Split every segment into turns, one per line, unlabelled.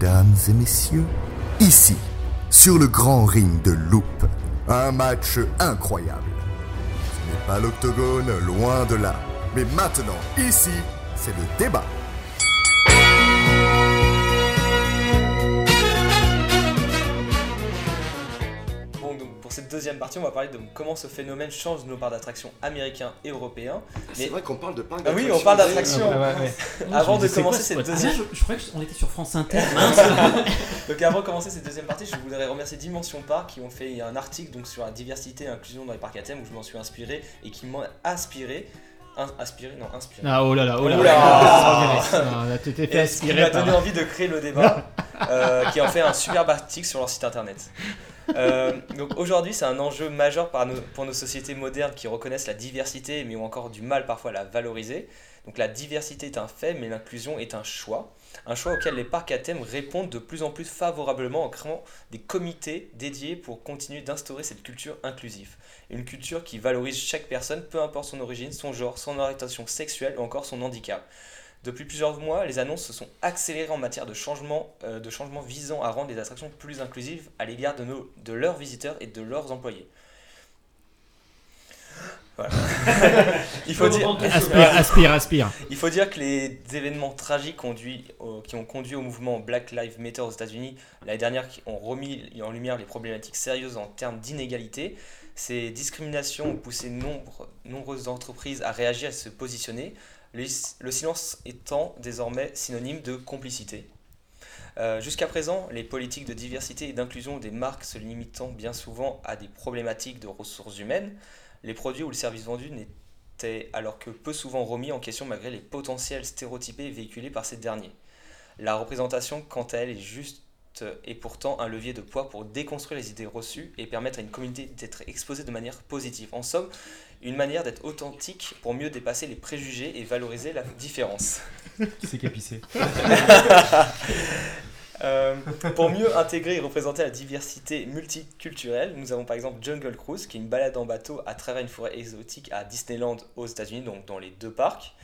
Mesdames et messieurs, ici, sur le grand ring de Loop, un match incroyable. Ce n'est pas l'octogone, loin de là. Mais maintenant, ici, c'est le débat.
Deuxième partie, on va parler de comment ce phénomène change nos parcs d'attraction américains et européens.
C'est
Mais-
vrai qu'on parle de parc
Ah oui, on parle d'attraction.
Ouais, ouais, ouais.
Avant de commencer
quoi,
cette
ce
deuxième,
podcast
je, je croyais qu'on était sur France Inter.
Donc avant de commencer cette deuxième partie, je voudrais remercier Dimension Park qui ont fait un article donc sur la diversité et l'inclusion dans les parcs à thème où je m'en suis inspiré et qui m'ont inspiré, in- inspiré, non inspiré.
Ah, oh là là, oh là
Oula.
là. Ah, là, tu t'es fait
ce qui m'a donné envie de créer le débat, euh, qui en fait un superbe article sur leur site internet. Euh, donc aujourd'hui, c'est un enjeu majeur pour nos sociétés modernes qui reconnaissent la diversité mais ont encore du mal parfois à la valoriser. Donc la diversité est un fait, mais l'inclusion est un choix. Un choix auquel les parcs à thème répondent de plus en plus favorablement en créant des comités dédiés pour continuer d'instaurer cette culture inclusive. Une culture qui valorise chaque personne, peu importe son origine, son genre, son orientation sexuelle ou encore son handicap. Depuis plusieurs mois, les annonces se sont accélérées en matière de changement, euh, de changement visant à rendre les attractions plus inclusives à l'égard de, nos, de leurs visiteurs et de leurs employés. Voilà. Il faut dire,
Aspire, aspire, aspire.
il faut dire que les événements tragiques conduits au- qui ont conduit au mouvement Black Lives Matter aux États-Unis l'année dernière qui ont remis en lumière les problématiques sérieuses en termes d'inégalité. Ces discriminations ont poussé nombre, nombreuses entreprises à réagir et à se positionner, le, le silence étant désormais synonyme de complicité. Euh, Jusqu'à présent, les politiques de diversité et d'inclusion des marques se limitant bien souvent à des problématiques de ressources humaines, les produits ou le service vendu n'étaient alors que peu souvent remis en question malgré les potentiels stéréotypés véhiculés par ces derniers. La représentation, quant à elle, est juste et pourtant un levier de poids pour déconstruire les idées reçues et permettre à une communauté d'être exposée de manière positive. En somme, une manière d'être authentique pour mieux dépasser les préjugés et valoriser la différence.
Qui c'est qui a pissé
Euh, pour mieux intégrer et représenter la diversité multiculturelle, nous avons par exemple Jungle Cruise, qui est une balade en bateau à travers une forêt exotique à Disneyland aux États-Unis, donc dans les deux parcs.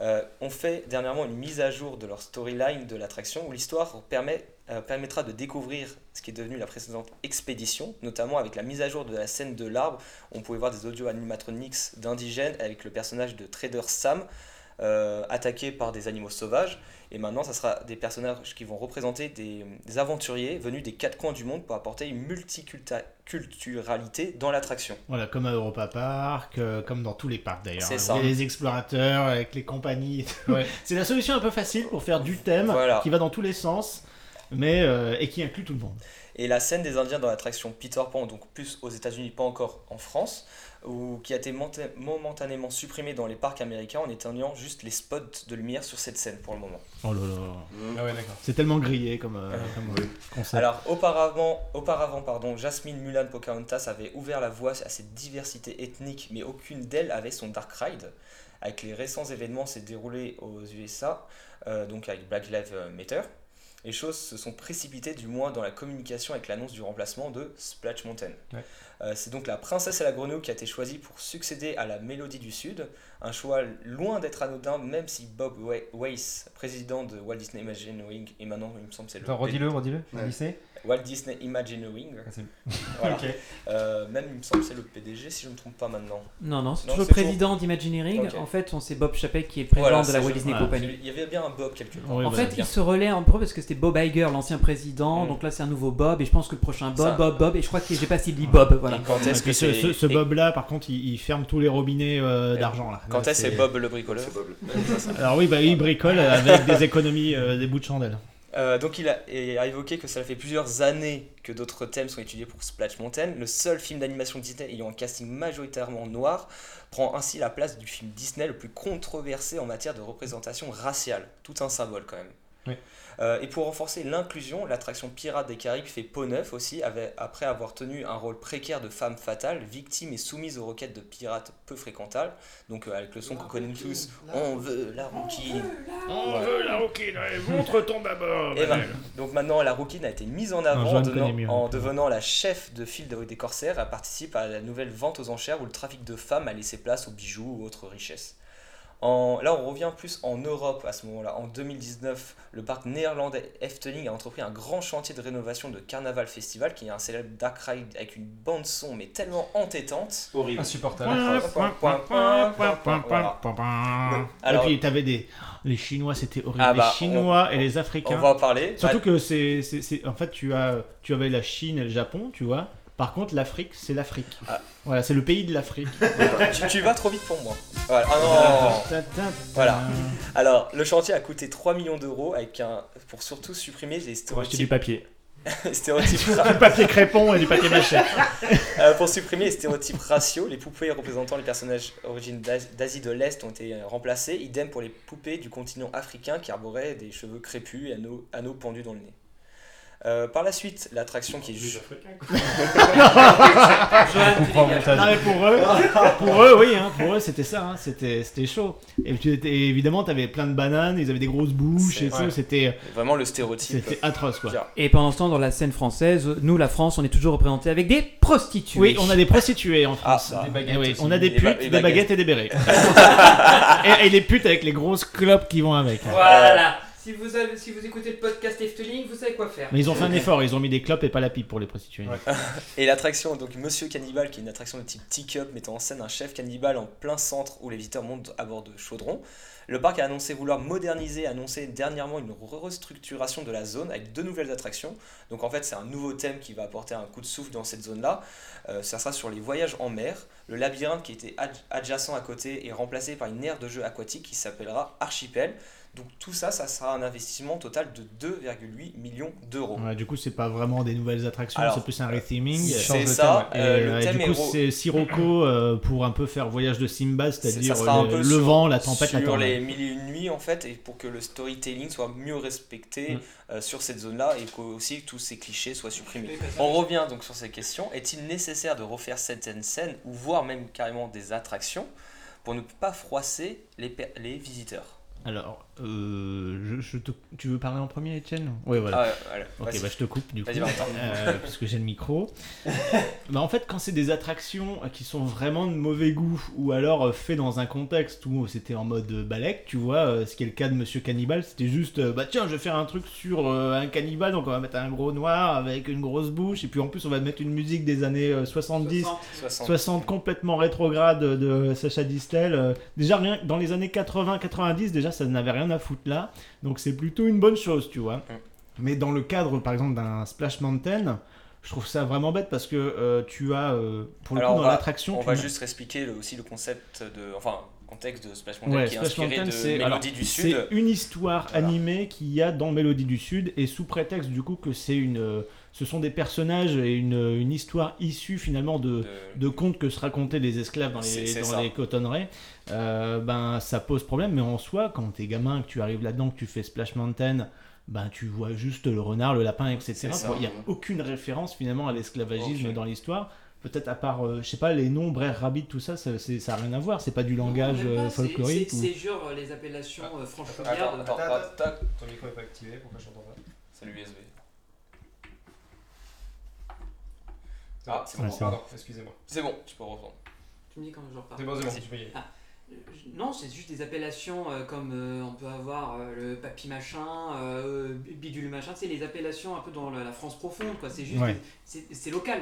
Euh, on fait dernièrement une mise à jour de leur storyline de l'attraction où l'histoire permet, euh, permettra de découvrir ce qui est devenu la précédente expédition, notamment avec la mise à jour de la scène de l'arbre. On pouvait voir des audio animatronics d'indigènes avec le personnage de Trader Sam euh, attaqué par des animaux sauvages. Et maintenant, ça sera des personnages qui vont représenter des, des aventuriers venus des quatre coins du monde pour apporter une multiculturalité dans l'attraction.
Voilà, comme à Europa Park, euh, comme dans tous les parcs d'ailleurs.
C'est ça.
Il y a les explorateurs avec les compagnies.
Ouais.
C'est la solution un peu facile pour faire du thème
Voilà.
qui va dans tous les sens, mais euh, et qui inclut tout le monde.
Et la scène des Indiens dans l'attraction Peter Pan, donc plus aux États-Unis, pas encore en France, ou qui a été momentanément supprimée dans les parcs américains en éteignant juste les spots de lumière sur cette scène pour le moment.
Oh là là.
Mmh.
Ah ouais, d'accord.
C'est tellement grillé comme, euh, comme
Oui.
concept.
Alors auparavant, auparavant pardon, Jasmine Mulan Pocahontas avait ouvert la voie à cette diversité ethnique, mais aucune d'elles avait son Dark Ride. Avec les récents événements s'est déroulé aux USA, euh, donc avec Black Lives Matter. Les choses se sont précipitées du moins dans la communication avec l'annonce du remplacement de Splash Mountain.
Ouais.
Euh, c'est donc la princesse à la grenouille qui a été choisie pour succéder à la Mélodie du Sud, un choix loin d'être anodin même si Bob Weiss, président de Walt Disney Imagineering, et maintenant il me semble c'est le
redis-le, redis-le.
Ouais.
Lycée
Walt Disney Imagineering.
Ah,
Voilà. Euh, même, il me semble que c'est le PDG, si je ne me trompe pas maintenant.
Non, non, c'est toujours président d'Imagineering. En fait, on sait Bob Chapek qui est le président
Voilà,
de la Walt Disney. Company.
Il y avait bien un Bob quelque part.
Oui,
En fait, il se relaie un peu parce que c'était Bob Iger, l'ancien président.
Mm.
Donc là, c'est un nouveau Bob. Et je pense que le prochain Bob. Bob, Bob. Et je crois que je sais pas s'il dit Bob. Voilà.
Et quand est-ce que
ce, Bob-là, par contre, il, il ferme tous les robinets euh, d'argent là.
Quand est-ce c'est Bob le bricoleur?
Alors oui, bah, il bricole avec des économies, euh, des bouts de chandelle.
Euh, donc il a, a évoqué que ça fait plusieurs années que d'autres thèmes sont étudiés pour Splash Mountain. Le seul film d'animation Disney ayant un casting majoritairement noir prend ainsi la place du film Disney le plus controversé en matière de représentation raciale. Tout un symbole quand même. Euh, et pour renforcer l'inclusion, l'attraction Pirates des Caraïbes fait peau neuf aussi, avait- après avoir tenu un rôle précaire de femme fatale, victime et soumise aux requêtes de pirates peu fréquentables. Donc euh, avec le son qu'on connaît tous, on veut la rouquine.
On veut la rouquine, montre ton d'abord.
Et ben, donc maintenant, la rouquine a été mise en avant
Non,
en, devenant,
mieux.
en devenant la chef de file de- des corsaires. Elle participe à la nouvelle vente aux enchères où le trafic de femmes a laissé place aux bijoux ou autres richesses. En, là, on revient plus en Europe à ce moment-là. En 2019, le parc néerlandais Efteling a entrepris un grand chantier de rénovation de Carnaval Festival, qui est un célèbre dark ride avec une bande son mais tellement entêtante.
Horrible.
Insupportable.
Alors-
et puis t'avais des. Les Chinois, c'était horrible.
Ah bah,
les Chinois et les
On
Africains.
va en parler.
Surtout
Bah,
que c'est, c'est, c'est- en fait, tu as, tu avais la Chine et le Japon, tu vois. Par contre, l'Afrique, c'est l'Afrique.
Ah.
Voilà, c'est le pays de l'Afrique.
tu, tu vas trop vite pour moi. Voilà. Ah non
Ta, ta, ta.
Voilà. Alors, le chantier a coûté 3 millions d'euros avec un, pour surtout supprimer les
Pour acheter du
stéréotypes,
papier.
stéréotypes
Du papier crépon et du papier mâché.
Euh, pour supprimer les stéréotypes raciaux, les poupées représentant les personnages origines d'As- d'Asie de l'Est ont été remplacées. Idem pour les poupées du continent africain qui arboraient des cheveux crépus et anneaux, anneaux pendus dans le nez. Euh, par la suite, l'attraction qui est ju-
Non, mais pour eux, pour eux, oui, hein, pour eux, c'était ça, hein, c'était, c'était chaud. Et tu étais- évidemment, t'avais plein de bananes, ils avaient des grosses bouches et tout, c'était,
vraiment le stéréotype.
c'était atroce, quoi.
Et pendant ce temps, dans la scène française, nous, la France, on est toujours représenté avec des prostituées.
Oui, on a des prostituées en
Ah,
France.
ça.
Des baguettes
Eh oui,
aussi.
on a des
ba-
putes,
des
des baguettes
baguettes.
et des bérets. et, et les putes avec les grosses clopes qui vont avec.
Voilà. Si vous, avez- si vous écoutez le podcast Efteling, vous savez quoi faire.
Mais ils ont fait un effort, ils ont mis des clopes et pas la pipe pour les prostituées.
Ouais.
Et l'attraction, donc Monsieur Cannibal, qui est une attraction de type teacup mettant en scène un chef cannibale en plein centre où les visiteurs montent à bord de chaudrons. Le parc a annoncé vouloir moderniser, et annoncé dernièrement une restructuration de la zone avec deux nouvelles attractions. Donc en fait, c'est un nouveau thème qui va apporter un coup de souffle dans cette zone-là. Euh, ça sera sur les voyages en mer. Le labyrinthe qui était ad- adjacent à côté est remplacé par une aire de jeu aquatique qui s'appellera Archipel. Donc tout ça, ça sera un investissement total de 2,8 millions d'euros.
Ouais, du coup, c'est pas vraiment des nouvelles attractions, c'est plus un retheming.
c'est-
ça,
thème,
euh,
euh,
le
et du coup,
ro-
c'est Sirocco euh, pour un peu faire voyage de Simba,
C'est-
c'est-à-dire le, le
sur-
vent, la tempête, la
sur les mille et une nuits en fait et pour que le storytelling soit mieux respecté
Mm.
euh, sur cette zone là et qu'aussi tous ces clichés soient supprimés. On revient donc sur ces questions. Est-il nécessaire de refaire certaines scènes ou voire même carrément des attractions pour ne pas froisser les, les visiteurs?
Alors, euh, je, je te- tu veux parler en premier, Etienne Oui, voilà.
Ah, ouais, voilà.
Ok, bah je te coupe du coup. Euh, parce que j'ai le micro. bah, en fait, quand c'est des attractions qui sont vraiment de mauvais goût, ou alors euh, fait dans un contexte où c'était en mode euh, balèque, tu vois, ce qui est le cas de Monsieur Cannibal, c'était juste, bah tiens, je vais faire un truc sur euh, un cannibale, donc on va mettre un gros noir avec une grosse bouche, et puis en plus on va mettre une musique des années euh, 70,
60.
60 complètement rétrograde de Sacha Distel. Déjà, rien dans les années 80-90, déjà, ça n'avait rien à foutre là. Donc, c'est plutôt une bonne chose, tu vois. Mais dans le cadre, par exemple, d'un Splash Mountain, je trouve ça vraiment bête parce que euh, tu as, euh, pour le
Alors,
coup, dans l'attraction,
On va juste expliquer aussi le concept de enfin contexte de Splash Mountain
Ouais,
qui est
Splash
inspiré
Mountain,
de
c'est
Mélodie
alors,
du
c'est
Sud.
une histoire
Voilà.
animée qu'il y a dans Mélodie du Sud et sous prétexte du coup que c'est une, euh, ce sont des personnages et une, une histoire issue finalement de,
de-
de contes que se racontaient les esclaves dans
C'est-
les,
c'est
dans
ça.
les cotonneries, euh, ben ça pose problème. Mais en soi, quand t'es gamin, que tu arrives là-dedans, que tu fais Splash Mountain, ben tu vois juste le renard, le lapin, etc.
C'est.
Il n'y a aucune référence finalement à l'esclavagisme dans l'histoire. Peut-être à part, euh, je sais pas, les noms, Brer Rabbit, tout ça, ça c'est- ça a rien à voir. C'est pas du langage euh, folklorique. ou-
C'est genre les appellations euh,
Attends,
franche-comtoise.
attends, tac, tac.
Ton micro est pas activé, pourquoi je t'entends pas
Salut USB. Ah, c'est
Ouais,
bon.
Pardon, excusez-moi.
C'est bon, tu peux reprendre.
Tu me dis quand je repars.
C'est bon, c'est bon, tu peux y aller.
Euh, Non, c'est juste des appellations euh, comme euh, on peut avoir euh, le papy machin, euh, bidule machin, c'est les appellations un peu dans la, la France profonde, quoi. C'est juste,
Ouais.
c'est local.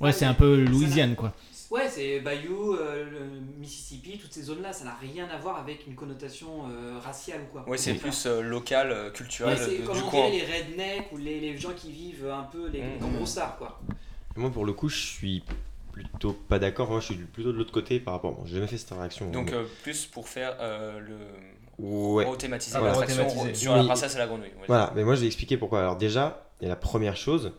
Ouais, c'est un peu Louisiane, quoi.
Ouais, c'est Bayou, euh, le Mississippi, toutes ces zones-là, ça n'a rien à voir avec une connotation euh, raciale ou quoi.
Oui, c'est plus euh, local,
ouais,
culturel
c'est
de-
comme
du
on
coin.
les rednecks ou les, les gens qui vivent un peu les, les
Mhm.
gros stars, quoi.
Moi, pour le coup, je suis plutôt pas d'accord. Moi, je suis plutôt de l'autre côté par rapport. Bon, j'ai jamais fait cette réaction.
Donc euh, plus pour faire euh, le
ouais.
rethématiser
Ah,
l'attraction sur la princesse et la grenouille. dire.
Voilà, mais moi, je vais expliquer pourquoi. Alors, déjà, et la première chose,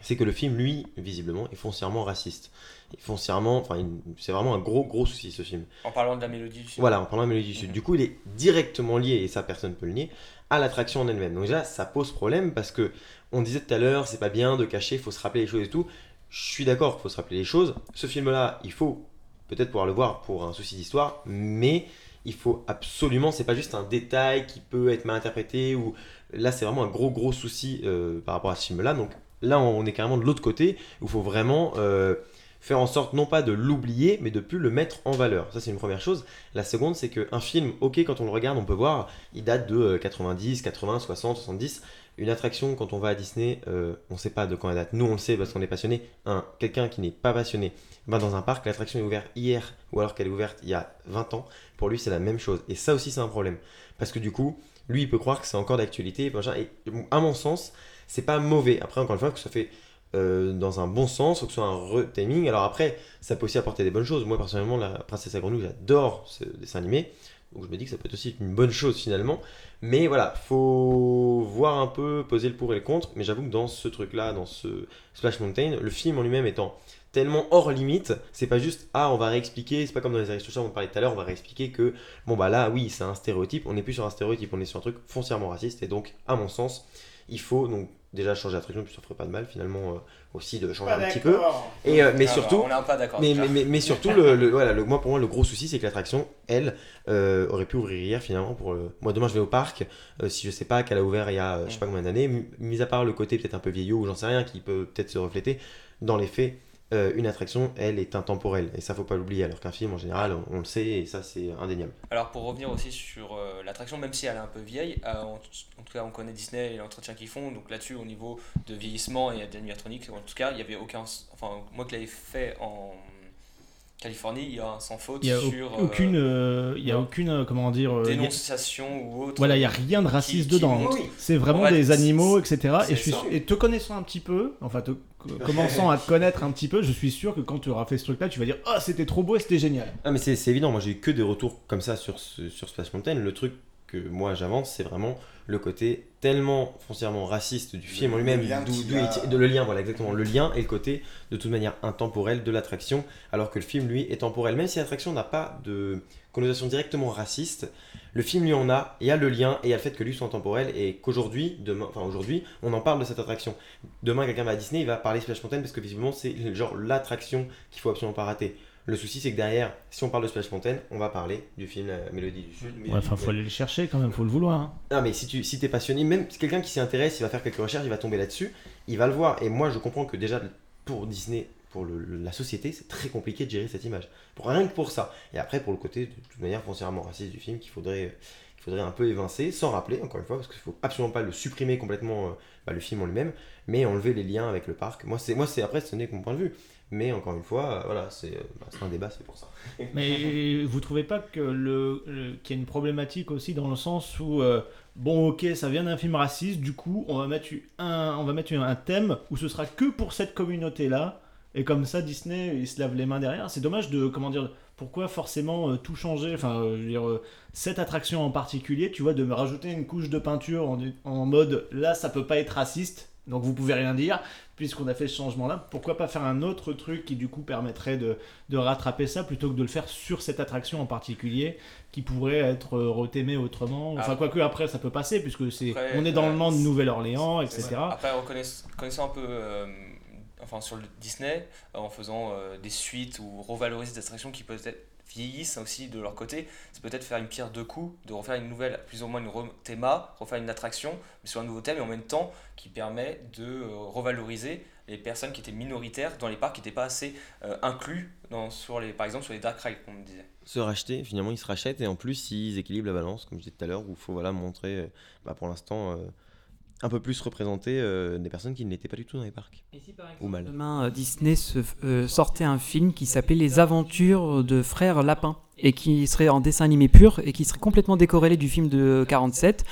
c'est que le film, lui, visiblement, est foncièrement raciste. Et foncièrement, enfin, c'est vraiment un gros, gros souci, ce film.
En parlant de la mélodie du film.
Voilà, en parlant de Mélodie du Sud. Du coup, il est directement lié, et ça personne peut le nier, à l'attraction en elle-même. Donc déjà, ça pose problème parce que on disait tout à l'heure, c'est pas bien de cacher, il faut se rappeler les choses et tout. Je suis d'accord, il faut se rappeler les choses. Ce film-là, il faut peut-être pouvoir le voir pour un souci d'histoire, mais il faut absolument, c'est pas juste un détail qui peut être mal interprété ou là, c'est vraiment un gros, gros souci euh, par rapport à ce film-là. Donc là, on est carrément de l'autre côté où il faut vraiment euh, faire en sorte non pas de l'oublier, mais de plus le mettre en valeur. Ça, c'est une première chose. La seconde, c'est qu'un film, ok, quand on le regarde, on peut voir, il date de euh, 90, 80, 60, 70. Une attraction, quand on va à Disney, euh, on ne sait pas de quand elle date. Nous, on le sait parce qu'on est passionné. Un, quelqu'un qui n'est pas passionné va dans un parc, l'attraction est ouverte hier ou alors qu'elle est ouverte il y a 20 ans. Pour lui, c'est la même chose. Et ça aussi, c'est un problème. Parce que du coup, lui, il peut croire que c'est encore d'actualité. Et à mon sens, c'est pas mauvais. Après, encore une fois, que ça fait euh, dans un bon sens ou que ce soit un retiming. Alors après, ça peut aussi apporter des bonnes choses. Moi, personnellement, la Princesse à j'adore ce dessin animé. Donc je me dis que ça peut être aussi une bonne chose finalement. Mais voilà, faut voir un peu, poser le pour et le contre. Mais j'avoue que dans ce truc-là, dans ce Splash Mountain, le film en lui-même étant tellement hors limite, c'est pas juste ah on va réexpliquer, c'est pas comme dans les Aristochats on parlait tout à l'heure, on va réexpliquer que bon bah là oui c'est un stéréotype, on n'est plus sur un stéréotype, on est sur un truc foncièrement raciste et donc à mon sens il faut donc déjà changer d'attraction puis ça ferait pas de mal finalement euh, aussi de changer un petit peu et euh, mais
Ah,
surtout
On n'est pas d'accord.
mais,
déjà.
mais, mais, mais surtout, le, le- voilà, le, moi pour moi, le gros souci, c'est que l'attraction, elle, euh, aurait pu ouvrir hier finalement. Pour le... Moi, demain, je vais au parc. euh, si je sais pas qu'elle a ouvert il y a euh, je sais pas combien d'années, mis à part le côté peut-être un peu vieillot ou j'en sais rien, qui peut peut-être se refléter, dans les faits, euh, une attraction, elle est intemporelle. Et ça, faut pas l'oublier. Alors qu'un film, en général, on, le sait et ça, c'est indéniable.
Alors pour revenir aussi sur euh, l'attraction, même si elle est un peu vieille, euh, en, en tout cas on connaît Disney et l'entretien qu'ils font, donc là-dessus au niveau de vieillissement et d'animatronique, en tout cas il y avait aucun, enfin moi qui l'avais fait en Californie, il y a un sans faute
Il y a
sur euh,
aucune, euh, il y a
non.
aucune, euh, comment dire,
dénonciation ou autre.
voilà, il y a rien de raciste
qui-
dedans.
qui-
C'est
En
vraiment des animaux, etc. Et je suis
ça.
sûr- et te connaissant un petit peu, enfin te commençant à te connaître un petit peu, je suis sûr que quand tu auras fait ce truc-là, tu vas dire oh c'était trop beau et c'était génial.
Ah, mais c'est évident. Moi, j'ai eu que des retours comme ça sur, ce, sur Splash Mountain. Le truc que moi j'avance, c'est vraiment le côté tellement foncièrement raciste du film en lui-même, de le lien, voilà exactement, le lien et le côté de toute manière intemporel de l'attraction, alors que le film lui est temporel. Même si l'attraction n'a pas de connotation directement raciste, le film lui en a, il y a le lien et il y a le fait que lui soit temporel et qu'aujourd'hui, demain, enfin aujourd'hui, on en parle de cette attraction. Demain, quelqu'un va à Disney, il va parler Splash Mountain parce que visiblement c'est genre l'attraction qu'il faut absolument pas rater. Le souci, c'est que derrière, si on parle de Splash Mountain, on va parler du film La Mélodie du Sud.
Ouais, enfin faut aller le chercher quand même, faut le vouloir. hein.
Non, mais si tu si es passionné, même si quelqu'un qui s'y intéresse, il va faire quelques recherches, il va tomber là-dessus, il va le voir. Et moi, je comprends que déjà, pour Disney, pour le- la société, c'est très compliqué de gérer cette image. Pour rien que pour ça. Et après, pour le côté, de toute manière, foncièrement raciste du film, qu'il faudrait, faudrait un peu évincer, sans rappeler, encore une fois, parce qu'il faut absolument pas le supprimer complètement, euh, bah, le film en lui-même, mais enlever les liens avec le parc. Moi, c'est, moi, c'est après, ce n'est que mon point de vue. Mais encore une fois, voilà, c'est, bah, un débat, c'est pour ça.
Mais vous trouvez pas le, qu'il y a une problématique aussi dans le sens où euh, bon ok ça vient d'un film raciste, du coup on va mettre un on va mettre un thème où ce sera que pour cette communauté là et comme ça Disney il se lave les mains derrière. C'est dommage de comment dire pourquoi forcément euh, tout changer enfin euh, dire cette attraction en particulier tu vois de me rajouter une couche de peinture en, en mode là ça peut pas être raciste donc vous pouvez rien dire puisqu'on a fait ce changement là pourquoi pas faire un autre truc qui du coup permettrait de de rattraper ça plutôt que de le faire sur cette attraction en particulier qui pourrait être euh, retémé autrement. Enfin,
Ah.
quoique après ça peut passer puisque c'est on est dans
euh,
le monde de Nouvelle-Orléans, etc.
Après, reconnaissant, connaissant un peu, euh, enfin sur le Disney, euh, en faisant euh, des suites ou revaloriser des attractions qui peut-être vieillissent aussi de leur côté, c'est peut-être faire une pierre deux coups, de refaire une nouvelle, plus ou moins une re- théma, refaire une attraction, mais sur un nouveau thème et en même temps qui permet de euh, revaloriser les personnes qui étaient minoritaires dans les parcs qui n'étaient pas assez euh, inclus dans, sur les, par exemple sur les dark rides, comme on disait.
se racheter, finalement ils se rachètent et en plus ils équilibrent la balance, comme je disais tout à l'heure, où il faut voilà, montrer euh, bah, pour l'instant euh, un peu plus représenter euh, des personnes qui n'étaient pas du tout dans les parcs.
Et si par
Ou mal.
demain euh, Disney se, euh, sortait un film qui s'appelait Les Aventures de Frères Lapin et qui serait en dessin animé pur et qui serait complètement décorrélé du film de 47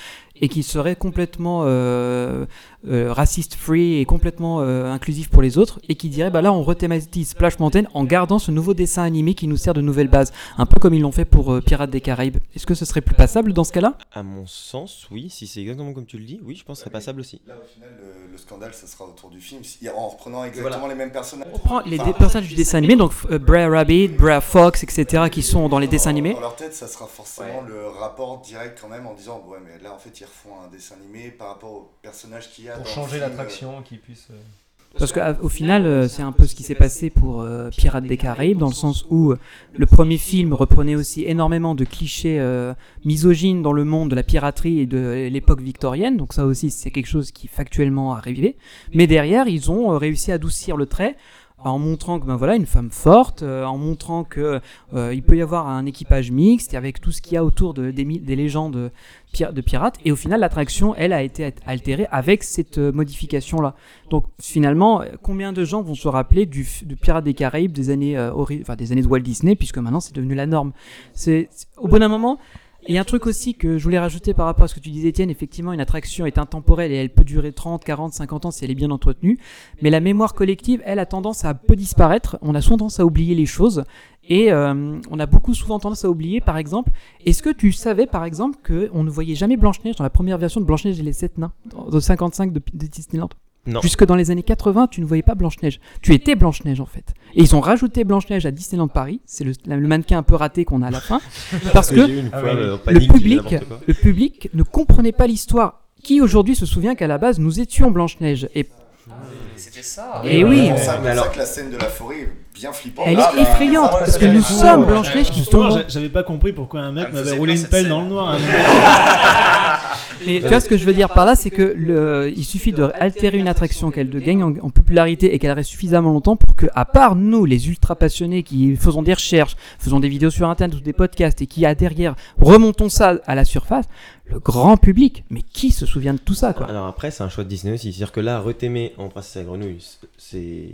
et qui serait complètement euh, euh, raciste free et complètement euh, inclusif pour les autres et qui dirait bah là on rethématise Splash Mountain en gardant ce nouveau dessin animé qui nous sert de nouvelle base un peu comme ils l'ont fait pour euh, Pirates des Caraïbes est-ce que ce serait plus passable dans ce cas-là?
À mon sens, oui, si c'est exactement comme tu le dis, oui, je pense que ce serait passable aussi.
Là, au final, le, le scandale, ça sera autour du film. Si- En reprenant exactement
Voilà.
les mêmes personnages.
on prend les
Enfin,
personnages du dessin animé donc euh, Brer Rabbit, Brer Fox etc qui sont dans les dessins animés
Dans leur tête, ça sera forcément le rapport direct quand même en disant Ouais, mais là, en fait, ils refont un dessin animé par rapport au personnage qu'il y a.
Pour
dans
changer l'attraction, qui puisse. euh,
Parce qu'au final, euh, c'est un peu ce qui s'est passé pour euh, Pirates des Caraïbes, dans le sens où euh, le premier film reprenait aussi énormément de clichés euh, misogynes dans le monde de la piraterie et de l'époque victorienne, donc ça aussi c'est quelque chose qui factuellement arrivé. Mais derrière, ils ont euh, réussi à adoucir le trait en montrant que ben voilà une femme forte, euh, en montrant que euh, il peut y avoir un équipage mixte avec tout ce qu'il y a autour de, des, des légendes de, pi- de pirates. Et au final, l'attraction, elle, a été altérée avec cette euh, modification-là. Donc finalement, euh, combien de gens vont se rappeler du, du Pirate des Caraïbes des années, euh, enfin, des années de Walt Disney, puisque maintenant c'est devenu la norme? C'est au bon d'un moment. A un truc aussi que je voulais rajouter par rapport à ce que tu disais, Étienne. Effectivement, une attraction est intemporelle et elle peut durer 30, 40, 50 ans si elle est bien entretenue. Mais la mémoire collective, elle, a tendance à peu disparaître. On a souvent tendance à oublier les choses. Et euh, on a beaucoup souvent tendance à oublier, par exemple, est-ce que tu savais, par exemple, qu'on ne voyait jamais Blanche-Neige dans la première version de Blanche-Neige et les Sept Nains, de 55 de, de Disneyland?
Non.
Jusque dans les années 80, tu ne voyais pas Blanche-Neige. Tu étais Blanche-Neige, en fait. Et ils ont rajouté Blanche-Neige à Disneyland Paris. C'est le, le mannequin un peu raté qu'on a à la fin. parce que
Ah
le public, le public ne comprenait pas l'histoire. Qui aujourd'hui se souvient qu'à la base nous étions Blanche-Neige Et
C'était ça.
Et oui.
C'est ça,
Mais alors-
ça que la scène de la forêt est bien flippante.
elle
Ah,
est
bah,
effrayante
ah,
parce que nous sommes Blanche-Neige qui
j'a- j'avais pas compris pourquoi un mec
me
m'avait roulé une pelle dans le noir. hein.
Et tu vois ce que je veux dire par là, c'est que le, il suffit de altérer une attraction, qu'elle de gagne en, en popularité et qu'elle reste suffisamment longtemps pour que, à part nous, les ultra passionnés qui faisons des recherches, faisons des vidéos sur internet ou des podcasts et qui a derrière remontons ça à la surface, le grand public, mais qui se souvient de tout ça quoi?
Alors après, c'est un choix de Disney aussi. C'est-à-dire que là, retémer en Princesse C'est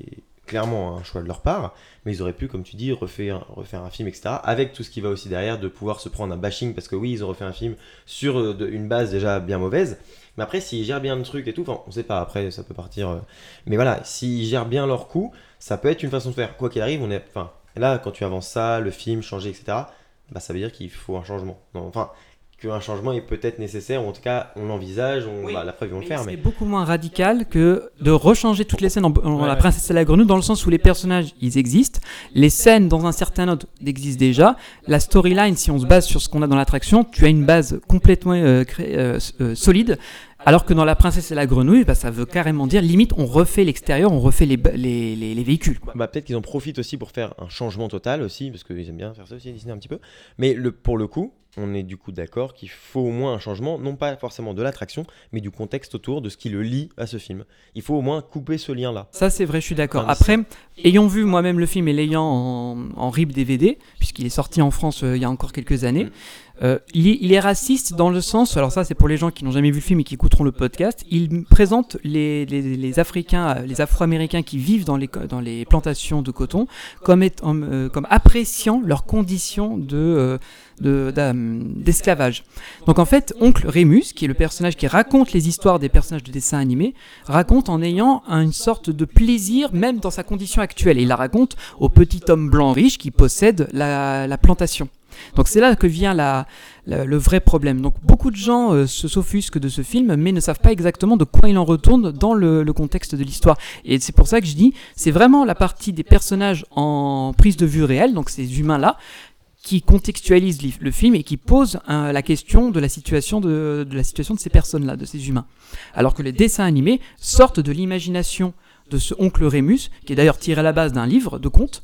clairement un choix de leur part. Mais ils auraient pu, comme tu dis, refaire, refaire un film, etc. Avec tout ce qui va aussi derrière, de pouvoir se prendre un bashing. Parce que oui, ils ont refait un film sur euh, une base déjà bien mauvaise. Mais après, s'ils gèrent bien le truc et tout, enfin, on sait pas, après, ça peut partir. euh, Mais voilà, s'ils gèrent bien leur coup, ça peut être une façon de faire. Quoi qu'il arrive, on est. Enfin, là, quand tu avances ça, le film, changer, etc., bah, ça veut dire qu'il faut un changement. Non, enfin, qu'un changement est peut-être nécessaire, ou en tout cas, on l'envisage, on...
Oui.
bah, la preuve, ils vont le faire.
C'est
Mais...
beaucoup moins radical que de rechanger toutes les scènes en, en
Ouais,
La
ouais.
Princesse et la Grenouille, dans le sens où les personnages, ils existent, les scènes dans un certain ordre existent déjà, la storyline, si on se base sur ce qu'on a dans l'attraction, tu as une base complètement euh, cré- euh, euh, solide, alors que dans La Princesse et la Grenouille, bah, ça veut carrément dire, limite, on refait l'extérieur, on refait les, les, les, les véhicules. Quoi.
Bah, peut-être qu'ils en profitent aussi pour faire un changement total aussi, parce qu'ils aiment bien faire ça aussi, Disney un petit peu. Mais le, pour le coup, on est du coup d'accord qu'il faut au moins un changement, non pas forcément de l'attraction, mais du contexte autour, de ce qui le lie à ce film. Il faut au moins couper ce lien-là.
Ça, c'est vrai, je suis d'accord.
Enfin,
Après, ayant vu moi-même le film et l'ayant en, en RIP DVD, puisqu'il est sorti en France euh, il y a encore quelques années,
Mm.
euh, il, est, il est raciste dans le sens, alors ça c'est pour les gens qui n'ont jamais vu le film et qui écouteront le podcast, il présente les, les, les Africains, euh, les Afro-Américains qui vivent dans les, dans les plantations de coton comme, étant, euh, comme appréciant leurs conditions de... d'esclavage. Donc en fait, oncle Rémus, qui est le personnage qui raconte les histoires des personnages de dessins animés, raconte en ayant une sorte de plaisir, même dans sa condition actuelle. Et il la raconte au petit homme blanc riche qui possède la, la plantation. Donc c'est là que vient la- le vrai problème. Donc beaucoup de gens euh, se s'offusquent de ce film, mais ne savent pas exactement de quoi il en retourne dans le, le contexte de l'histoire. Et c'est pour ça que je dis, c'est vraiment la partie des personnages en prise de vue réelle, donc ces humains-là, qui contextualisent li- le film et qui posent euh, la question de la situation de, de la situation de ces personnes-là, de ces humains. Alors que les dessins animés sortent de l'imagination de ce oncle Rémus, qui est d'ailleurs tiré à la base d'un livre de contes,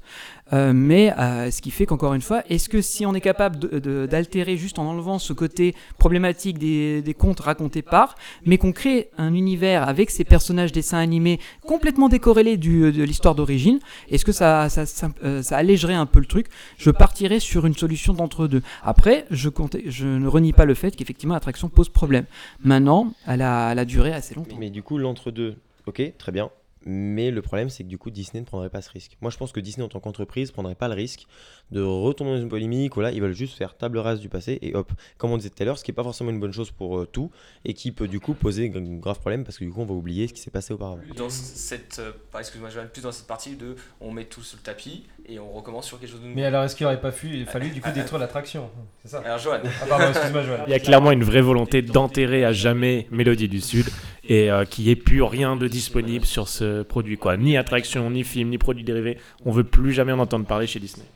euh, mais euh, ce qui fait qu'encore une fois, est-ce que si on est capable d'altérer juste en enlevant ce côté problématique des, des contes racontés par, mais qu'on crée un univers avec ces personnages dessins animés complètement décorrélés du, de l'histoire d'origine, est-ce que ça, ça, ça, euh, allégerait un peu le truc? Je partirais sur une solution d'entre deux. Après, je, comptais- je ne renie pas le fait qu'effectivement l'attraction pose problème. Maintenant, elle a, elle a duré assez longtemps.
Mais du coup, l'entre-deux, ok, très bien. Mais le problème, c'est que du coup, Disney ne prendrait pas ce risque. Moi, je pense que Disney, en tant qu'entreprise, prendrait pas le risque de retomber dans une polémique où là, ils veulent juste faire table rase du passé et hop. Comme on disait tout à l'heure, ce qui est pas forcément une bonne chose pour euh, tout et qui peut du coup poser un grave problème parce que du coup, on va oublier ce qui s'est passé auparavant.
Dans cette, euh, excuse-moi, je vais plus dans cette partie de on met tout sur le tapis et on recommence sur quelque chose de nouveau.
Mais alors, est-ce qu'il aurait pas fallu, fallu du coup détruire l'attraction C'est ça?
Alors Johan,
Ah, pardon, excuse-moi.
Il y a clairement une vraie volonté d'enterrer à jamais Mélodie du Sud et euh, qu'il n'y ait plus rien de disponible sur ce produit. Quoi. Ni attraction, ni film, ni produits dérivés. On veut plus jamais en entendre parler chez Disney.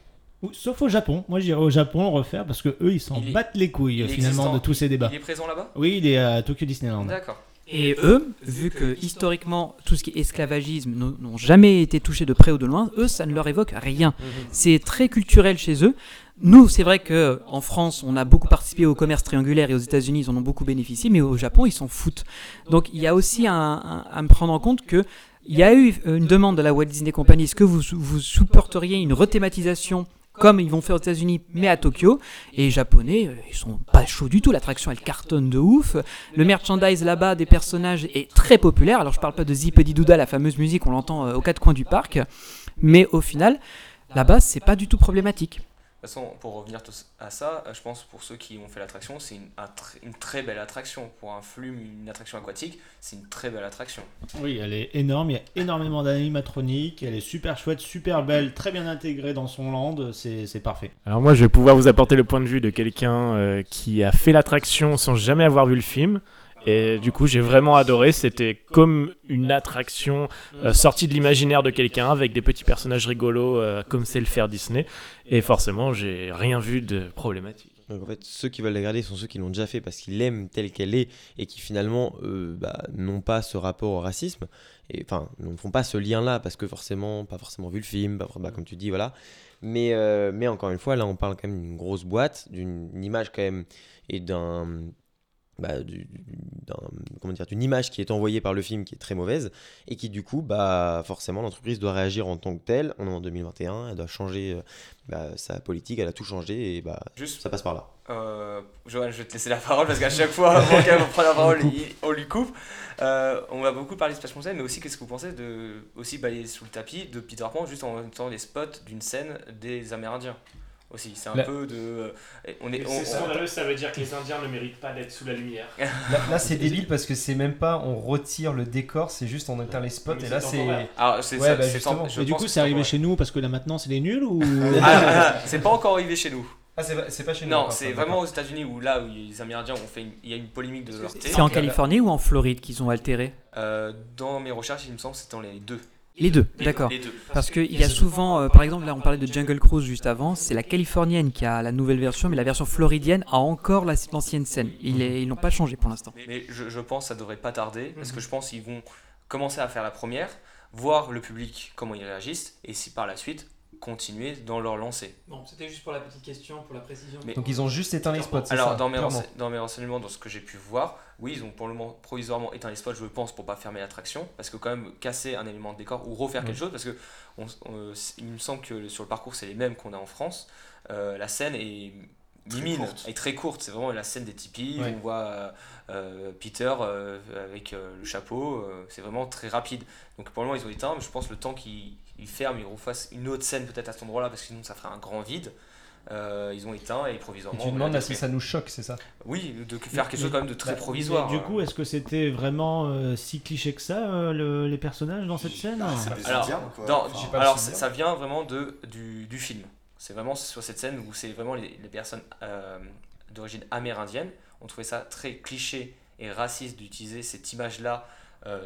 Ou- Sauf au Japon. Moi, j'irai au Japon le refaire parce que eux, ils s'en
Il est-
battent les couilles finalement
existant.
de tous ces débats.
il est présent là-bas?
Oui, il est à Tokyo Disneyland.
D'accord.
Et eux, vu que historiquement tout ce qui est esclavagisme n'ont- jamais été touchés de près ou de loin, eux ça ne leur évoque rien. C'est très culturel chez eux. Nous, c'est vrai que en France, on a beaucoup participé au commerce triangulaire et aux États-Unis, ils en ont beaucoup bénéficié, mais au Japon, ils s'en foutent. Donc il y a aussi un- un- à me prendre en compte que Il y a eu une demande de la Walt Disney Company, est-ce que vous, vous supporteriez une rethématisation comme ils vont faire aux États-Unis, mais à Tokyo. Et les Japonais, euh, ils sont pas chauds du tout. L'attraction, elle cartonne de ouf. Le merchandise là-bas des personnages est très populaire. Alors, je parle pas de Zippity Douda, la fameuse musique, on l'entend euh, aux quatre coins du parc. Mais au final, là-bas, c'est pas du tout problématique.
De toute façon, pour revenir à ça, euh, je pense pour ceux qui ont fait l'attraction, c'est une, une, très belle attraction. Pour un flux, une attraction aquatique, c'est une très belle attraction.
Oui, elle est énorme, il y a énormément d'animatroniques, elle est super chouette, super belle, très bien intégrée dans son land, c'est parfait.
Alors moi, je vais pouvoir vous apporter le point de vue de quelqu'un euh, qui a fait l'attraction sans jamais avoir vu le film. Et du coup, j'ai vraiment adoré. C'était comme une attraction euh, sortie de l'imaginaire de quelqu'un avec des petits personnages rigolos, euh, comme c'est le faire Disney. Et forcément, j'ai rien vu de problématique.
Donc en fait, ceux qui veulent la garder sont ceux qui l'ont déjà fait parce qu'ils l'aiment telle qu'elle est et qui finalement euh, bah, n'ont pas ce rapport au racisme. Et enfin, ne font pas ce lien-là parce que forcément, pas forcément vu le film, bah, comme tu dis, voilà. Mais, mais encore une fois, là, on parle quand même d'une grosse boîte, d'une image quand même et d'un bah, du, d'une image qui est envoyée par le film qui est très mauvaise et qui du coup bah forcément l'entreprise doit réagir en tant que telle. On est en 2021 elle doit changer euh, bah, sa politique elle a tout changé et bah Juste, ça passe par là.
euh, Johan je vais te laisser la parole parce qu'à chaque fois avant qu'elle prenne la parole on lui coupe. Euh, on va beaucoup parler de Splash Mountain mais aussi qu'est-ce que vous pensez de aussi balayer sous le tapis de Peter Pan juste en mettant les spots d'une scène des Amérindiens? Aussi. C'est un peu de. Euh,
on est, on, scandaleux, ça veut dire que les Indiens ne méritent pas d'être sous la lumière.
Là, c'est débile parce que c'est même pas on retire le décor, c'est juste on éteint les spots et là c'est.
Ah, c'est ouais, bah, justement. Mais du coup, c'est arrivé chez nous parce que là maintenant c'est les nuls ou.
ah, c'est pas encore arrivé chez nous.
Ah, c'est pas chez nous.
Non, c'est vraiment aux États-Unis où là où les Amérindiens ont fait. Il y a une polémique de leur
C'est en Californie ou en Floride qu'ils ont altéré?
Euh, Dans mes recherches, il me semble que c'était dans les deux.
Les deux, d'accord. Parce qu'il y a souvent, euh, par exemple, là on parlait de Jungle Cruise juste avant, c'est la californienne qui a la nouvelle version, mais la version floridienne a encore l'ancienne scène. Ils n'ont pas changé pour l'instant.
Mais je, je, pense que ça devrait pas tarder, parce que je pense qu'ils vont commencer à faire la première, voir le public comment ils réagissent, et si par la suite continuer dans leur lancée.
Bon, c'était juste pour la petite question, pour la précision.
Donc ils ont juste éteint les spots,
Alors, dans, mes dans mes renseignements, dans ce que j'ai pu voir, oui, ils ont pour le moment provisoirement éteint les spots, je pense, pour pas fermer l'attraction, parce que quand même casser un élément de décor ou refaire quelque chose, parce que il me semble que sur le parcours, c'est les mêmes qu'on a en France. Euh, la scène est mimine, est très courte. C'est vraiment la scène des tipis. On voit euh, euh, Peter avec le chapeau. c'est vraiment très rapide. Donc pour le moment, ils ont éteint, mais je pense le temps qu'ils ferment, ils refassent une autre scène peut-être à cet endroit-là, parce que sinon ça ferait un grand vide. Euh, ils ont éteint et provisoirement.
Et tu demandes si ça nous choque, c'est ça
Oui, de faire quelque chose quand même de très bah, provisoire.
Du coup, est-ce que c'était vraiment euh, si cliché que ça, euh, les personnages dans cette scène
Alors, ça vient vraiment de, du, du film. C'est vraiment sur cette scène où c'est vraiment les, les personnes d'origine amérindienne. On trouvait ça très cliché et raciste d'utiliser cette image-là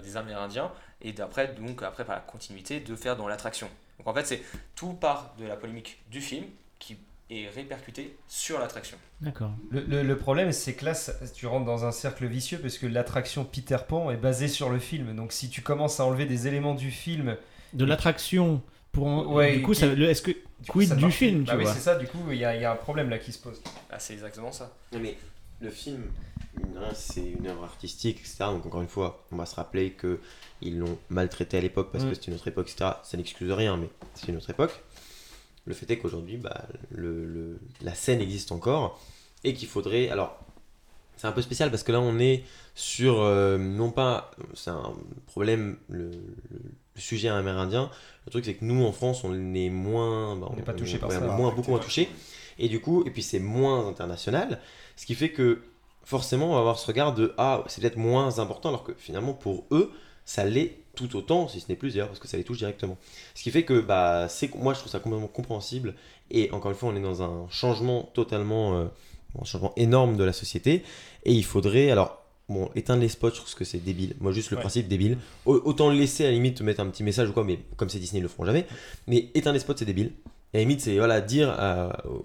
des Amérindiens et d'après, donc après par la continuité, de faire dans l'attraction. Donc en fait, c'est tout part de la polémique du film qui et répercuté sur l'attraction.
D'accord.
Le, le, problème, c'est que là, tu rentres dans un cercle vicieux parce que l'attraction Peter Pan est basée sur le film. Donc si tu commences à enlever des éléments du film.
De l'attraction pour ouais, du coup, est-ce que quid du, film
bah oui, c'est ça. Du coup, il y, y, a un problème là qui se pose.
Ah, c'est exactement ça.
Mais le film, c'est une œuvre artistique, etc. Donc encore une fois, on va se rappeler que ils l'ont maltraité à l'époque parce que mm. c'était une autre époque, etc. Ça n'excuse rien, mais c'est une autre époque. Le fait est qu'aujourd'hui, bah, le, la scène existe encore et qu'il faudrait. Alors, c'est un peu spécial parce que là, on est sur. Euh, non pas. C'est un problème, le, sujet amérindien. Le truc, c'est que nous, en France, on est moins.
Bah, on n'est pas touché par ça.
Moins, beaucoup moins touché. Et du coup, et puis c'est moins international. Ce qui fait que forcément, on va avoir ce regard de Ah, c'est peut-être moins important, alors que finalement, pour eux, ça l'est tout autant, si ce n'est plus d'ailleurs, parce que ça les touche directement. Ce qui fait que bah, c'est, moi je trouve ça complètement compréhensible, et encore une fois, on est dans un changement totalement, euh, un changement énorme de la société, et il faudrait, alors, bon, éteindre les spots, je trouve que c'est débile, moi juste le principe débile, autant le laisser à la limite, te mettre un petit message ou quoi, mais comme c'est Disney, ils le feront jamais, mais éteindre les spots, c'est débile. Et à la limite, c'est voilà, dire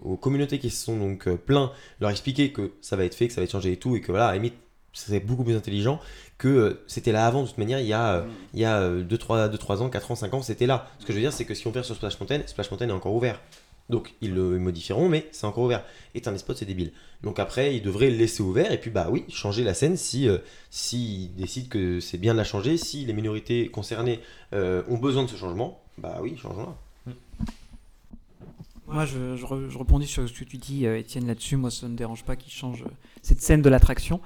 aux communautés qui se sont donc euh, pleins, leur expliquer que ça va être fait, que ça va être changé et tout, et que voilà, à la limite, c'est beaucoup plus intelligent que euh, c'était là avant. De toute manière, il y a, euh, mm. il y a 2, 3, 2, 3 ans, 4 ans, 5 ans, c'était là. Ce que je veux dire, c'est que si on perd sur Splash Mountain, Splash Mountain est encore ouvert. Donc ils le modifieront, mais c'est encore ouvert. Éteindre les spots, c'est débile. Donc après, ils devraient le laisser ouvert et puis bah oui, changer la scène si euh, s'ils décident que c'est bien de la changer, si les minorités concernées euh, ont besoin de ce changement, bah oui, changeons-la.
Moi, je, je, re- je rebondis sur ce que tu dis, Étienne, là-dessus. Moi, ça ne me dérange pas qu'ils changent cette scène de l'attraction.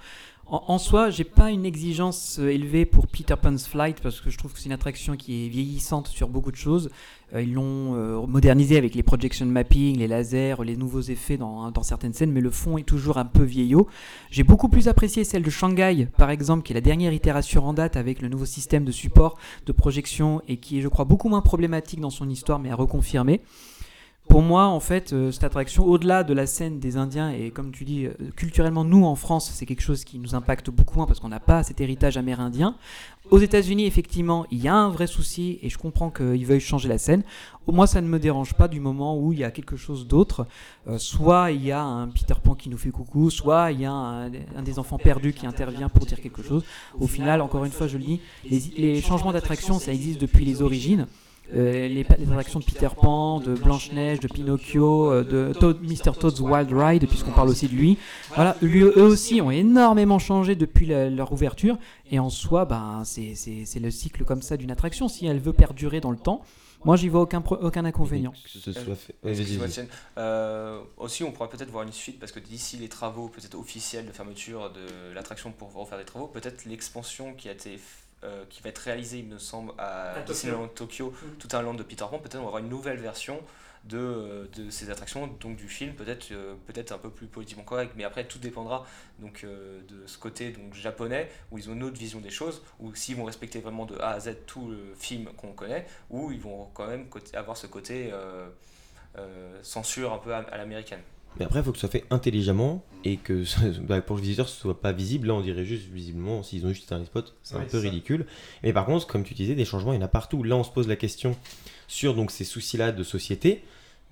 En, en soi, j'ai pas une exigence euh, élevée pour Peter Pan's Flight parce que je trouve que c'est une attraction qui est vieillissante sur beaucoup de choses. Euh, ils l'ont euh, modernisé avec les projection mapping, les lasers, les nouveaux effets dans, dans certaines scènes, mais le fond est toujours un peu vieillot. J'ai beaucoup plus apprécié celle de Shanghai, par exemple, qui est la dernière itération en date avec le nouveau système de support de projection et qui est, je crois, beaucoup moins problématique dans son histoire, mais à reconfirmer. Pour moi, en fait, euh, cette attraction, au-delà de la scène des Indiens, et comme tu dis, euh, culturellement, nous, en France, c'est quelque chose qui nous impacte beaucoup moins parce qu'on n'a pas cet héritage amérindien. Aux États-Unis, effectivement, il y a un vrai souci, et je comprends qu'ils veuillent changer la scène. Moins, ça ne me dérange pas du moment où il y a quelque chose d'autre. Euh, soit il y a un Peter Pan qui nous fait coucou, soit il y a un, un des enfants perdus qui intervient pour dire quelque chose. Au final, encore une fois, je le dis, les, les changements d'attraction, ça existe depuis les origines. Euh, les, les attractions de Peter Pan, de Blanche-Neige, de Pinocchio, euh, de Toad- Mr. Toad's Wild Ride, puisqu'on parle aussi de lui. Voilà, lui, eux aussi ont énormément changé depuis la- leur ouverture. Et en soi, ben, c'est c'est- c'est le cycle comme ça d'une attraction. Si elle veut perdurer dans le temps, moi, j'y vois aucun, aucun inconvénient.
Que ce soit fait.
Euh, aussi, on pourrait peut-être voir une suite parce que d'ici les travaux peut-être officiels de fermeture de l'attraction pour refaire des travaux, peut-être l'expansion qui a été f- euh, qui va être réalisée, il me semble, à,
À
Disneyland Tokyo, tout un land de Peter Pan. Peut-être on va avoir une nouvelle version de, euh, de ces attractions, donc du film, peut-être euh, peut-être un peu plus politiquement correct, mais après tout dépendra donc euh, de ce côté donc japonais où ils ont une autre vision des choses, ou s'ils vont respecter vraiment de A à Z tout le film qu'on connaît, ou ils vont quand même avoir ce côté censure un peu à, à l'américaine.
Mais après, il faut que ce soit fait intelligemment et que bah, pour le visiteur, ce soit pas visible. Là, on dirait juste visiblement, s'ils ont juste les spots, c'est un peu
ça.
ridicule. Mais par contre, comme tu disais, des changements, il y en a partout. Là, on se pose la question sur donc, ces soucis-là de société.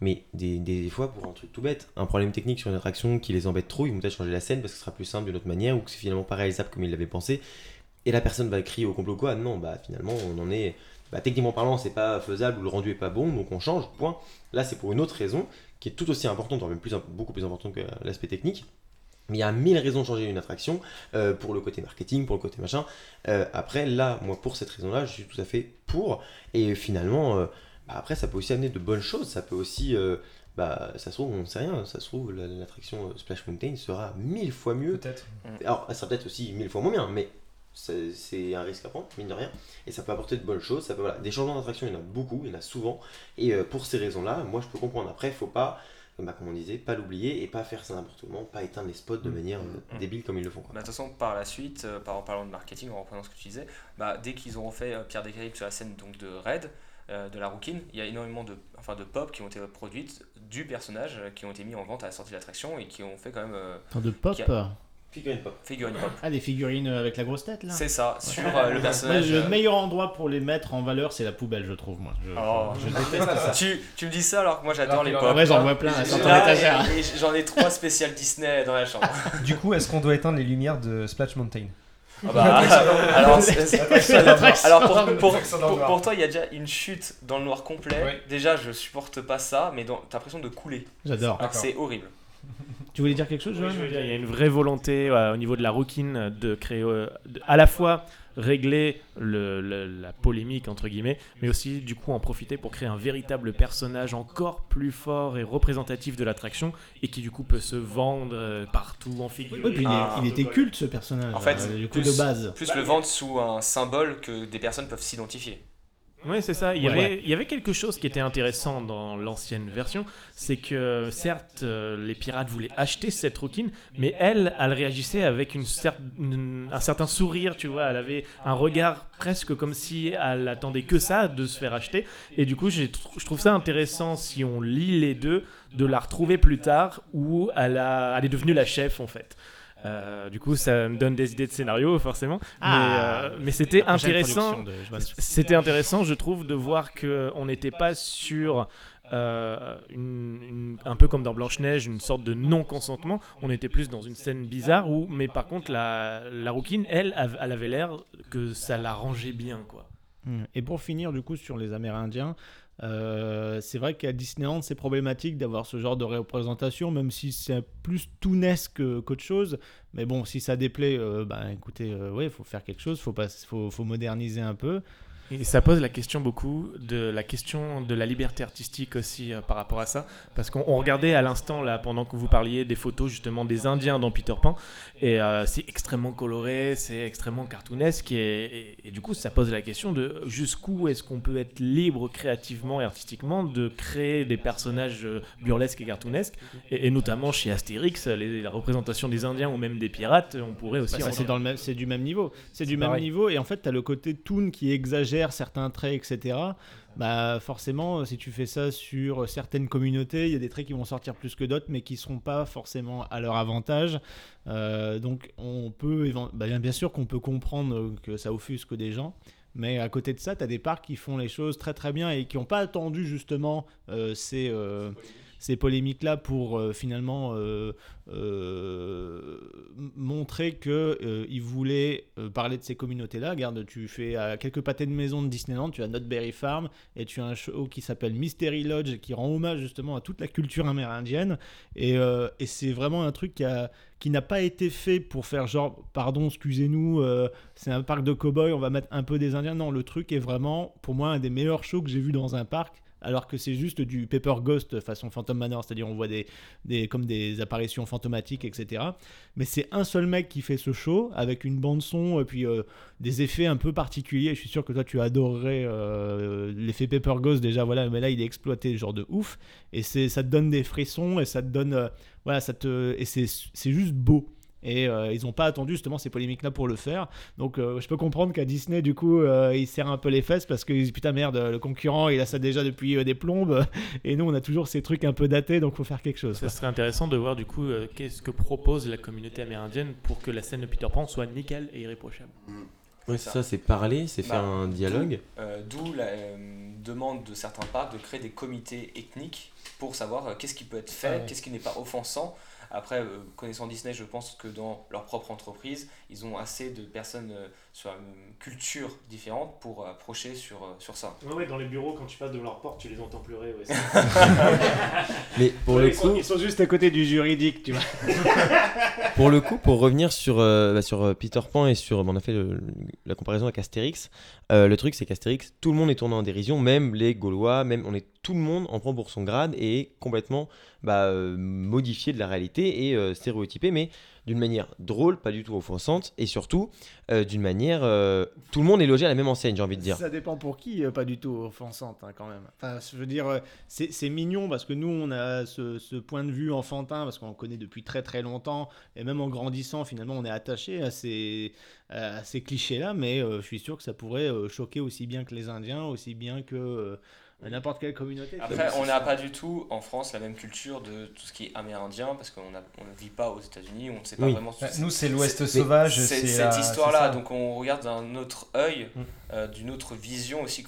Mais des, des, des fois, pour un truc tout bête, un problème technique sur une attraction qui les embête trop, ils vont peut-être changer la scène parce que ce sera plus simple d'une autre manière ou que c'est finalement pas réalisable comme ils l'avaient pensé. Et la personne va crier au complot quoi? Non, bah finalement, on en est. Bah, techniquement parlant, c'est pas faisable ou le rendu est pas bon, donc on change, point. Là, c'est pour une autre raison qui est tout aussi importante, voire même plus, beaucoup plus importante que l'aspect technique. Mais il y a mille raisons de changer une attraction, euh, pour le côté marketing, pour le côté machin. Euh, après, là, moi, pour cette raison-là, je suis tout à fait pour. Et finalement, euh, bah, après, ça peut aussi amener de bonnes choses. Ça peut aussi, bah, ça se trouve, on ne sait rien, ça se trouve, la- l'attraction Splash Mountain sera mille fois mieux.
Peut-être.
Alors, elle sera peut-être aussi mille fois moins bien, mais c'est un risque à prendre, mine de rien. Et ça peut apporter de bonnes choses. Ça peut, voilà, des changements d'attraction, il y en a beaucoup, il y en a souvent. Et euh, pour ces raisons-là, moi, je peux comprendre. Après, il faut pas, bah, comme on disait, pas l'oublier et pas faire ça n'importe comment, pas éteindre les spots de manière euh,
Mm.
débile comme ils le font. quoi.
Bah, de toute façon, par la suite, euh, par, en parlant de marketing, en reprenant ce que tu disais, bah, dès qu'ils auront fait euh, Pierre des Caraïbes sur la scène donc, de Red, euh, de la Rookin, il y a énormément de, enfin, de pop qui ont été produites du personnage, euh, qui ont été mis en vente à la sortie de l'attraction et qui ont fait quand même euh,
Enfin, de pop.
Figurine pop.
figurine pop.
Ah, des figurines avec la grosse tête là
C'est ça, sur euh, le
Ouais,
personnage.
le
euh,
meilleur endroit pour les mettre en valeur, c'est la poubelle, je trouve, moi. Je,
Oh.
je- je déteste ça.
tu, tu me dis ça alors que moi j'adore les pop.
En vrai, j'en vois plein, elles sont en
Là,
étagère.
J'en ai trois spéciales Disney dans la chambre.
Du coup, est-ce qu'on doit éteindre les lumières de Splash Mountain?
Ah bah, alors, alors pour, pour, pour- pour toi, il y a déjà une chute dans le noir complet.
Oui.
Déjà, je supporte pas ça, mais t'as l'impression de couler.
J'adore.
C'est horrible.
Tu voulais dire quelque chose,
Oui,
Joël
je veux dire, il y a une vraie volonté euh, au niveau de la rouquine de créer euh, de- à la fois régler le- le- la polémique entre guillemets, mais aussi du coup en profiter pour créer un véritable personnage encore plus fort et représentatif de l'attraction et qui du coup peut se vendre euh, partout en figure.
Oui, puis il, est-
Ah.
il était culte ce personnage.
En fait,
euh, du coup
plus-
de base.
Plus le vendre sous un symbole que des personnes peuvent s'identifier.
Oui, c'est ça. Il y,
Ouais.
avait, il y avait quelque chose qui était intéressant dans l'ancienne version, c'est que certes, euh, les pirates voulaient acheter cette rouquine, mais elle, elle réagissait avec une cer- une- un certain sourire, tu vois. Elle avait un regard presque comme si elle attendait que ça de se faire acheter. Et du coup, je trouve ça intéressant si on lit les deux, de la retrouver plus tard où elle, a, elle est devenue la chef en fait. Euh, du coup, ça me donne des idées de scénario, forcément.
Ah.
mais euh, mais c'était intéressant.
de.
C'était intéressant, je trouve, de voir que on n'était pas sur euh, une- une- un peu comme dans Blanche Neige, une sorte de non-consentement. On était plus dans une scène bizarre où, mais par contre, la, la rouquine, elle, elle avait l'air que ça l'arrangeait bien, quoi.
Et pour finir, du coup, sur les Amérindiens, Euh, c'est vrai qu'à Disneyland, c'est problématique d'avoir ce genre de représentation, même si c'est plus tounesque qu'autre chose. Mais bon, si ça déplaît, euh, bah écoutez, ouais, il faut faire quelque chose, pas, faut, faut moderniser un peu.
Et ça pose la question beaucoup de la question de la liberté artistique aussi euh, par rapport à ça, parce qu'on regardait à l'instant là pendant que vous parliez des photos justement des Indiens dans Peter Pan, et euh, c'est extrêmement coloré, c'est extrêmement cartoonesque, et, et, du coup ça pose la question de jusqu'où est-ce qu'on peut être libre créativement et artistiquement de créer des personnages euh, burlesques et cartoonesques, et, notamment chez Astérix, les, la représentation des Indiens ou même des pirates, on pourrait aussi.
Bah, c'est dans le même, c'est du même niveau, c'est du même niveau, et en fait tu as le côté toon qui exagère certains traits, etc. Bah forcément, si tu fais ça sur certaines communautés, il y a des traits qui vont sortir plus que d'autres, mais qui seront pas forcément à leur avantage. Euh, donc on peut, bah, bien sûr qu'on peut comprendre que ça offusque des gens. Mais à côté de ça, tu as des parcs qui font les choses très très bien et qui n'ont pas attendu justement euh, ces, euh, ces polémiques-là pour euh, finalement euh, euh, montrer qu'ils voulaient parler de ces communautés-là. Regarde, tu fais quelques pâtés de maison de Disneyland, tu as Nutberry Farm et tu as un show qui s'appelle Mystery Lodge qui rend hommage justement à toute la culture amérindienne. Et, c'est vraiment un truc qui n'a pas été fait pour faire genre, pardon, excusez-nous, c'est un parc de cow-boys, on va mettre un peu des Indiens. Non, le truc est vraiment, pour moi, un des meilleurs shows que j'ai vu dans un parc alors que c'est juste du paper ghost façon Phantom Manor, c'est-à-dire on voit des, des, comme des apparitions fantomatiques, etc. Mais c'est un seul mec qui fait ce show avec une bande son et puis euh, des effets un peu particuliers. Je suis sûr que toi tu adorerais euh, l'effet paper ghost déjà, voilà, mais là il est exploité genre de ouf et ça te donne des frissons et ça te donne, euh, voilà, ça te et c'est juste beau. Et euh, ils n'ont pas attendu justement ces polémiques-là pour le faire. Donc euh, je peux comprendre qu'à Disney, du coup, euh, ils serrent un peu les fesses parce que putain merde, le concurrent il a ça déjà depuis des plombes. Et nous, on a toujours ces trucs un peu datés, donc faut faire quelque chose.
Ça serait intéressant de voir du coup qu'est-ce que propose la communauté amérindienne pour que la scène de Peter Pan soit nickel et irréprochable.
Oui, c'est ça, c'est parler, c'est faire bah, un dialogue.
D'où la demande de certains parcs de créer des comités ethniques pour savoir qu'est-ce qui peut être fait, qu'est-ce qui n'est pas offensant. Après, euh, connaissant Disney, je pense que dans leur propre entreprise, ils ont assez de personnes euh, sur une culture différente pour approcher sur, euh, sur ça.
Oui, dans les bureaux, quand tu passes de leur porte, tu les entends pleurer.
Mais pour le
ils
coup.
Sont, ils sont juste à côté du juridique, tu vois.
pour le coup, pour revenir sur, bah, sur Peter Pan et sur. on a fait la comparaison avec Astérix. le truc, c'est qu'Astérix, tout le monde est tourné en dérision, même les Gaulois, même on est tout le monde en prend pour son grade et est complètement bah, modifié de la réalité et stéréotypé, mais d'une manière drôle, pas du tout offensante, et surtout euh, d'une manière. Euh, tout le monde est logé à la même enseigne, j'ai envie de dire.
Ça dépend pour qui, euh, pas du tout offensante hein, quand même. Enfin, je veux dire, c'est mignon parce que nous, on a ce, point de vue enfantin, parce qu'on connaît depuis très très longtemps, et même en grandissant, finalement, on est attaché à ces, à ces clichés-là, mais je suis sûr que ça pourrait choquer aussi bien que les Indiens, aussi bien que n'importe quelle communauté.
Après, on n'a pas du tout en France la même culture de tout ce qui est amérindien parce qu'on ne vit pas aux États-Unis, on ne sait pas vraiment.
Bah, nous, c'est l'Ouest sauvage.
C'est cette histoire-là, donc on regarde d'un autre œil, mm. euh, d'une autre vision aussi.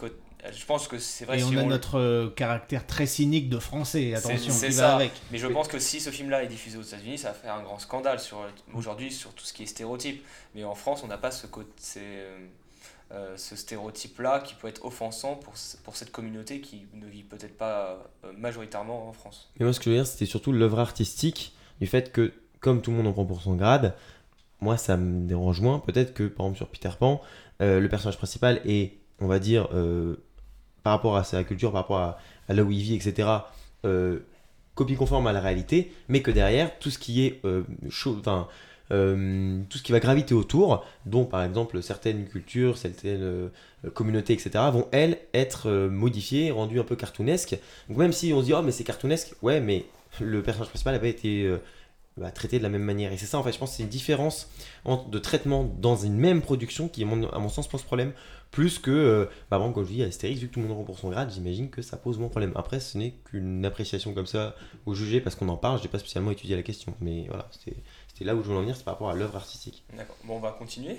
Je pense que c'est vrai.
Et on a notre euh, caractère très cynique de français, attention, qui ça. va avec.
Mais je pense que si ce film-là est diffusé aux États-Unis, ça va faire un grand scandale sur aujourd'hui sur tout ce qui est stéréotype. Mais en France, on n'a pas ce côté. Euh, ce stéréotype-là qui peut être offensant pour, pour cette communauté qui ne vit peut-être pas euh, majoritairement en France.
Mais moi, ce que je veux dire, c'était surtout l'œuvre artistique, du fait que, comme tout le monde en prend pour son grade, moi, ça me dérange moins. Peut-être que, par exemple, sur Peter Pan, euh, le personnage principal est, on va dire, par rapport à sa culture, par rapport à, à là où il vit, etc., copie conforme à la réalité, mais que derrière, tout ce qui est euh, tout ce qui va graviter autour, dont par exemple certaines cultures, certaines euh, communautés, etc., vont elles être euh, modifiées, rendues un peu cartoonesques. Donc même si on se dit, oh mais c'est cartoonesque, ouais, mais le personnage principal avait été bah, traité de la même manière. Et c'est ça, en fait, je pense c'est une différence de traitement dans une même production qui, à mon, sens, pose problème. Plus que, bah, bon, quand je dis Astérix, vu que tout le monde rend son grade, j'imagine que ça pose moins problème. Après, ce n'est qu'une appréciation comme ça au jugé parce qu'on en parle, je n'ai pas spécialement étudié la question. Mais voilà, c'était et là où je veux en venir, c'est par rapport à l'œuvre artistique.
D'accord. Bon, on va continuer.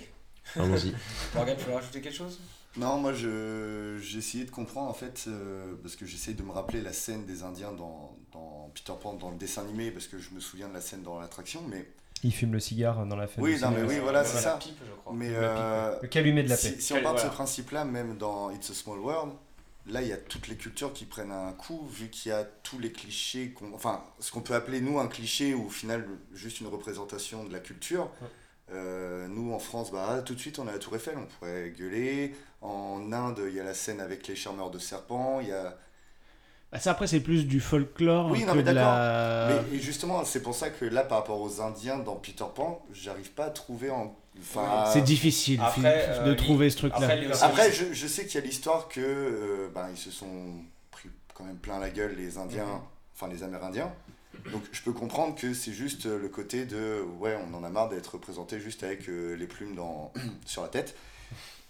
Allons-y.
Morgane, tu veux rajouter quelque chose?
Non, moi j'ai essayé de comprendre en fait, euh, parce que j'essaie de me rappeler la scène des Indiens dans, dans, Peter Pan, dans le dessin animé, parce que je me souviens de la scène dans l'attraction, mais.
Il fume le cigare dans la fête.
Oui, non, mais oui, voilà, c'est ça.
Pipe, je crois.
Mais
euh, le calumet de la paix.
Si, on part de ce principe-là, même dans It's a Small World, là, il y a toutes les cultures qui prennent un coup, vu qu'il y a tous les clichés, qu'on- enfin, ce qu'on peut appeler, nous, un cliché, ou au final, juste une représentation de la culture. Euh, nous, en France, bah, tout de suite, on a la Tour Eiffel, on pourrait gueuler. En Inde, il y a la scène avec les charmeurs de serpents, il y a...
Bah, ça, après, c'est plus du folklore
Oui, non,
que
mais
de
d'accord.
la.
Mais et justement, c'est pour ça que là, par rapport aux Indiens dans Peter Pan, j'arrive pas à trouver en... Enfin,
C'est difficile
Après,
de
euh,
trouver
il-
ce truc-là.
après,
je, je sais qu'il y a l'histoire que euh, ben, ils se sont pris quand même plein la gueule, les Indiens,
Mhm.
enfin les Amérindiens. Donc je peux comprendre que c'est juste euh, le côté de ouais, on en a marre d'être représenté juste avec euh, les plumes dans, sur la tête.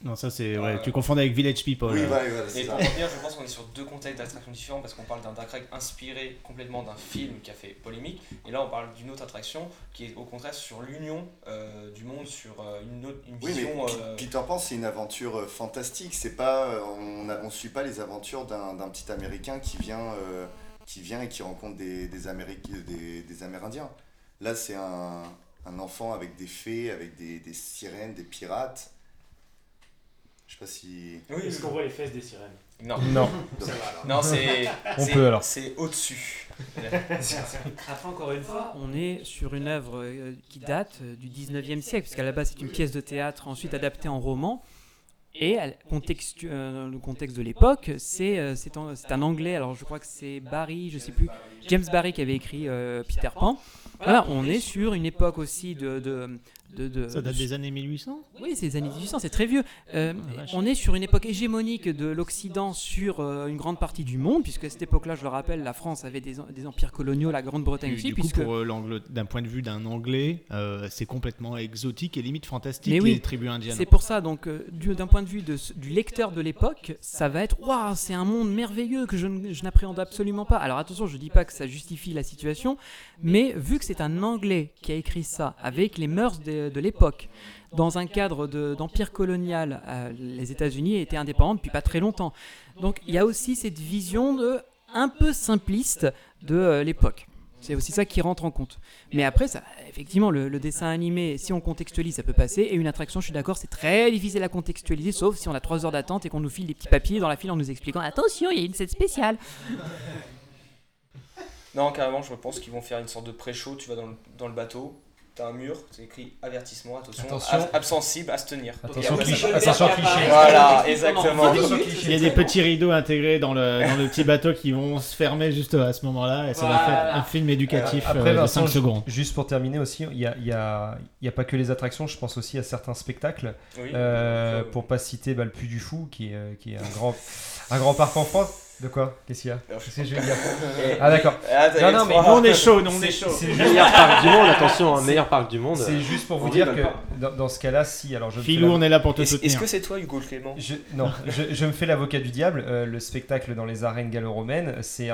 Non, ça, c'est.
Ouais,
ouais. tu confondais avec Village People.
oui,
là.
voilà,
Mais pour revenir, je pense qu'on est sur deux contextes d'attraction différents parce qu'on parle d'un dark ride inspiré complètement d'un film qui a fait polémique et là on parle d'une autre attraction qui est au contraire sur l'union euh, du monde, sur euh, une, autre, une
Oui, mais
vision.
P-
euh,
Peter Pan, c'est une aventure euh, fantastique. C'est pas, euh, on, a- on suit pas les aventures d'un d'un petit Américain qui vient, euh, qui vient et qui rencontre des, des, des, des Amérindiens. Là, c'est un, un enfant avec des fées, avec des, des sirènes, des pirates. Je sais pas si.
Oui, oui,
voit les fesses des sirènes
Non,
Non.
non c'est.
On
c'est-
peut, alors.
C'est au-dessus.
Après, encore une fois, on est sur une œuvre euh, qui date euh, du 19e siècle, puisqu'à la base, c'est une pièce de théâtre, ensuite adaptée en roman. Et elle- contextu- euh, le contexte de l'époque, c'est euh, c'est en- c'est un anglais, alors je crois que c'est Barry, je sais plus, James Barry qui avait écrit euh, Peter Pan. Voilà, on est sur une époque aussi de. de, de, de-
Ça date des années 1800
Oui, c'est les années 1800, c'est très vieux. Euh,
Ah,
on est sur une époque hégémonique de l'Occident sur euh, une grande partie du monde, puisque à cette époque-là, je le rappelle, la France avait des, des empires coloniaux, la Grande-Bretagne aussi,
du coup,
puisque
pour euh, d'un point de vue d'un anglais, euh, c'est complètement exotique et limite fantastique
Mais oui,
les tribus indiennes.
c'est pour ça, donc, du- d'un point de vue de du lecteur de l'époque, ça va être Waouh, c'est un monde merveilleux que je, je n'appréhende absolument pas. Alors attention, je dis pas que ça justifie la situation, mais vu que c'est un anglais qui a écrit ça, avec les mœurs de, de l'époque, dans un cadre de- d'empire colonial, euh, les États-Unis étaient indépendants depuis pas très longtemps. Donc il y a aussi cette vision un peu simpliste de euh, l'époque. C'est aussi ça qui rentre en compte. Mais après, ça, effectivement, le, dessin animé, si on contextualise, ça peut passer. Et une attraction, je suis d'accord, c'est très difficile à contextualiser, sauf si on a 3 heures d'attente et qu'on nous file des petits papiers dans la file en nous expliquant Attention, il y a une scène spéciale.
Non, carrément, je pense qu'ils vont faire une sorte de pré-show. Tu vas dans le bateau, t'as un mur, c'est écrit avertissement, attention,
Attention.
à se tenir.
Attention, cliché. Attention, cliché.
Voilà, exactement.
Il y a des petits rideaux intégrés dans le, dans le petit bateau qui vont se fermer juste à ce moment-là et ça va faire un film éducatif
Après,
euh, de
Vincent,
5
ju-
secondes.
Juste pour terminer aussi, il n'y a, y a, il y a pas que les attractions, je pense aussi à certains spectacles.
Oui,
Euh, pour pas citer bah, le Puy du Fou, qui est, euh, qui est un, grand, un grand parc en France. De quoi? Qu'est-ce qu'il y a? Qu'est-ce que je vais dire
Et-
Ah d'accord.
Ah, t'as
Non, non, mais.
Nous on est chaud, nous on
C'est-
est chaud.
c'est juste-
Meilleur parc du monde, attention,
C'est-
meilleur parc du monde.
C'est juste pour vous
on
dire que dans, dans ce cas-là, si alors je
Filou,
la-
on est là pour te
Est-ce
soutenir.
est-ce que c'est toi, Hugo Clément?
Je, non, je, je me fais l'avocat du diable. euh, le spectacle dans les arènes gallo-romaines, c'est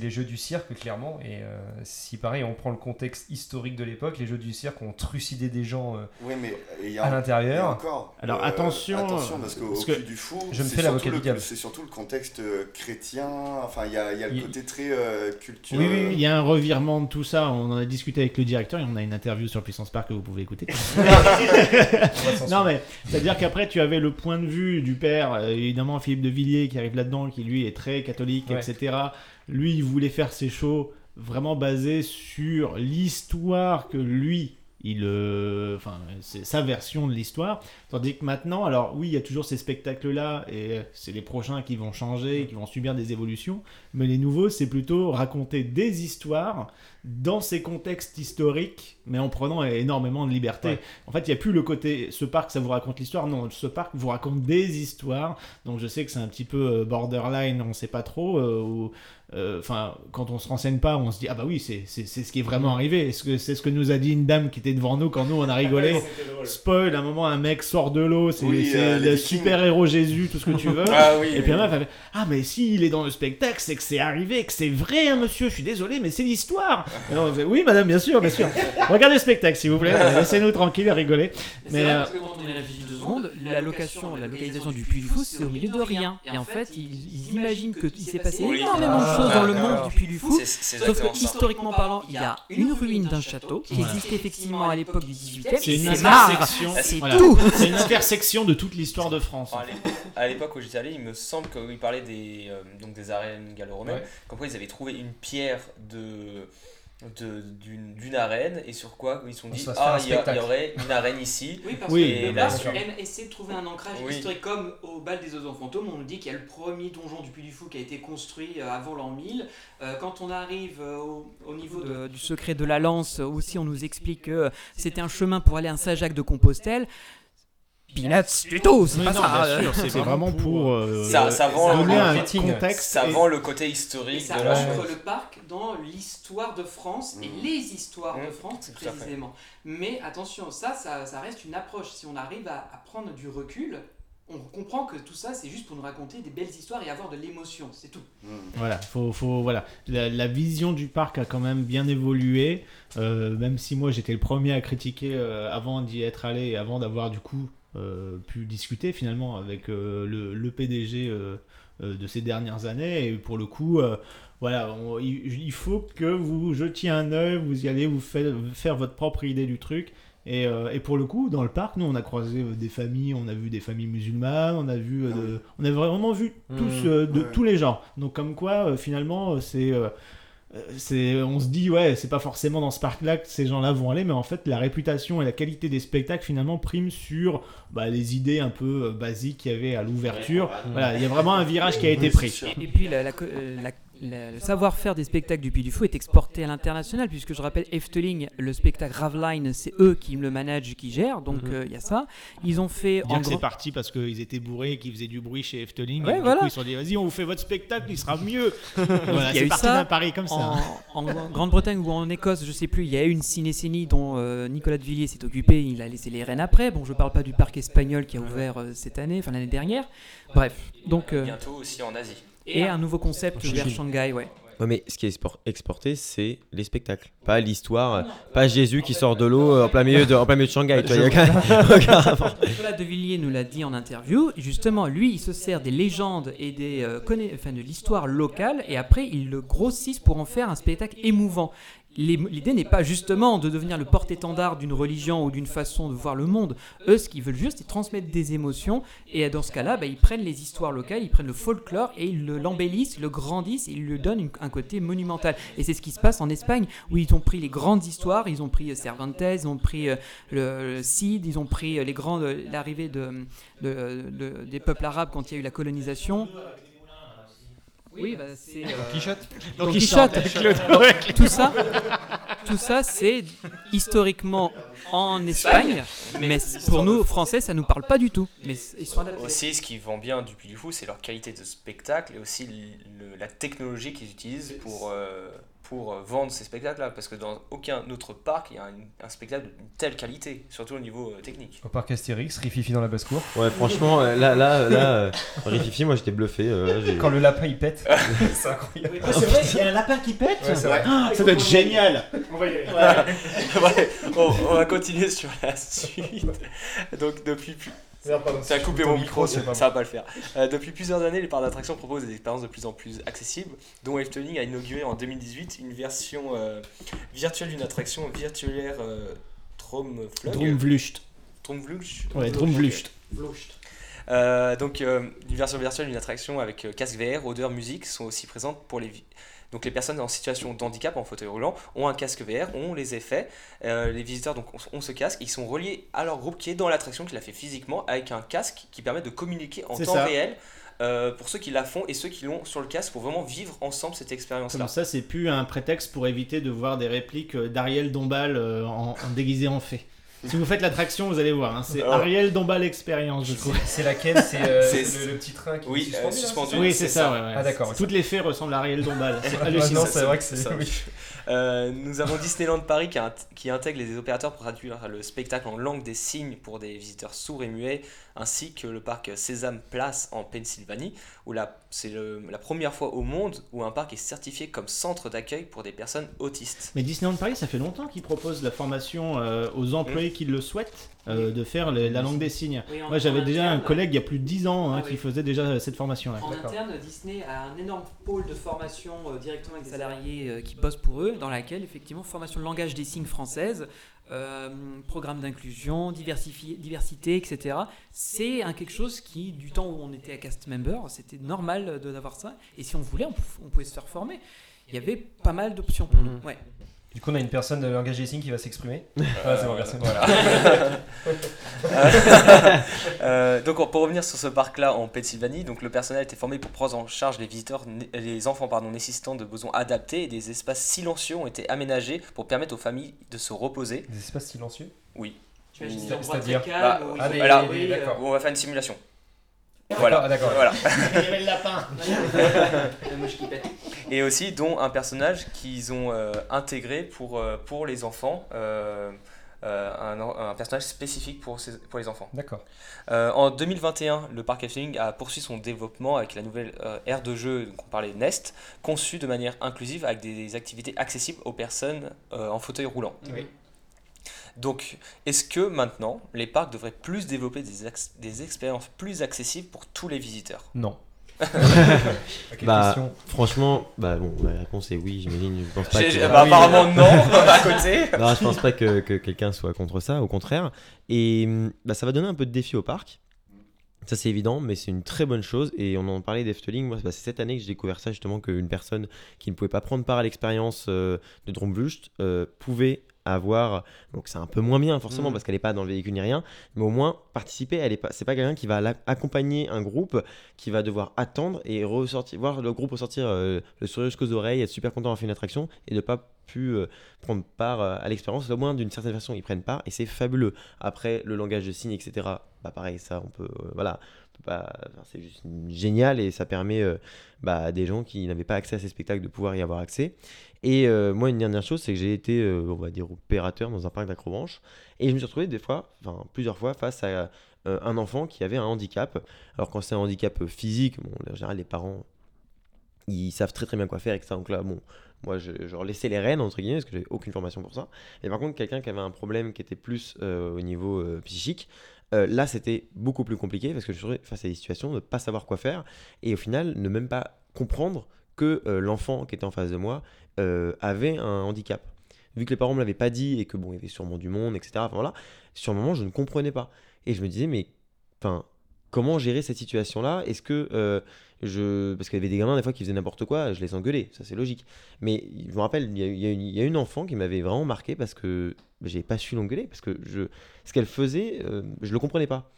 les, jeux du cirque, clairement. Et euh, si pareil, on prend le contexte historique de l'époque, les jeux du cirque ont trucidé des gens euh,
Oui, mais il y a
à l'intérieur.
encore.
Alors, attention,
attention parce qu'au du Fou,
je me
c'est
fais l'avocat
surtout
du
le-
diable.
C'est surtout le contexte euh, chrétien. Enfin, il y a, il y a le côté très euh, culturel.
Oui, oui, oui, il y a un revirement de tout ça. On en a discuté avec le directeur et on a une interview sur Puissance Park que vous pouvez écouter. Non, mais c'est-à-dire qu'après, tu avais le point de vue du père, euh, évidemment, Philippe de Villiers qui arrive là-dedans, qui lui est très catholique,
Ouais.
etc. Lui, il voulait faire ses shows vraiment basés sur l'histoire que lui. Il, euh, enfin, c'est sa version de l'histoire. Tandis que maintenant, alors oui, il y a toujours ces spectacles-là, et c'est les prochains qui vont changer, qui vont subir des évolutions. Mais les nouveaux, c'est plutôt raconter des histoires dans ces contextes historiques, mais en prenant énormément de liberté.
Ouais.
En fait, il n'y a plus le côté ce parc, ça vous raconte l'histoire. Non, ce parc vous raconte des histoires. Donc je sais que c'est un petit peu euh, borderline, on ne sait pas trop. euh, ou, euh, Enfin, quand on se renseigne pas, on se dit ah bah oui, c'est ce qui est vraiment arrivé. Est-ce que c'est ce que nous a dit une dame qui était devant nous quand nous on a rigolé Spoil, à un moment un mec sort de l'eau, c'est
Oui, euh,
le super héros Jésus, tout ce que tu veux.
Ah oui.
Et puis la meuf, elle fait Ah, mais si il est dans le spectacle, c'est que c'est arrivé, que c'est vrai, hein, monsieur. Je suis désolé, mais c'est l'histoire. Et on fait, Oui, madame, bien sûr, bien sûr. Regardez le spectacle, s'il vous plaît. Laissez-nous tranquilles et rigoler. Mais,
la location, la localisation du Puy du Fou, c'est au milieu de rien. Et en fait, ils, ils imaginent qu'il s'est passé énormément de
Ah,
choses dans le monde du Puy du Fou. Sauf que historiquement parlant, il y a une ruine d'un château qui existait effectivement à l'époque du 18e.
C'est une intersection.
C'est
tout.
C'est une intersection de toute l'histoire de France.
À l'é- à l'époque où j'étais allé, il me semble qu'ils parlaient des, euh, donc des arènes gallo-romaines. Comme quoi ils avaient trouvé une pierre de- d'une d'une arène et sur quoi ils se sont
On
dit
se
ah il y, aurait une arène ici
Oui, parce
Oui,
que
et
le
là,
basque aime essayer de trouver un ancrage
Oui.
historique comme au bal des oiseaux fantômes. On nous dit qu'il y a le premier donjon du Puy du Fou qui a été construit euh, avant l'an 1000. Euh, quand on arrive euh, au, au niveau de- du secret de la lance, aussi on nous explique que c'était un chemin pour aller à Saint-Jacques de Compostelle. Peanuts du tout, c'est
Oui,
pas
non,
ça.
bien
euh,
sûr, c'est vraiment pour euh,
Ça- ça vend
donner
le
un contexte.
ça
et-
vend le côté
Et
historique
ça
de la chose
le parc dans l'histoire de France et
Mm.
les histoires de
Mm,
France précisément. Mais attention, ça, ça, ça reste une approche. Si on arrive à, à prendre du recul, on comprend que tout ça, c'est juste pour nous raconter des belles histoires et avoir de l'émotion, c'est tout.
Voilà, faut, faut, voilà. La, la vision du parc a quand même bien évolué, euh, même si moi j'étais le premier à critiquer euh, avant d'y être allé et avant d'avoir du coup euh, pu discuter finalement avec euh, le, le PDG euh, euh, de ces dernières années. Et pour le coup, euh, voilà, on- il, il faut que vous jetiez un œil, vous y allez vous faire, faire votre propre idée du truc. Et, euh, et pour le coup, dans le parc, nous, on a croisé euh, des familles, on a vu des familles musulmanes, on a vu, euh, de- on a vraiment vu tous,
Mmh,
euh, de
ouais.
tous les genres. Donc comme quoi, euh, finalement, euh, c'est, euh, euh, c'est, on se dit ouais, c'est pas forcément dans ce parc-là que ces gens-là vont aller, mais en fait, la réputation et la qualité des spectacles finalement priment sur bah, les idées un peu euh, basiques qu'il y avait à l'ouverture. Voilà, il y a vraiment un virage qui a été pris.
Et, et puis la- euh, la- le savoir-faire des spectacles du Puy du Fou est exporté à l'international, puisque je rappelle, Efteling, le spectacle Raveline, c'est eux qui le managent, qui gèrent, donc euh, il y a ça. Ils ont fait
Dire
en
que c'est parti parce qu'ils étaient bourrés et qu'ils faisaient du bruit chez Efteling.
Ouais,
et du
voilà.
coup, ils se sont dit, vas-y, on vous fait votre spectacle, il sera mieux. voilà,
Il y a
c'est
eu
parti
ça
d'un pari comme ça.
En, en Grande-Bretagne ou en Écosse, je sais plus, il y a eu une cinécénie dont euh, Nicolas de Villiers s'est occupé, il a laissé les rênes après. Bon, je parle pas du parc espagnol qui a ouvert euh, cette année, enfin l'année dernière. Bref, donc. euh,
bientôt aussi en Asie
et un nouveau concept vers Shanghai, ouais.
Ouais, mais ce qui est expor- exporté, c'est les spectacles, pas l'histoire, pas Jésus qui sort de l'eau euh, en plein milieu de, en plein milieu de Shanghai.
Nicolas de Villiers nous l'a dit en interview. Justement, lui, il se sert des légendes et des, euh, conna- enfin, de l'histoire locale et après, il le grossissent pour en faire un spectacle émouvant. L'idée n'est pas justement de devenir le porte-étendard d'une religion ou d'une façon de voir le monde. Eux, ce qu'ils veulent juste, c'est transmettre des émotions. Et dans ce cas-là, bah, ils prennent les histoires locales, ils prennent le folklore et ils le- l'embellissent, le grandissent et ils lui donnent un côté monumental. Et c'est ce qui se passe en Espagne, où ils ont pris les grandes histoires, ils ont pris euh, Cervantes, ils ont pris euh, le, Cid, ils ont pris euh, les grandes, euh, l'arrivée de- des peuples arabes quand il y a eu la colonisation. Oui, bah, c'est. euh,
Quichotte
Don Quichotte.
chante.
tout ça, tout ça, c'est historiquement en Espagne, mais pour nous Français, ça nous parle pas du tout. Mais ils sont adaptés.
aussi ce qui vend bien du Puy du Fou c'est leur qualité de spectacle et aussi le- la technologie qu'ils utilisent pour euh, pour euh, vendre ces spectacles là parce que dans aucun autre parc il y a un, un spectacle d'une telle qualité surtout au niveau euh, technique
Au parc Astérix, Rififi dans la basse-cour.
Ouais, franchement, euh, là, là, là, euh, Rififi, moi j'étais bluffé. euh,
Quand le lapin il pète, c'est incroyable.
c'est vrai, il y a un lapin qui pète.
Ouais, c'est vrai.
ça doit être génial.
Ouais, on, on va continuer sur la suite. Donc depuis plus... Ça a coupé mon micro, ça va pas le faire. Euh, depuis plusieurs années, les parcs d'attractions proposent des expériences de plus en plus accessibles, dont Efteling a inauguré en 2018 une version euh, virtuelle d'une attraction virtuelle euh, Tromflug.
Drumvlucht.
Tromflug
Ouais, Drumvlucht.
Euh, donc, euh, une version virtuelle d'une attraction avec euh, casque VR, odeur, musique sont aussi présentes pour les. Donc, les personnes en situation de handicap, en fauteuil roulant, ont un casque VR, ont les effets. Euh, les visiteurs donc, ont- ce casque, ils sont reliés à leur groupe qui est dans l'attraction, qui l'a fait physiquement, avec un casque qui permet de communiquer en temps
ça.
réel euh, pour ceux qui la font et ceux qui l'ont sur le casque pour vraiment vivre ensemble cette expérience-là.
Comme ça, c'est plus un prétexte pour éviter de voir des répliques euh, d'Ariel Dombal en, en déguisé en fée. Si vous faites l'attraction, vous allez voir. hein, c'est. Ariel Dombal Expérience, je trouve.
C'est laquelle? C'est euh, le, le petit train qui
Oui,
est
euh,
suspendu. ça?
Oui,
c'est
ça.
ça.
ouais, ouais.
Ah, d'accord.
Toutes les fées ressemblent à Ariel Dombal. C'est
Ah,
hallucinant.
non, c'est vrai que c'est.
ça.
oui.
Euh, nous avons Disneyland Paris qui, int- qui intègre les opérateurs pour traduire le spectacle en langue des signes pour des visiteurs sourds et muets, ainsi que le parc Sésame Place en Pennsylvanie, où c'est la première fois au monde où un parc est certifié comme centre d'accueil pour des personnes autistes.
Mais Disneyland Paris, ça fait longtemps qu'ils proposent la formation euh, aux employés qui le souhaitent euh, de faire la langue des signes.
Oui, en-
Moi, j'avais
en
déjà un collègue il y a plus de 10 ans hein,
Ah
qui
oui.
faisait déjà cette formation-là.
En
D'accord.
interne, Disney a un énorme pôle de formation euh, directement avec des salariés euh, qui bossent pour eux, dans laquelle, effectivement, formation de langage des signes française, euh, programme d'inclusion, diversité, etc. C'est quelque chose qui, du temps où on était à cast member, c'était normal d'avoir ça. Et si on voulait, on, pou- on pouvait se faire former. Il y avait pas mal d'options pour
Mhm.
nous. Ouais.
Du coup, on a une personne de Engage Racing qui va s'exprimer. Ah, c'est bon, merci.
Voilà. Euh, donc pour revenir sur ce parc-là en Pennsylvanie, donc le personnel était formé pour prendre en charge les visiteurs, les enfants pardon, nécessitant de besoins adaptés et des espaces silencieux ont été aménagés pour permettre aux familles de se reposer.
Des espaces silencieux?
Oui.
Tu imagines
Ou-
des endroits très
c'est-à-dire
calmes
Bah,
ah, des-
voilà.
des-
euh,
d'accord.
Où on va faire une simulation. Voilà.
d'accord.
voilà.
Il y avait le lapin.
la mouche qui pète.
Et aussi dont un personnage qu'ils ont euh, intégré pour, euh, pour les enfants, euh, euh, un, un personnage spécifique pour, ces- pour les enfants.
D'accord.
Euh, en 2021, le parc Efteling a poursuivi son développement avec la nouvelle euh, aire de jeu, donc on parlait Nest, conçue de manière inclusive avec des activités accessibles aux personnes euh, en fauteuil roulant.
Oui.
Donc, est-ce que maintenant, les parcs devraient plus développer des, ex- des expériences plus accessibles pour tous les visiteurs?
Non. Quelle
Bah,
question
franchement, bah bon, la réponse est oui, j'imagine. Je pense pas que...
bah, Apparemment non, à côté.
Non, je pense pas que, que quelqu'un soit contre ça, au contraire. Et hum, bah, ça va donner un peu de défi au parc. Ça, c'est évident, mais c'est une très bonne chose. Et on en parlait d'Efteling. Moi, bah, c'est cette année que j'ai découvert ça, justement, qu'une personne qui ne pouvait pas prendre part à l'expérience euh, de Dromwust euh, pouvait avoir. Donc, c'est un peu moins bien, forcément,
Mhm.
parce qu'elle n'est pas dans le véhicule ni rien. Mais au moins, participer. Elle est pas, c'est pas quelqu'un qui va accompagner un groupe qui va devoir attendre et ressortir, voir le groupe ressortir euh, le sourire jusqu'aux oreilles, être super content d'avoir fait une attraction et de pas pu euh, prendre part euh, à l'expérience. Au moins, d'une certaine façon, ils prennent part et c'est fabuleux. Après, le langage de signes, etc. Bah, pareil, ça, on peut. voilà. Enfin, c'est juste génial et ça permet euh, bah, à des gens qui n'avaient pas accès à ces spectacles de pouvoir y avoir accès. Et euh, moi, une dernière chose, c'est que j'ai été, euh, on va dire, opérateur dans un parc d'acrobranche et je me suis retrouvé des fois, enfin plusieurs fois, face à un enfant qui avait un handicap. Alors quand c'est un handicap physique, bon, en général, les parents, ils savent très très bien quoi faire, etc. Donc là, bon, moi, je, leur laissais les rênes, entre guillemets, parce que j'avais aucune formation pour ça. Mais par contre, quelqu'un qui avait un problème qui était plus euh, au niveau euh, psychique, euh, là, c'était beaucoup plus compliqué, parce que je suis face à des situations de ne pas savoir quoi faire, et au final, ne même pas comprendre que l'enfant qui était en face de moi avait un handicap. Vu que les parents me l'avaient pas dit, et que bon, il y avait sûrement du monde, etc. Enfin, voilà, sur le moment, je ne comprenais pas. Et je me disais, mais enfin, comment gérer cette situation-là? Est-ce que je. Parce qu'il y avait des gamins, des fois, qui faisaient n'importe quoi, je les engueulais, ça c'est logique. Mais je me rappelle, il y y y a une enfant qui m'avait vraiment marqué parce que j'ai pas su l'engueuler, parce que je, ce qu'elle faisait, euh, je le comprenais pas.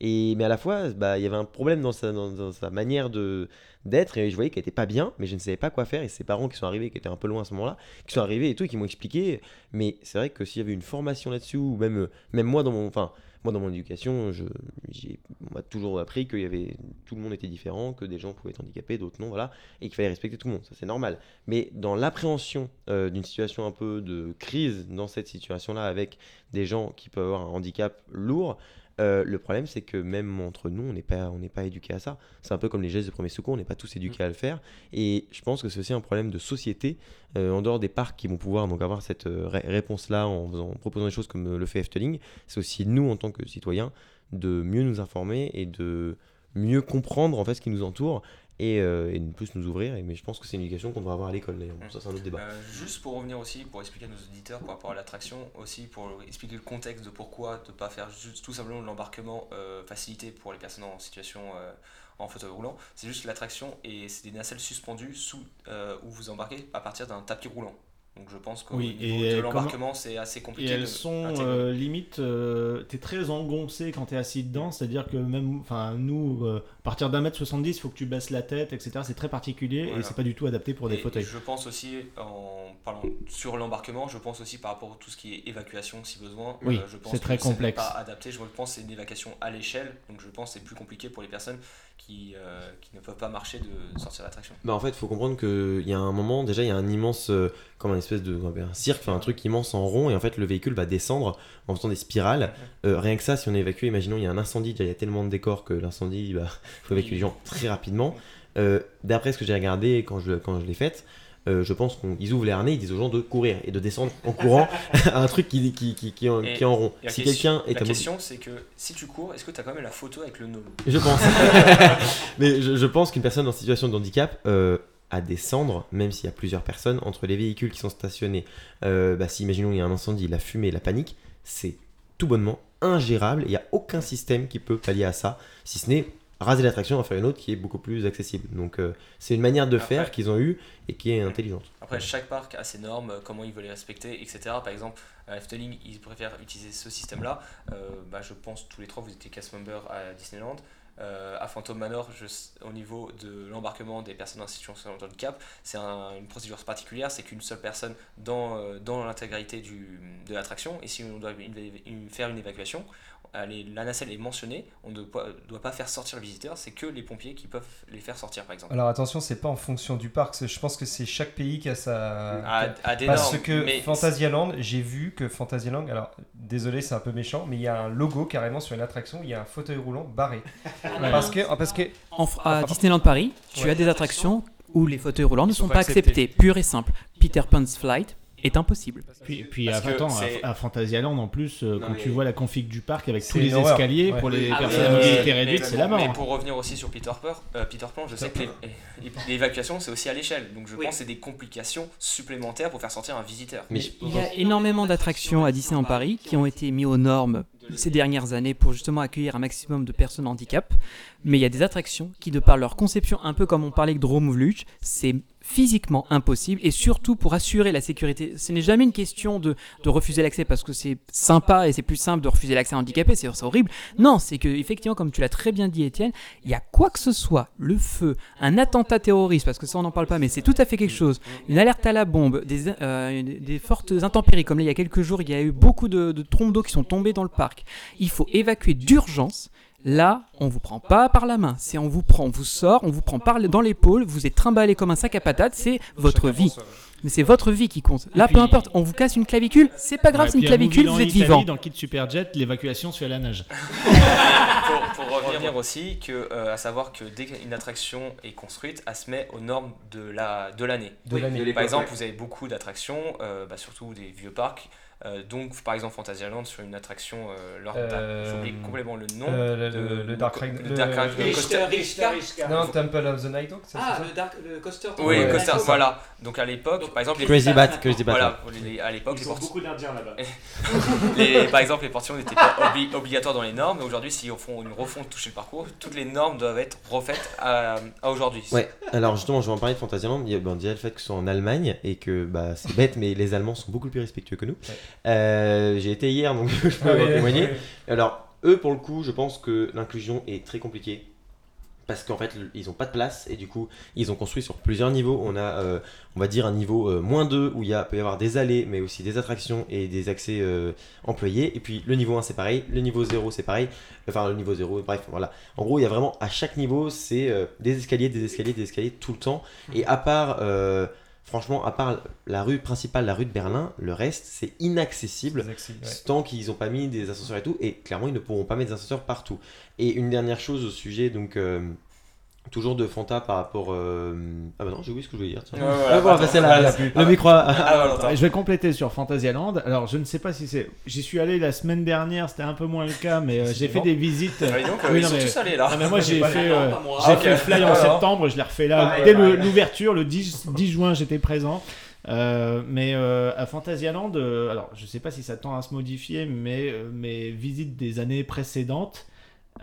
Et, mais à la fois, bah, il y avait un problème dans sa, dans, sa manière de d'être et je voyais qu'elle était pas bien, mais je ne savais pas quoi faire. Et ses parents qui sont arrivés, qui étaient un peu loin à ce moment-là, qui sont arrivés et tout, et qui m'ont expliqué. Mais c'est vrai que s'il y avait une formation là-dessus, ou même, même moi dans mon, enfin, moi dans mon éducation, je, j'ai- on m'a toujours appris avait, tout le monde était différent, que des gens pouvaient être handicapés, d'autres non, voilà, et qu'il fallait respecter tout le monde. Ça c'est normal. Mais dans l'appréhension euh, d'une situation un peu de crise dans cette situation-là, avec des gens qui peuvent avoir un handicap lourd. Euh, le problème, c'est que même entre nous, on n'est pas, on éduqué à ça. C'est un peu comme les gestes de premier secours, on n'est pas tous éduqués à le faire. Et je pense que c'est aussi un problème de société, euh, en dehors des parcs qui vont pouvoir avoir cette euh, ré- réponse-là en, en proposant des choses comme le fait Efteling. C'est aussi nous, en tant que citoyens, de mieux nous informer et de mieux comprendre en fait ce qui nous entoure et, euh, et plus nous ouvrir. Et, mais je pense que c'est une éducation qu'on devrait avoir à l'école d'ailleurs. Bon, ça, c'est un autre débat.
Euh, juste pour revenir aussi, pour expliquer à nos auditeurs par rapport à l'attraction, aussi pour expliquer le contexte de pourquoi ne pas faire juste tout simplement de l'embarquement euh, facilité pour les personnes en situation euh, en fauteuil roulant. C'est juste l'attraction et c'est des nacelles suspendues sous euh, où vous embarquez à partir d'un tapis roulant. Donc je pense qu'au
Oui,
niveau
et
de l'embarquement c'est assez
Et
compliqué.
elles
de
sont euh, limite, euh, t'es très engoncé quand t'es assis dedans, c'est-à-dire que même, enfin nous, euh, à partir d'un mètre 70, il faut que tu baisses la tête, etc. C'est très particulier
Voilà.
et c'est pas du tout adapté pour des
Et
fauteuils.
Je pense aussi, en parlant sur l'embarquement, je pense aussi par rapport à tout ce qui est évacuation si besoin.
Oui,
euh, je pense
c'est très
que ce n'est
complexe.
pas adapté. Je pense que c'est une évacuation à l'échelle, donc je pense que c'est plus compliqué pour les personnes qui, euh, qui ne peuvent pas marcher de sortir de l'attraction.
Bah en fait, il faut comprendre qu'il y a un moment, déjà, il y a un immense, euh, comme un espèce de un cirque, enfin un truc immense en rond, et en fait, le véhicule va descendre en faisant des spirales. Euh, rien que ça, si on est évacué, imaginons, il y a un incendie, déjà, il y a tellement de décors que l'incendie, bah, faut évacuer les gens très rapidement. Euh, D'après ce que j'ai regardé quand je, quand je l'ai faite, euh, je pense qu'ils ouvrent les harnais, ils disent aux gens de courir et de descendre en courant à un truc qui, qui, qui, en,
Et-
qui est en rond.
La
Si
question-
quelqu'un est
la question, c'est que si tu cours, est-ce que tu as quand même la photo avec le gnome?
Je pense. Mais je, je pense qu'une personne en situation de handicap, euh, à descendre, même s'il y a plusieurs personnes, entre les véhicules qui sont stationnés. Euh, bah, si, imaginons, il y a un incendie, la fumée, la panique, c'est tout bonnement ingérable. Il n'y a aucun système qui peut pallier à ça, si ce n'est raser l'attraction et en faire une autre qui est beaucoup plus accessible. Donc euh, c'est une manière de
Après-
faire qu'ils ont eu et qui est intelligente.
Après, chaque parc a ses normes, euh, comment il veut les respecter, etc. Par exemple, à Efteling, ils préfèrent utiliser ce système-là. Euh, bah, je pense tous les trois, vous étiez cast member à Disneyland. Euh, à Phantom Manor, au niveau de l'embarquement des personnes en situation de handicap, c'est un- une procédure particulière, c'est qu'une seule personne dans, euh, dans l'intégralité de l'attraction. Et si on doit faire une évacuation, est- la nacelle est mentionnée, on ne doit, doit pas faire sortir le visiteur, c'est que les pompiers qui peuvent les faire sortir, par exemple.
Alors attention, c'est pas en fonction du parc. c'est- Je pense que c'est chaque pays qui a sa.
À, à des
Parce
normes,
que Fantasyland, j'ai vu que Fantasyland, alors désolé, c'est un peu méchant, mais il y a un logo carrément sur une attraction, il y a un fauteuil roulant barré. Parce que, parce que
En Fr- à
Ah,
Disneyland Paris, tu
Ouais.
as des attractions où les fauteuils roulants ne
sont
sont
pas
pas acceptés. Pur et simple. Peter Pan's Flight est impossible.
Puis, puis
que
attends, à, à Fantasyland en plus, euh,
Non,
quand
mais-
tu vois la config du parc avec tous les
horreur.
escaliers
Ouais.
pour les
Ah,
personnes à mobilité réduite, c'est la mort.
Mais pour revenir aussi sur Peter Pan, euh, Peter Pan je sais que l'évacuation c'est aussi à l'échelle. Donc je
Oui.
pense que c'est des complications supplémentaires pour faire sortir un visiteur.
Mais
Il y a énormément d'attractions à Disneyland Paris qui ont été mis aux normes ces dernières années pour justement accueillir un maximum de personnes handicap. Mais il y a des attractions qui, de par leur conception, un peu comme on parlait avec Drome c'est physiquement impossible et surtout pour assurer la sécurité. Ce n'est jamais une question de, de refuser l'accès parce que c'est sympa et c'est plus simple de refuser l'accès à un handicapé, c'est horrible. Non, c'est que effectivement, comme tu l'as très bien dit, Étienne, il y a quoi que ce soit, le feu, un attentat terroriste, parce que ça on n'en parle pas, mais c'est tout à fait quelque chose, une alerte à la bombe, des, euh, des fortes intempéries, comme là il y a quelques jours, il y a eu beaucoup de, de trombes d'eau qui sont tombées dans le parc. Il faut évacuer d'urgence. Là, on vous prend pas par la main, c'est on vous prend, on vous sort, on vous prend par le- dans l'épaule, vous êtes trimballé comme un sac à patates, c'est votre vie. Mais c'est votre vie qui compte. Là,
puis-
peu importe, on vous casse une clavicule, c'est pas grave,
Ouais,
c'est une clavicule, vous êtes vivant.
Dans Kid Superjet, l'évacuation se fait à la nage.
pour, pour revenir aussi, que, euh, à savoir que dès qu'une attraction est construite, elle se met aux normes de la de l'année.
de l'année.
Par exemple, vous avez beaucoup d'attractions, euh, bah, surtout des vieux parcs. Euh, donc, par exemple, Fantasyland sur une attraction, euh, leur
Euh,
j'oublie complètement le nom.
Euh, le,
de-
le- le Dark Ride.
le Dark Ride- le coaster-
Non, Temple of the Night Hawk, c'est ça
Dark, le coaster.
Oui,
Ouais.
le coaster, voilà. Donc à l'époque, par exemple, les
Crazy Bat, Crazy Bat.
Voilà, les- à l'époque, les, porti-
beaucoup d'Indiens là-bas.
les- par exemple, les portions n'étaient pas obli- obligatoires dans les normes, mais aujourd'hui, si on font une refonte toucher le parcours, toutes les normes doivent être refaites à, à aujourd'hui.
Ouais, alors justement, je vais en parler de Fantasyland. Il y a bon, déjà le fait que ce soit en Allemagne et que bah, c'est bête, mais les Allemands sont beaucoup plus respectueux que nous. Euh, J'ai été hier, donc je peux
Ah
en
oui,
témoigner.
oui.
Alors, eux, pour le coup, je pense que l'inclusion est très compliquée. Parce qu'en fait, ils n'ont pas de place et du coup, ils ont construit sur plusieurs niveaux. On a, euh, on va dire, un niveau euh, moins 2 où il y a, peut y avoir des allées, mais aussi des attractions et des accès euh, employés. Et puis le niveau 1, c'est pareil. Le niveau 0, c'est pareil. Enfin, le niveau 0, bref, voilà. En gros, il y a vraiment à chaque niveau, c'est des escaliers, des escaliers, des escaliers tout le temps. Et à part, franchement, à part la rue principale, la rue de Berlin, le reste, c'est inaccessible
ouais.
tant qu'ils n'ont pas mis des ascenseurs et tout, et clairement ils ne pourront pas mettre des ascenseurs partout. Et une dernière chose au sujet, donc euh, toujours de Fanta par rapport. euh, Ah bah non, j'ai oublié ce que je voulais dire. tiens.
Ouais, voilà.
Ah, bon, bah, c'est la-
la
le micro.
Ah,
Je vais compléter sur Fantasyland. Alors, je ne sais pas si c'est. J'y suis allé la semaine dernière, c'était un peu moins le cas, mais euh, j'ai fait
bon.
des visites.
Ah, dis donc,
Oui,
ils
non,
sont
mais-
tous allés là.
Ah, mais moi j'ai fait, euh, j'ai
Ah,
fait. Fly en septembre, je l'ai refait là. Dès l'ouverture, le 10, 10 juin, j'étais présent. Euh, mais euh, à Fantasyland, euh, alors je sais pas si ça tend à se modifier, mais euh, mes visites des années précédentes,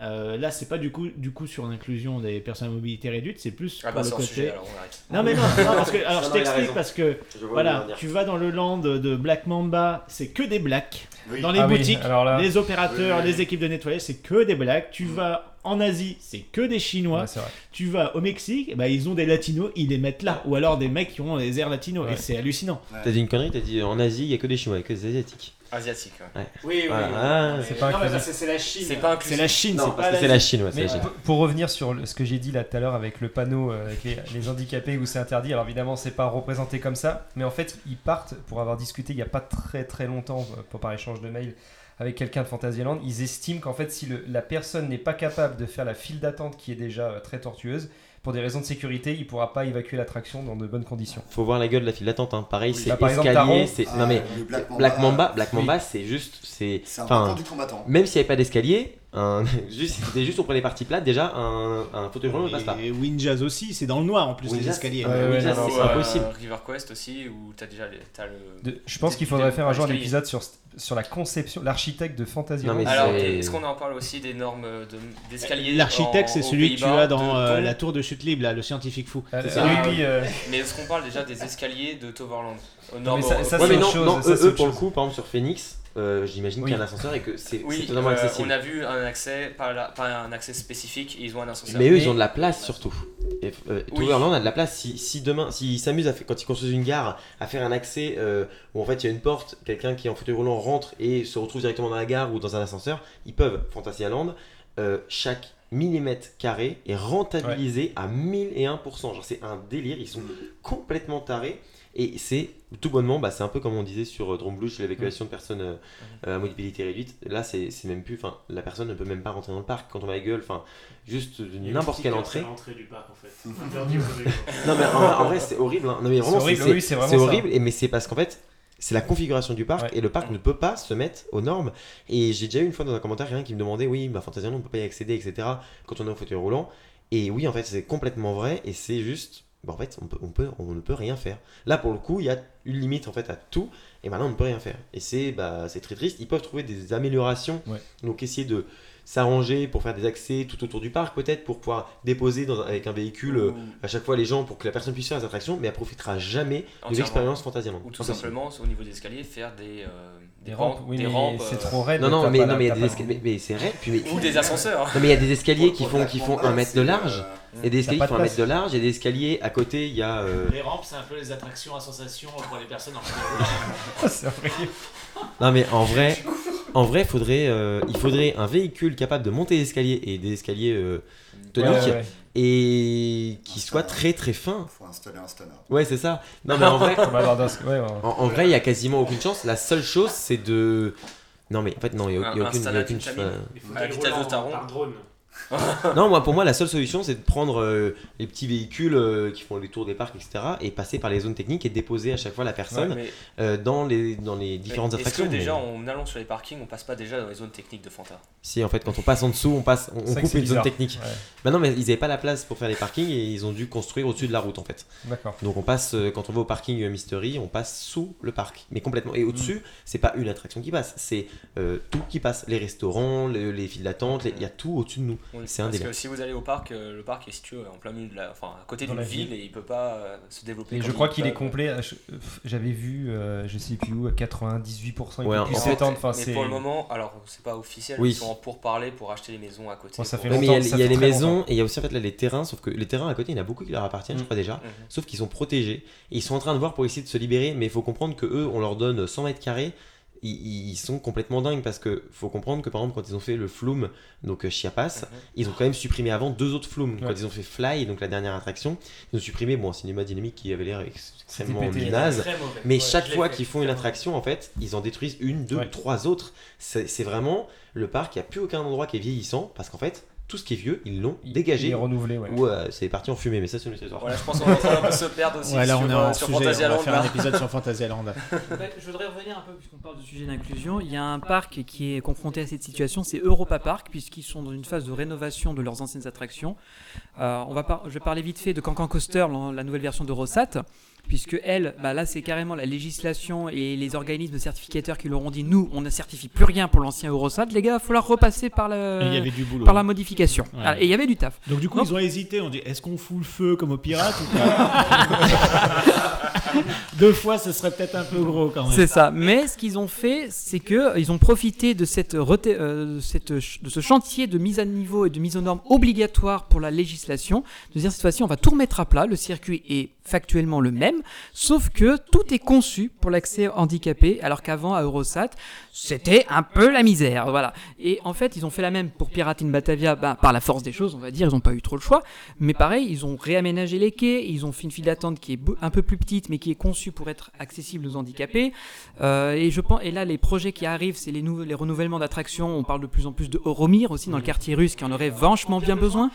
euh, là c'est pas du coup, du coup sur l'inclusion des personnes à mobilité réduite, c'est plus
Ah
pour
bah,
le côté.
sujet, alors on arrête.
Non mais non, non, parce que alors
Non,
je t'explique parce que voilà, tu vas dans le land de Black Mamba, c'est que des blacks.
Oui.
Dans les
Ah
boutiques,
là-
les opérateurs,
Oui, oui, oui.
les équipes de nettoyage, c'est que des blacks. Tu vas en Asie, c'est que des Chinois.
Ouais, c'est vrai.
Tu vas au Mexique, bah, ils ont des latinos, ils les mettent là. Ou alors des mecs qui ont des airs latinos.
Ouais.
Et c'est hallucinant.
T'as dit une connerie, t'as dit en Asie, il y a que des Chinois, il y a que des Asiatiques.
Asiatique. ouais.
Oui,
Voilà. Ah,
C'est pas
c'est la Chine.
C'est pas
C'est
inclusif.
la Chine,
non,
c'est
parce
pas
que c'est la Chine, ouais, c'est
Mais
la Chine.
pour- pour revenir sur le- ce que j'ai dit là tout à l'heure avec le panneau euh, avec les, les handicapés où c'est interdit, alors évidemment c'est pas représenté comme ça, mais en fait ils partent pour avoir discuté il y a pas très très longtemps euh, pour par échange de mails avec quelqu'un de Fantasyland, ils estiment qu'en fait si le- la personne n'est pas capable de faire la file d'attente qui est déjà euh, très tortueuse, pour des raisons de sécurité, il pourra pas évacuer l'attraction dans de bonnes conditions.
Faut voir la gueule de la file d'attente, hein. pareil,
Oui.
c'est
Bah,
escalier,
Taron,
c'est.
Ah,
non mais.
Black Mamba,
Black Mamba,
oui.
C'est juste. C'est.
C'est un
Enfin,
du combattant.
même s'il n'y avait pas d'escalier, un, juste, c'était juste on prenait parties plates, déjà un, un fauteuil roulant ne passe pas.
Et Windjazz aussi, c'est dans le noir en plus, les escaliers.
ouais,
ouais,
Windjazz,
non, non,
c'est
ouais.
impossible.
Euh, River Quest aussi, où t'as déjà les- t'as le.
De- je pense qu'il faudrait faire un jour un épisode sur, sur la conception, l'architecte de Fantasyland.
Non, mais
Alors, est-ce qu'on en parle aussi des normes de- d'escalier
L'architecte, c'est celui que tu as dans
de
euh, la tour de chute libre, là, le scientifique fou.
Euh,
C'est
euh, euh,
Mais est-ce qu'on parle déjà des escaliers de Toverland aux
mais ça- c'est autre
non,
chose,
non
ça,
eux, pour le coup, par exemple sur Phoenix, euh, j'imagine
Oui.
qu'il y a un ascenseur et que c'est
Oui,
totalement
euh,
accessible.
on a vu un accès, pas, la- pas un accès spécifique, ils ont un ascenseur.
Mais eux, ils ont de la place surtout. Et, euh,
Oui.
Toverland a de la place. Si, si demain, s'ils s'amusent quand ils construisent une gare, à faire un accès euh, où en fait il y a une porte, quelqu'un qui est en fauteuil roulant rentre et se retrouve directement dans la gare ou dans un ascenseur, ils peuvent. Fantasyland, euh, chaque millimètre carré est rentabilisé à 1001%. Genre c'est un délire. Ils sont complètement tarés. Et c'est tout bonnement, bah, c'est un peu comme on disait sur euh, Drone Blue, chez l'évacuation de personnes euh, euh, à mobilité réduite. Là, c'est c'est même plus, enfin, la personne ne peut même pas rentrer dans le parc quand on va à la gueule, enfin, juste de n'importe quelle entrée.
l'entrée du parc en fait.
Non mais en, vrai- en vrai, c'est horrible. hein. Non mais vraiment,
C'est horrible,
c'est
oui,
horrible. Et mais c'est parce qu'en fait, c'est la configuration du parc
Ouais.
et le parc ne peut pas se mettre aux normes. Et j'ai déjà eu une fois dans un commentaire quelqu'un qui me demandait, oui, bah Fantasyland, on peut pas y accéder, etc. Quand on est au fauteuil roulant. Et oui, en fait, c'est complètement vrai. Et c'est juste, bah, en fait, on peut, on peut, on ne peut rien faire. Là, pour le coup, il y a une limite en fait à tout. Et maintenant, on ne peut rien faire. Et c'est, bah, c'est très triste. Ils peuvent trouver des améliorations.
Ouais.
Donc essayer de s'arranger pour faire des accès tout autour du parc peut-être pour pouvoir déposer dans, avec un véhicule euh, à chaque fois les gens pour que la personne puisse faire les attractions, mais elle profitera jamais de l'expérience Fantasyland.
Ou tout
Impossible.
simplement, au niveau des escaliers, faire des, euh,
Des rampes, oui,
des
mais
rampes,
c'est
euh,
trop raide.
Non, non, mais, non, mais il y a
t'as
des
pas-
escaliers, mais, mais c'est raide, puis mais...
Ou des ascenseurs.
Non, mais il y a des escaliers qui font, qui font un mètre de large.
Euh,
Il y a des escaliers qui font
de
un mètre de large, il y a des escaliers à côté, il y a. euh,
Les rampes, c'est un peu les attractions à sensation pour les personnes en
C'est horrible.
Non, mais en vrai, en vrai faudrait, euh, il faudrait un véhicule capable de monter les escaliers et des escaliers euh, toniques
Ouais, ouais, ouais.
et qui soit très très fin.
Faut installer un stunner.
Ouais, c'est ça. Non, mais en vrai,
ouais, ouais.
en, en vrai, il y a quasiment aucune chance. La seule chose, c'est de. Non, mais en fait, non, il n'y a,
Un-
il y a
un
aucune. il y a aucune- enfin,
Il faut
taron.
par drone.
Non, moi, pour moi, la seule solution, c'est de prendre euh, les petits véhicules euh, qui font les tours des parcs, etc., et passer par les zones techniques et déposer à chaque fois la personne
Mais-
euh, dans, les, dans les différentes
mais
attractions.
Est-ce que déjà,
mais-
en allant sur les parkings, on passe pas déjà dans les zones techniques de Fanta?
Si, en fait, quand on passe en dessous, on, passe, on, coupe une zone technique.
Ouais,
Bah non, mais ils n'avaient pas la place pour faire les parkings et ils ont dû construire au-dessus de la route, en fait.
D'accord.
Donc on passe, euh, quand on va au parking Mystery, on passe sous le parc, mais complètement. Et au-dessus, c'est pas une attraction qui passe, c'est euh, tout qui passe. Les restaurants, le- les files d'attente, les- il y a tout au-dessus de nous.
Oui,
C'est un
Parce
délire.
que si vous allez au parc, euh, le parc est situé en plein milieu de la, enfin, à côté
Dans
d'une
la
ville,
ville.
et il peut pas euh, se développer.
Et
comme
je crois
il
qu'il
peut.
est complet. euh, J'avais vu, euh, je sais plus où, à 98%. Il
Ouais,
peut
en
plus
fait-
s'étendre. Enfin,
Mais pour le moment, alors c'est pas officiel,
Oui.
ils sont en pourparlers pour acheter les maisons à côté.
Bon, ça
pour-
fait
Ouais, mais il y a,
longtemps, ça
il y a
fait
les
très
maisons
longtemps.
et il y a aussi en fait là les terrains, sauf que les terrains à côté, il y en a beaucoup qui leur appartiennent, je
Mm.
crois déjà.
Mhm.
Sauf qu'ils sont protégés et ils sont en train de voir pour essayer de se libérer, mais il faut comprendre que eux, on leur donne 100 mètres carrés. Ils, ils sont complètement dingues parce que faut comprendre que par exemple quand ils ont fait le Flume, donc euh, Chiapas,
Mhm.
ils ont quand même supprimé avant deux autres Flumes. Quand ils ont fait Fly, donc la dernière attraction, ils ont supprimé bon un cinéma dynamique qui avait l'air ex- extrêmement naze. Mais
Ouais,
chaque fois qu'ils font une attraction, en fait, ils en détruisent une, deux
Ouais.
ou trois autres. C'est c'est vraiment le parc, il n'y a plus aucun endroit qui est vieillissant parce qu'en fait, tout ce qui est vieux, ils l'ont dégagé.
Il est renouvelé, ouais.
Ou euh, c'est parti en fumée, mais ça c'est une histoire.
Voilà, je pense qu'on est en train se perdre aussi
Ouais, là
sur,
on est
euh,
en
sur
sujet, on va
Fantasyland.
faire
là.
un épisode sur Fantasyland.
Ouais, je voudrais revenir un peu, puisqu'on parle de sujet d'inclusion. Il y a un parc qui est confronté à cette situation, c'est Europa Park, puisqu'ils sont dans une phase de rénovation de leurs anciennes attractions. Euh, on va par- je vais parler vite fait de Cancan Coaster, la la nouvelle version d'Eurosat, puisque elle, bah là c'est carrément la législation et les organismes certificateurs qui leur ont dit nous, on ne certifie plus rien pour l'ancien Eurosat, les gars, il va falloir repasser par, le-
Et il y avait du boulot.
par la modification.
Ouais.
Ah, Et il y avait du taf.
Donc du coup ils ont hésité, on dit est-ce qu'on fout le feu comme aux pirates ou pas Deux fois ce serait peut-être un peu gros quand même.
C'est ça. Mais ce qu'ils ont fait, c'est que ils ont profité de cette, euh, cette de ce chantier de mise à niveau et de mise aux normes obligatoire pour la législation, de dire cette fois-ci on va tout remettre à plat. Le circuit est factuellement le même, sauf que tout est conçu pour l'accès handicapé, alors qu'avant à Eurosat c'était un peu la misère. Voilà. Et en fait ils ont fait la même pour Pirate in Batavia, ben, par la force des choses, on va dire, ils n'ont pas eu trop le choix. Mais pareil, ils ont réaménagé les quais, ils ont fait une file d'attente qui est un peu plus petite, mais qui est conçue pour être accessible aux handicapés. Euh, et je pense, et là, les projets qui arrivent, c'est les, renouvellements d'attractions. On parle de plus en plus de Euromir aussi dans le quartier russe, qui en aurait vachement bien besoin.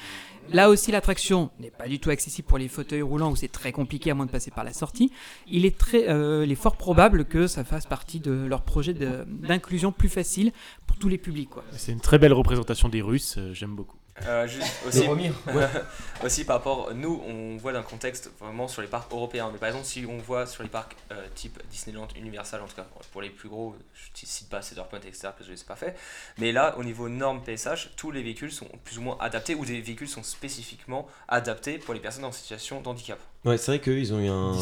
Là aussi, l'attraction n'est pas du tout accessible pour les fauteuils roulants où c'est très compliqué à moins de passer par la sortie, il est, très, euh, il est fort probable que ça fasse partie de leur projet d'inclusion plus facile pour tous les publics.
C'est une très belle représentation des Russes, euh, j'aime beaucoup.
Euh, juste aussi, aussi par rapport, nous on voit d'un contexte vraiment sur les parcs européens, mais par exemple si on voit sur les parcs euh, type Disneyland, Universal en tout cas pour les plus gros, je cite pas Cedar Point etc parce que je ne les ai pas fait, mais là au niveau normes PSH, tous les véhicules sont plus ou moins adaptés ou des véhicules sont spécifiquement adaptés pour les personnes en situation de handicap.
Ouais, c'est vrai qu'eux, ils ont eu un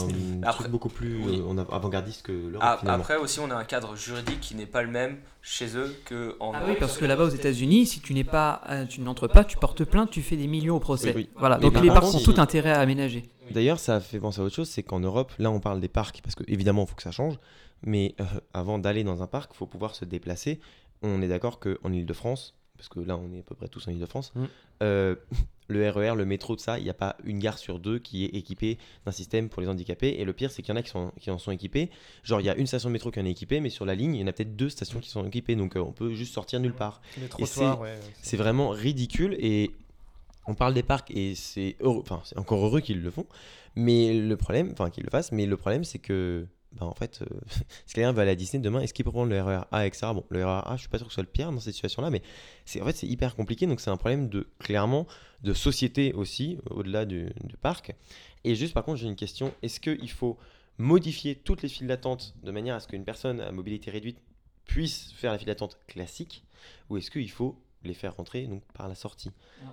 Après-
truc beaucoup plus
oui.
euh, en av- avant-gardiste que l'Europe,
Ah, après aussi on a un cadre juridique qui n'est pas le même chez eux qu'en
Ah oui, parce que là-bas aux États-Unis, si tu n'es pas, euh, tu n'entres pas, tu portes plainte, tu fais des millions au procès.
Oui, oui.
Voilà.
Mais
Donc les parcs ont
si-
tout intérêt à aménager.
D'ailleurs, ça fait penser à autre chose, c'est qu'en Europe, là on parle des parcs, parce que évidemment il faut que ça change, mais euh, avant d'aller dans un parc, il faut pouvoir se déplacer. On est d'accord qu'en Ile-de-France, parce que là on est à peu près tous en Ile-de-France,
Mm.
euh, le RER, le métro, tout ça, il n'y a pas une gare sur deux qui est équipée d'un système pour les handicapés. Et le pire, c'est qu'il y en a qui, sont, qui en sont équipés. Genre, il y a une station de métro qui en est équipée, mais sur la ligne, il y en a peut-être deux stations qui sont équipées, donc euh, on peut juste sortir nulle part.
Ouais.
C'est vraiment ridicule et on parle des parcs et c'est heureux, enfin c'est encore heureux qu'ils le font, mais le problème, enfin qu'ils le fassent, mais le problème c'est que, bah en fait, euh, si quelqu'un va à Disney demain, est-ce qu'il peut prendre le RER A, etc. Bon, le RER A, je suis pas sûr que ce soit le pire dans cette situation-là, mais en fait c'est hyper compliqué, donc c'est un problème de clairement de société aussi au-delà du, parc. Et juste par contre, j'ai une question, est-ce qu'il faut modifier toutes les files d'attente de manière à ce qu'une personne à mobilité réduite puisse faire la file d'attente classique, ou est-ce qu'il faut les faire rentrer donc par la sortie?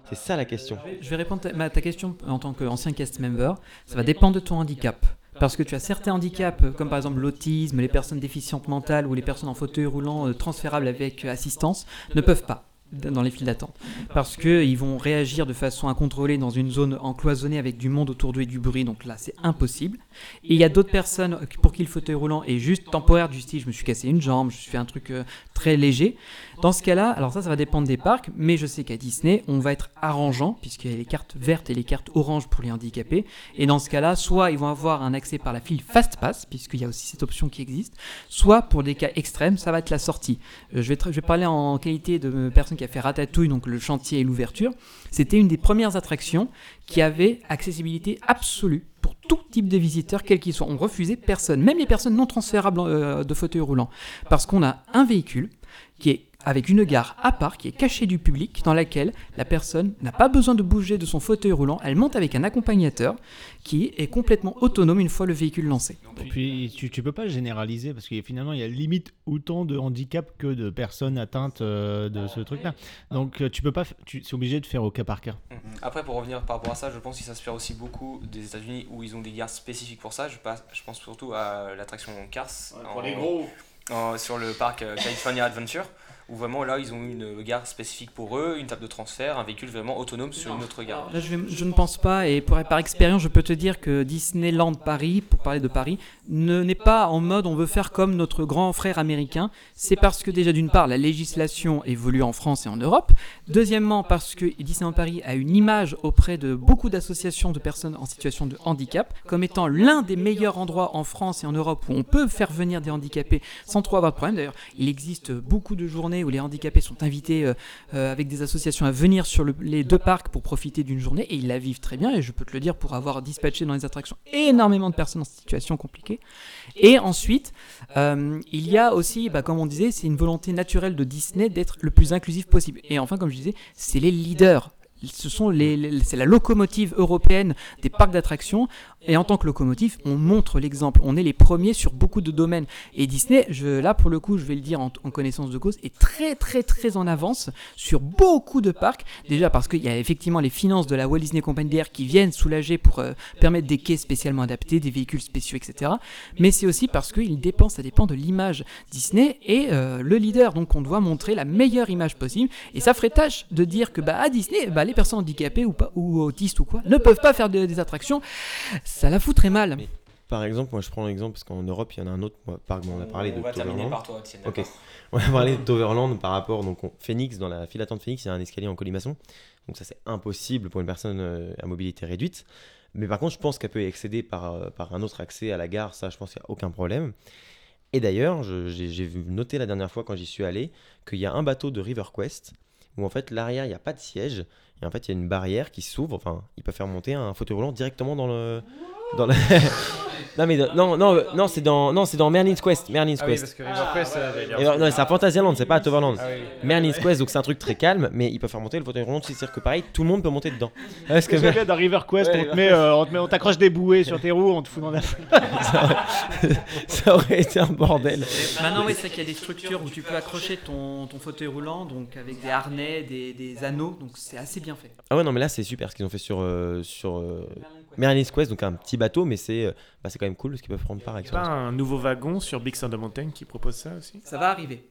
C'est ça la question.
Je vais répondre à ta question en tant qu'ancien cast member. Ça va dépendre de ton handicap. Parce que tu as certains handicaps, comme par exemple l'autisme, les personnes déficientes mentales ou les personnes en fauteuil roulant euh, transférables avec euh, assistance, ne peuvent pas dans les files d'attente. Parce qu'ils vont réagir de façon incontrôlée dans une zone encloisonnée avec du monde autour d'eux et du bruit, donc là c'est impossible. Et il y a d'autres personnes pour qui le fauteuil roulant est juste temporaire, du style je me suis cassé une jambe, je suis fait un truc euh, très léger. Dans ce cas-là, alors ça, ça va dépendre des parcs, mais je sais qu'à Disney, on va être arrangeant, puisqu'il y a les cartes vertes et les cartes oranges pour les handicapés. Et dans ce cas-là, soit ils vont avoir un accès par la file Fast Pass, puisqu'il y a aussi cette option qui existe, soit pour des cas extrêmes, ça va être la sortie. Euh, je, vais je vais parler en qualité de personne qui a fait Ratatouille, donc le chantier et l'ouverture. C'était une des premières attractions qui avait accessibilité absolue pour tout type de visiteurs, quels qu'ils soient. On refusait personne, même les personnes non transférables euh, de fauteuil roulant, parce qu'on a un véhicule qui est avec une gare à part, qui est cachée du public, dans laquelle la personne n'a pas besoin de bouger de son fauteuil roulant, elle monte avec un accompagnateur qui est complètement autonome une fois le véhicule lancé.
Et puis tu, tu peux pas généraliser parce que finalement il y a limite autant de handicap que de personnes atteintes euh, de ce truc-là. Donc euh, tu peux pas, tu es obligé de faire au cas par cas.
Mhm. Après, pour revenir par rapport à ça, je pense qu'il s'inspire aussi beaucoup des États-Unis où ils ont des gares spécifiques pour ça. Je, passe- je pense surtout à l'attraction Cars en- en- sur le parc euh, California Adventure, où vraiment là ils ont une gare spécifique pour eux, une table de transfert, un véhicule vraiment autonome sur une autre gare.
Là, je, vais- je ne pense pas, et pour, par expérience, je peux te dire que Disneyland Paris, pour parler de Paris, ne n'est pas en mode on veut faire comme notre grand frère américain. C'est parce que déjà d'une part, la législation évolue en France et en Europe. Deuxièmement, parce que Disneyland Paris a une image auprès de beaucoup d'associations de personnes en situation de handicap, comme étant l'un des meilleurs endroits en France et en Europe où on peut faire venir des handicapés sans trop avoir de problème. D'ailleurs, il existe beaucoup de journées où les handicapés sont invités euh, euh, avec des associations à venir sur le- les deux parcs pour profiter d'une journée et ils la vivent très bien et je peux te le dire pour avoir dispatché dans les attractions énormément de personnes en situation compliquée. Et ensuite, euh, il y a aussi, bah, comme on disait, c'est une volonté naturelle de Disney d'être le plus inclusif possible. Et enfin, comme je disais, c'est les leaders. Ce sont les- c'est la locomotive européenne des parcs d'attractions. Et en tant que locomotive, on montre l'exemple. On est les premiers sur beaucoup de domaines. Et Disney, je, là pour le coup, je vais le dire en, connaissance de cause, est très très très en avance sur beaucoup de parcs. Déjà parce qu'il y a effectivement les finances de la Walt Disney Company d'air qui viennent soulager pour euh, permettre des quais spécialement adaptés, des véhicules spéciaux, etc. Mais c'est aussi parce qu'il dépend, ça dépend de l'image. Disney est euh, le leader, donc on doit montrer la meilleure image possible. Et ça ferait tâche de dire que bah, à Disney, bah, les personnes handicapées ou, pas, ou autistes ou quoi ne peuvent pas faire de- des attractions. Ça la foutrait mal.
Mais Par exemple, moi je prends l'exemple parce qu'en Europe il y en a un autre parc dont on a parlé
on
de
va terminer
Toverland.
par toi, Étienne.
Ok.
d'accord
On a parlé de Toverland par rapport donc on- Phoenix dans la file d'attente Phoenix il y a un escalier en colimaçon donc ça c'est impossible pour une personne euh, à mobilité réduite mais par contre je pense qu'elle peut y accéder par, euh, par un autre accès à la gare ça je pense qu'il n'y a aucun problème et d'ailleurs j'ai noter la dernière fois quand j'y suis allé qu'il y a un bateau de River Quest où en fait l'arrière il n'y a pas de siège. Et en fait il y a une barrière qui s'ouvre. Enfin il peut faire monter un fauteuil roulant directement dans le dans la... non mais dans- non non non c'est dans non c'est dans Merlin's Quest Merlin's
Ah oui,
Quest.
parce que River Quest, euh,
non, c'est à Fantasyland, c'est pas à Toverland.
Ah oui.
Merlin's Quest, donc c'est un truc très calme, mais ils peuvent faire monter le fauteuil roulant, c'est-à-dire que pareil, tout le monde peut monter dedans. Parce que
dans River Quest,
Ouais,
on te met, euh, on te met- on t'accroche des bouées sur tes roues, on te fout dans la.
ça aurait été un bordel.
Maintenant, oui, c'est vrai qu'il y a des structures où tu peux accrocher ton, ton fauteuil roulant, donc avec des harnais, des, des anneaux, donc c'est assez bien fait.
Ah ouais, non, mais là c'est super ce qu'ils ont fait sur, euh, sur euh, Merlin's Quest, donc un petit bateau, mais c'est euh, bah, c'est quand même cool parce qu'ils peuvent prendre part avec
C'est pas
ça.
un nouveau wagon sur Big Thunder Mountain qui propose ça aussi?
Ça va arriver.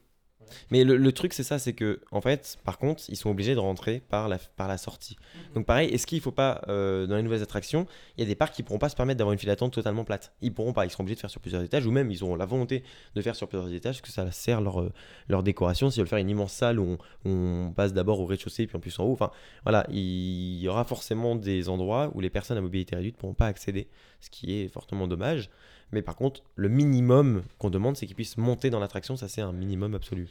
Mais le, le truc c'est ça, c'est que en fait, par contre, ils sont obligés de rentrer par la, par la sortie. Donc pareil, est-ce qu'il faut pas, euh, dans les nouvelles attractions, il y a des parcs qui pourront pas se permettre d'avoir une file d'attente totalement plate. Ils pourront pas, ils seront obligés de faire sur plusieurs étages, ou même ils auront la volonté de faire sur plusieurs étages, parce que ça sert leur, euh, leur décoration. S'ils veulent faire une immense salle où on, on passe d'abord au rez-de-chaussée, puis en plus en haut, enfin voilà, il y aura forcément des endroits où les personnes à mobilité réduite pourront pas accéder, ce qui est fortement dommage. Mais par contre, le minimum qu'on demande, c'est qu'ils puissent monter dans l'attraction, ça c'est un minimum absolu.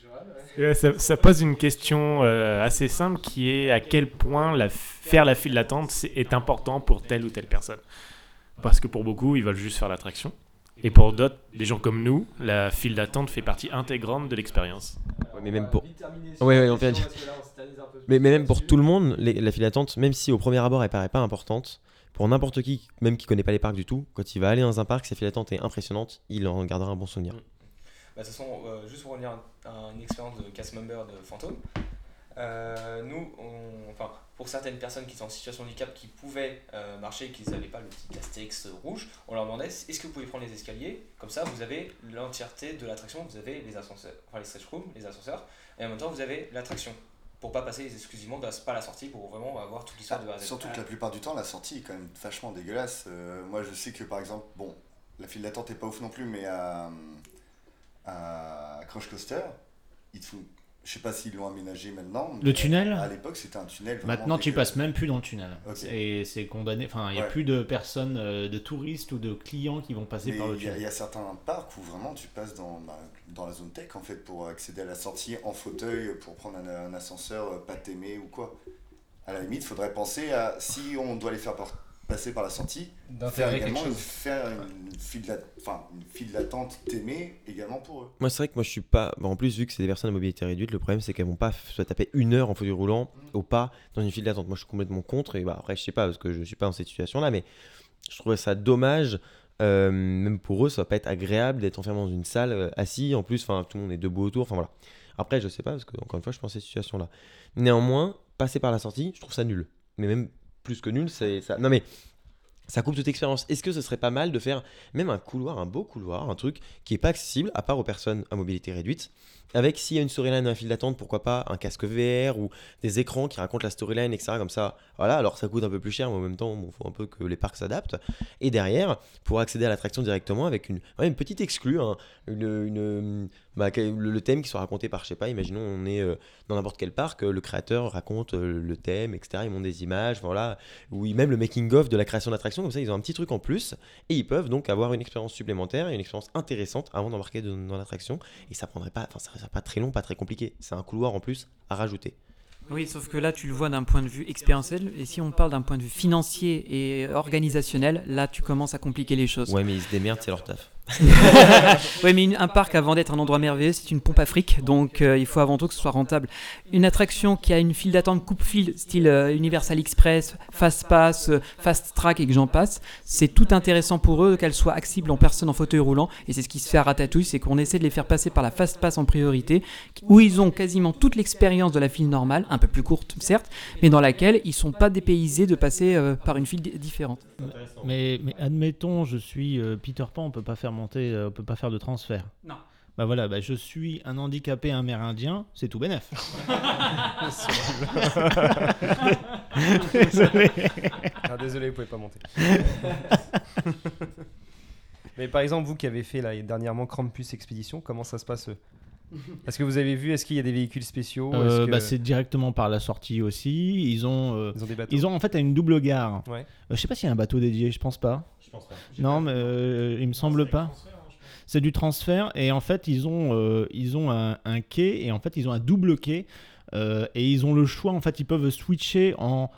Ça, ça pose une question euh, assez simple qui est à quel point la, faire la file d'attente est important pour telle ou telle personne. Parce que pour beaucoup, ils veulent juste faire l'attraction. Et pour d'autres, des gens comme nous, la file d'attente fait partie intégrante de l'expérience.
Ouais, mais même pour. Ouais, ouais, on vient de dire. Mais, mais même pour tout le monde, les- la file d'attente, même si au premier abord elle paraît pas importante, pour n'importe qui, même qui connaît pas les parcs du tout, quand il va aller dans un parc, sa file d'attente est impressionnante, il en gardera un bon souvenir.
De toute façon, juste pour revenir à, une expérience de cast member de Fantôme, euh, nous, enfin, pour certaines personnes qui sont en situation de handicap qui pouvaient euh, marcher qui n'avaient pas le petit Castex rouge, on leur demandait est-ce que vous pouvez prendre les escaliers? Comme ça, vous avez l'entièreté de l'attraction, vous avez les ascenseurs, enfin les stretch rooms, les ascenseurs, et en même temps, vous avez l'attraction. Pour pas passer exclusivement de la- pas la sortie, pour vraiment avoir toute l'histoire de A.
Surtout que la plupart du temps, la sortie est quand même vachement dégueulasse. Euh, moi, je sais que par exemple, bon, la file d'attente est pas ouf non plus, mais à, à Crush Coaster, ils te font- je sais pas s'ils l'ont aménagé maintenant.
Le tunnel
À l'époque, c'était un tunnel.
Maintenant, tu passes même plus dans le tunnel. Et c'est condamné. Enfin, il n'y a
Ouais.
plus de personnes, euh, de touristes ou de clients qui vont passer
Mais
par le
il y, a- il
tunnel.
y a certains parcs où vraiment tu passes dans, bah, dans la zone tech en fait pour accéder à la sortie en fauteuil pour prendre un, un ascenseur euh, pas t'aimer ou quoi. À la limite, il faudrait penser à si on doit les faire par- passer par la sortie, faire également une,
chose.
faire une file d'a- enfin, une file d'attente t'aimer également pour eux.
Moi, c'est vrai que moi je suis pas. bon, en plus, vu que c'est des personnes à mobilité réduite, le problème c'est qu'elles vont pas se taper une heure en fauteuil roulant au pas dans une file d'attente. Moi, je suis complètement contre. Et bah, après, je sais pas parce que je suis pas dans cette situation-là, mais je trouvais ça dommage. euh, même pour eux, ça va pas être agréable d'être enfermé dans une salle euh, assis. En plus, enfin, tout le monde est debout autour. Enfin voilà. Après, je sais pas parce que encore une fois, je pense à cette situation-là. Néanmoins, passer par la sortie, je trouve ça nul. Mais même plus que nul, c'est ça. Non mais ça coupe toute expérience. Est-ce que ce serait pas mal de faire même un couloir, un beau couloir, un truc qui est pas accessible à part aux personnes à mobilité réduite avec s'il y a une storyline, un fil d'attente, pourquoi pas un casque VR ou des écrans qui racontent la storyline, etc. Comme ça, voilà. Alors ça coûte un peu plus cher, mais en même temps, il faut un peu que les parcs s'adaptent. Et derrière, pour accéder à l'attraction directement avec une, petite exclue, hein, une- bah, le, thème qui soit raconté par, je sais pas, imaginons on est euh, dans n'importe quel parc, euh, le créateur raconte euh, le thème, etc. Ils montrent des images, voilà, ou même le making of de la création d'attraction. Comme ça, ils ont un petit truc en plus et ils peuvent donc avoir une expérience supplémentaire et une expérience intéressante avant d'embarquer dans, dans l'attraction. Et ça prendrait pas, enfin, ça serait pas très long, pas très compliqué. C'est un couloir en plus à rajouter.
Oui, sauf que là, tu le vois d'un point de vue expérientiel, et si on parle d'un point de vue financier et organisationnel, là, tu commences à compliquer les choses.
Ouais, mais ils se démerdent, c'est leur taf.
Oui, mais un parc, avant d'être un endroit merveilleux, c'est une pompe à fric, donc euh, il faut avant tout que ce soit rentable. Une attraction qui a une file d'attente coupe-fil, style euh, Universal Express, Fast Pass, euh, Fast Track et que j'en passe, c'est tout intéressant pour eux qu'elle soit accessible en personne en fauteuil roulant, et c'est ce qui se fait à Ratatouille, c'est qu'on essaie de les faire passer par la Fast Pass en priorité, où ils ont quasiment toute l'expérience de la file normale, un peu plus courte certes, mais dans laquelle ils sont pas dépaysés de passer par une file di- différente.
Mais, mais admettons, je suis Peter Pan, on peut pas faire monter, euh, on peut pas faire de transfert.
Non.
Bah voilà, bah je suis un handicapé amérindien, c'est tout bénef. Désolé.
Ah, désolé, vous pouvez pas monter. Mais par exemple, vous qui avez fait là, dernièrement Krampus Expédition, comment ça se passe euh? Est-ce que vous avez vu, est-ce qu'il y a des véhicules spéciaux?
Euh,
que-
bah, c'est directement par la sortie aussi. Ils ont, euh,
Ils ont des bateaux
ils ont en fait une double gare.
Ouais.
Euh, je sais pas s'il y a un bateau dédié, je pense pas.
Je pense pas.
Non, mais euh, il me semble pas. C'est du transfert et en fait ils ont euh, ils ont un, un quai et en fait ils ont un double quai euh, et ils ont le choix en fait ils peuvent switcher en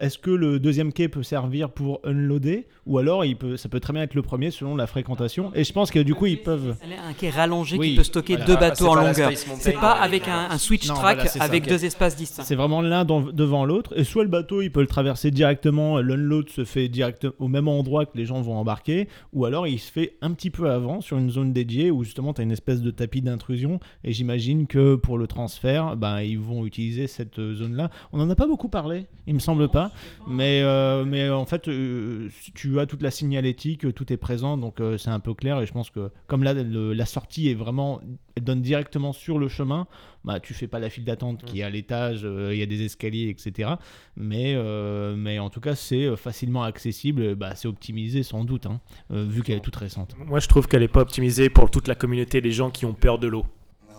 est-ce que le deuxième quai peut servir pour unloader ou alors il peut, ça peut très bien être le premier selon la fréquentation. Et je pense que du coup ils peuvent.
C'est un quai rallongé
Oui,
qui peut stocker
voilà.
deux
Ah,
bateaux
c'est
en longueur. C'est pas
avec un-
switch
Non,
track
voilà, c'est ça,
avec deux espaces distincts.
C'est vraiment l'un devant l'autre. Et soit le bateau, il peut le traverser directement, l'unload se fait direct au même endroit que les gens vont embarquer, ou alors il se fait un petit peu avant sur une zone dédiée où justement tu as une espèce de tapis d'intrusion. Et j'imagine que pour le transfert, ben, ils vont utiliser cette euh, zone-là. On n'en a pas beaucoup parlé, il me semble pas. Mais, euh, mais en fait, euh, tu as toute la signalétique, euh, tout est présent, donc euh, c'est un peu clair. Et je pense que comme là, le- la sortie est vraiment, elle donne directement sur le chemin, bah, tu fais pas la file d'attente qui est à l'étage, euh, il y a des escaliers, etc. Mais, euh, mais en tout cas, c'est euh, facilement accessible, bah, c'est optimisé sans doute, hein, euh, vu qu'elle est toute récente.
Moi, je trouve qu'elle est pas optimisée pour toute la communauté des gens qui ont peur de l'eau.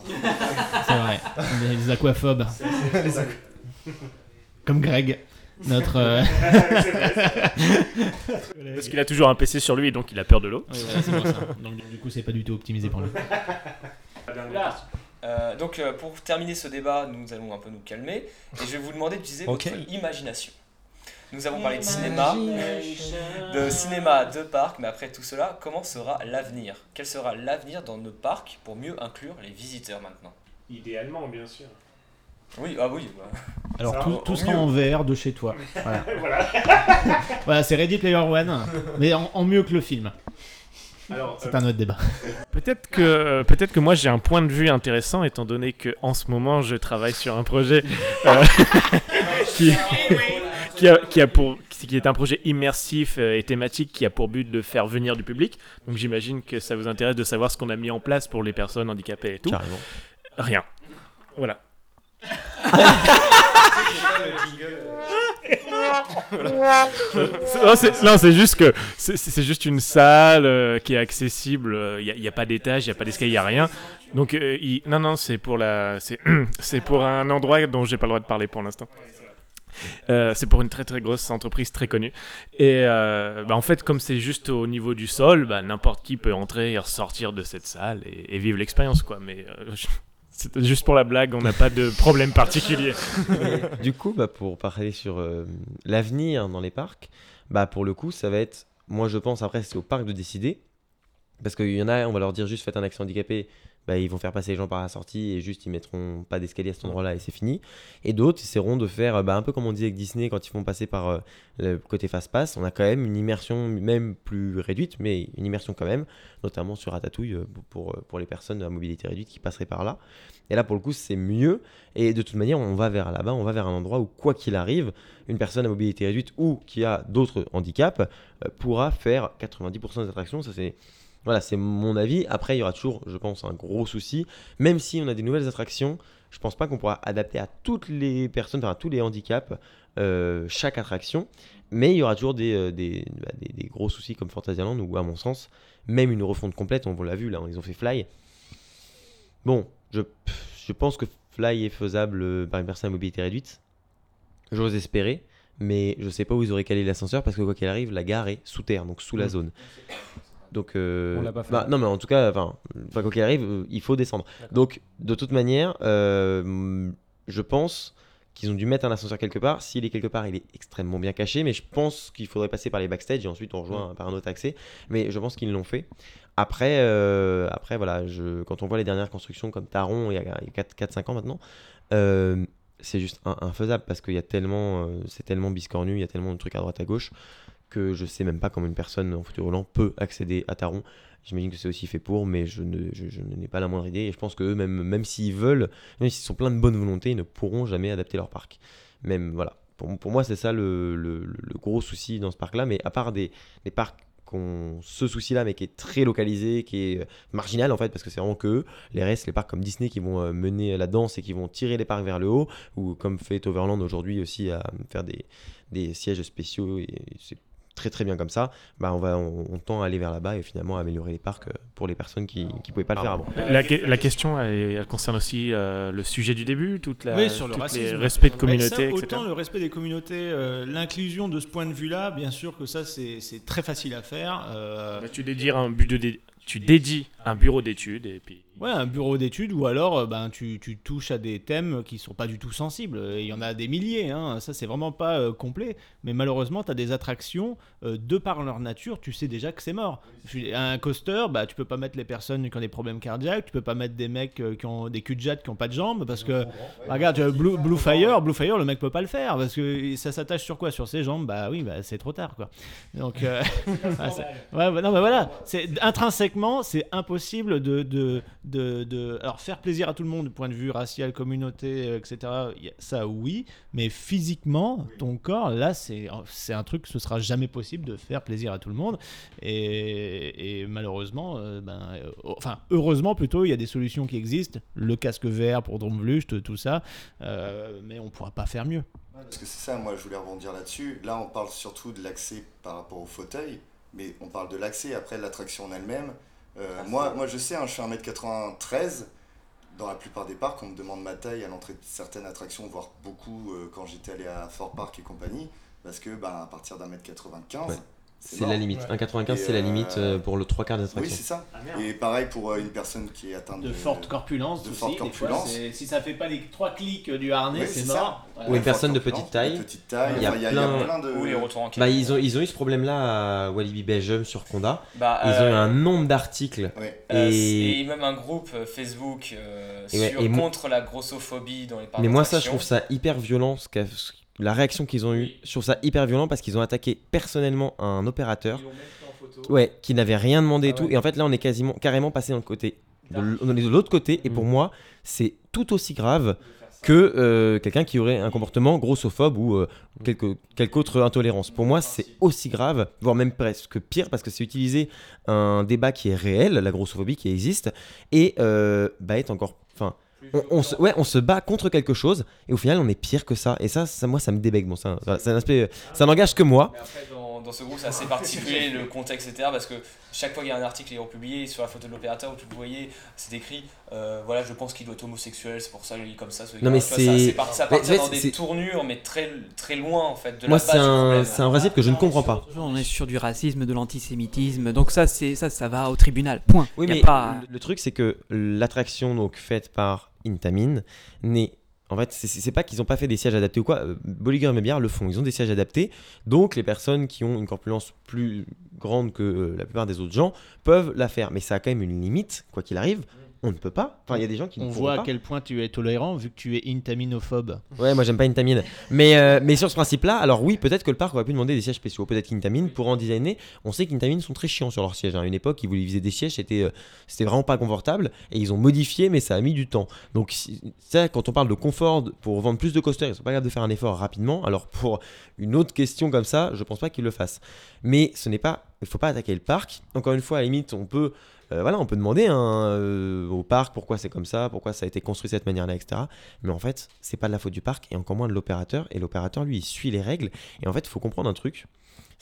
C'est vrai, les, les aquaphobes. Comme Greg, notre. euh,
Parce qu'il a toujours un PC sur lui, donc il a peur de l'eau.
Ouais, voilà. Donc du coup, c'est pas du tout optimisé pour lui.
Euh, donc euh, pour terminer ce débat, nous allons un peu nous calmer et je vais vous demander d'utiliser
Ok.
votre imagination. Nous avons parlé de cinéma, de cinéma, de parcs, mais après tout cela, comment sera l'avenir? Quel sera l'avenir dans nos parcs pour mieux inclure les visiteurs maintenant?
Idéalement, bien sûr.
Oui, ah oui, bah,
Alors tout, tout sera en VR de chez toi. Voilà, voilà c'est Ready Player One, mais en, en mieux que le film.
Alors,
C'est un autre débat.
Peut-être que, peut que moi j'ai un point de vue intéressant étant donné que en ce moment je travaille sur un projet euh, qui, qui, a, qui, a pour, qui est un projet immersif euh, et thématique qui a pour but de faire venir du public. Donc j'imagine que ça vous intéresse de savoir ce qu'on a mis en place pour les personnes handicapées et tout.
Carrément.
Rien. Voilà. Non, c'est- juste que c'est- juste une salle euh, qui est accessible. Il n'y a, pas d'étage, il n'y a pas d'escalier, il n'y a rien. Donc, euh, non, non, c'est pour la, c'est pour un endroit dont j'ai pas le droit de parler pour l'instant. Euh, c'est pour une très très grosse entreprise très connue. Et euh, bah, en fait, comme c'est juste au niveau du sol, bah, n'importe qui peut entrer et ressortir de cette salle et, et vivre l'expérience, quoi. Mais euh, juste pour la blague, on n'a pas de problème particulier.
du coup, bah, pour parler sur euh, l'avenir dans les parcs, bah, pour le coup, ça va être, moi je pense, après c'est au parc de décider. Parce qu'il y en a, on va leur dire juste faites un accès handicapé, bah, ils vont faire passer les gens par la sortie et juste ils mettront pas d'escalier à cet endroit-là et c'est fini. Et d'autres essaieront de faire, bah, un peu comme on disait avec Disney quand ils font passer par euh, le côté fast-pass, on a quand même une immersion même plus réduite, mais une immersion quand même, notamment sur Ratatouille euh, pour, pour les personnes à mobilité réduite qui passeraient par là. Et là, pour le coup, c'est mieux. Et de toute manière, on va vers là-bas, on va vers un endroit où, quoi qu'il arrive, une personne à mobilité réduite ou qui a d'autres handicaps euh, pourra faire 90% des attractions. Ça, c'est. Voilà, c'est mon avis. Après, il y aura toujours, je pense, un gros souci. Même si on a des nouvelles attractions, je pense pas qu'on pourra adapter à toutes les personnes, enfin à tous les handicaps, euh, chaque attraction. Mais il y aura toujours des, euh, bah, des- des gros soucis comme Fantasyland où, à mon sens, même une refonte complète, on l'a vu là, ils ont fait Fly. Bon, je, pense que Fly est faisable euh, par une personne à mobilité réduite. J'ose espérer, mais je sais pas où ils auraient calé l'ascenseur parce que quoi qu'il arrive, la gare est sous terre, donc sous la zone. Donc, euh,
On l'a pas fait.
bah, non, mais en tout cas, enfin, enfin, quoi qu'il arrive, euh, il faut descendre. Donc, de toute manière, euh, je pense qu'ils ont dû mettre un ascenseur quelque part. S'il est quelque part, il est extrêmement bien caché, mais je pense qu'il faudrait passer par les backstage et ensuite on rejoint par un autre accès. Mais je pense qu'ils l'ont fait. Après, euh, après voilà, quand on voit les dernières constructions comme Taron il y a 4-5 ans maintenant, euh, c'est juste infaisable parce qu'il y a tellement, euh, c'est tellement biscornu, il y a tellement de trucs à droite à gauche que je sais même pas comment une personne en fauteuil roulant peut accéder à Taron. J'imagine que c'est aussi fait pour, mais je je, n'ai pas la moindre idée. Et je pense qu'eux, même, même s'ils veulent, même s'ils sont pleins de bonne volonté, ils ne pourront jamais adapter leur parc. Même, voilà. Pour, moi, c'est ça le, le- le gros souci dans ce parc-là. Mais à part des, des parcs ce souci-là, mais qui est très localisé, qui est euh, marginal en fait, parce que c'est vraiment que. Les restes, les parcs comme Disney qui vont euh, mener la danse et qui vont tirer les parcs vers le haut, ou comme fait Overland aujourd'hui aussi à faire des, des sièges spéciaux, et c'est très très bien comme ça, bah on, va, on, on tend à aller vers là-bas et finalement améliorer les parcs euh, pour les personnes qui ne pouvaient pas le faire avant.
La, que- la question, elle, elle concerne aussi euh, le sujet du début, toute la,
Oui, sur le
toutes
racisme.
les respects de
Ouais,
communauté,
ça,
etc.
Autant le respect des communautés, euh, l'inclusion de ce point de vue-là, bien sûr que ça c'est c'est très facile à faire. euh,
Bah, tu dédies un but de dé- tu dédies un bureau d'études et puis
Ouais, un bureau d'études ou alors euh, ben, tu, tu touches à des thèmes qui sont pas du tout sensibles. Il y en a des milliers, hein. ça c'est vraiment pas euh, complet. Mais malheureusement, tu as des attractions, euh, de par leur nature, tu sais déjà que c'est mort. Un coaster, bah, tu peux pas mettre les personnes qui ont des problèmes cardiaques, tu peux pas mettre des mecs euh, qui ont des culs de jatte qui ont pas de jambes parce que. Regarde, tu vois, Blue, Blue Fire, Blue Fire, le mec peut pas le faire parce que ça s'attache sur quoi? Sur ses jambes? Bah oui, bah, c'est trop tard quoi. Donc. ah, Ouais, bah non, mais voilà, c'est intrinsèquement, c'est impossible de, de, de, de- alors faire plaisir à tout le monde du point de vue racial, communauté, euh, etc. Ça, oui, mais physiquement, ton corps, là, c'est c'est un truc, ce sera jamais possible de faire plaisir à tout le monde. Et, et malheureusement, euh, ben, euh, enfin, heureusement plutôt, il y a des solutions qui existent, le casque vert pour Dromvlucht, tout ça, euh, mais on pourra pas faire mieux.
Parce que c'est ça, moi je voulais rebondir là-dessus. Là, on parle surtout de l'accès par rapport au fauteuil, mais on parle de l'accès après l'attraction en elle-même. Euh, moi, moi, je sais, hein, je fais 1m93. Dans la plupart des parcs, on me demande ma taille à l'entrée de certaines attractions, voire beaucoup euh, quand j'étais allé à Fort Park et compagnie, parce que bah, à partir d'un mètre 95,
Ouais.
C'est
la limite.
Ouais.
1,95
Et,
c'est la limite
euh,
euh, pour le trois quarts des
Oui,
attractions.
c'est ça.
Ah,
Et pareil pour euh, une personne qui est atteinte
de forte corpulence
de
aussi,
forte
fois,
corpulence.
c'est- si ça fait pas les trois clics du harnais
Oui,
c'est mort
Ou une personne de petite taille.
de petite taille.
Il y a
il y a,
plein-
y a plein de.
Ou les retours en
Bah, ils ont, ils ont eu ce problème-là à Walibi Belgium sur Conda.
Bah,
Ils ont eu
euh,
un nombre d'articles.
Ouais.
Euh,
Et-
et... même un groupe euh, Facebook euh,
ouais,
sur,
et
contre la grossophobie dans les parcs
Mais moi, ça, je trouve ça hyper violent. ce qu'a- ce- la réaction qu'ils ont eue, je trouve ça hyper violent parce qu'ils ont attaqué personnellement un opérateur. Ouais, qui n'avait rien demandé et
Ah
tout.
ouais.
Et en fait, là, on est quasiment carrément passé dans le côté. De l'autre côté. Et pour
Mm.
moi, c'est tout aussi grave que euh, quelqu'un qui aurait un comportement grossophobe ou euh, quelque, quelque autre intolérance. Pour moi, c'est aussi grave, voire même presque pire, parce que c'est utiliser un débat qui est réel, la grossophobie qui existe, et euh, bah, être encore. Enfin, on, on se, ouais, on se bat contre quelque chose, et au final, on est pire que ça. Et ça, ça moi, ça me débègue. Bon, c'est un aspect. Ça n'engage que moi.
Mais après, dans, dans ce groupe, c'est assez particulier le contexte, etc. Parce que chaque fois qu'il y a un article qui est republié sur la photo de l'opérateur où tu le voyais, c'est écrit euh, voilà, je pense qu'il doit être homosexuel, c'est pour ça qu'il est comme ça. ce
Non, mais c'est-
Ça, part dans des tournures, mais très, très loin en fait de
Moi,
la
c'est un, c'est un principe que je ne comprends pas.
On est sur du racisme, de l'antisémitisme, donc ça, c'est ça, ça va au tribunal. Point.
Oui,
Y a
mais
pas...
le, le truc, c'est que l'attraction donc faite par Intamin n'est. En fait, c'est- pas qu'ils n'ont pas fait des sièges adaptés ou quoi. Euh, Bolliger et Biard le font. Ils ont des sièges adaptés. Donc, les personnes qui ont une corpulence plus grande que euh, la plupart des autres gens peuvent la faire. Mais ça a quand même une limite, quoi qu'il arrive. On ne peut pas. Enfin, il y a des gens qui ne
On
pourront
voit à
pas.
quel point tu es tolérant vu que tu es intaminophobe.
Ouais, moi j'aime pas Intamin. Mais, euh, mais sur ce principe-là, alors oui, peut-être que le parc aurait pu demander des sièges spéciaux. Peut-être qu'Intamin, pour en designer, on sait qu'Intamin sont très chiants sur leurs sièges. À une époque, ils voulaient viser des sièges, c'était euh, c'était vraiment pas confortable. Et ils ont modifié, mais ça a mis du temps. Donc, ça, quand on parle de confort, pour vendre plus de coasters, ils sont pas capables de faire un effort rapidement. Alors, pour une autre question comme ça, je pense pas qu'ils le fassent. Mais ce n'est pas. Il faut pas attaquer le parc. Encore une fois, à la limite, on peut. Euh, voilà, on peut demander hein, euh, au parc pourquoi c'est comme ça, pourquoi ça a été construit de cette manière-là, etc. Mais en fait, c'est pas de la faute du parc et encore moins de l'opérateur. Et l'opérateur, lui, il suit les règles. Et en fait, il faut comprendre un truc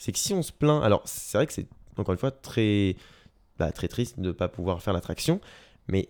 c'est que si on se plaint. Alors, c'est vrai que c'est encore une fois très, bah, très triste de ne pas pouvoir faire l'attraction, mais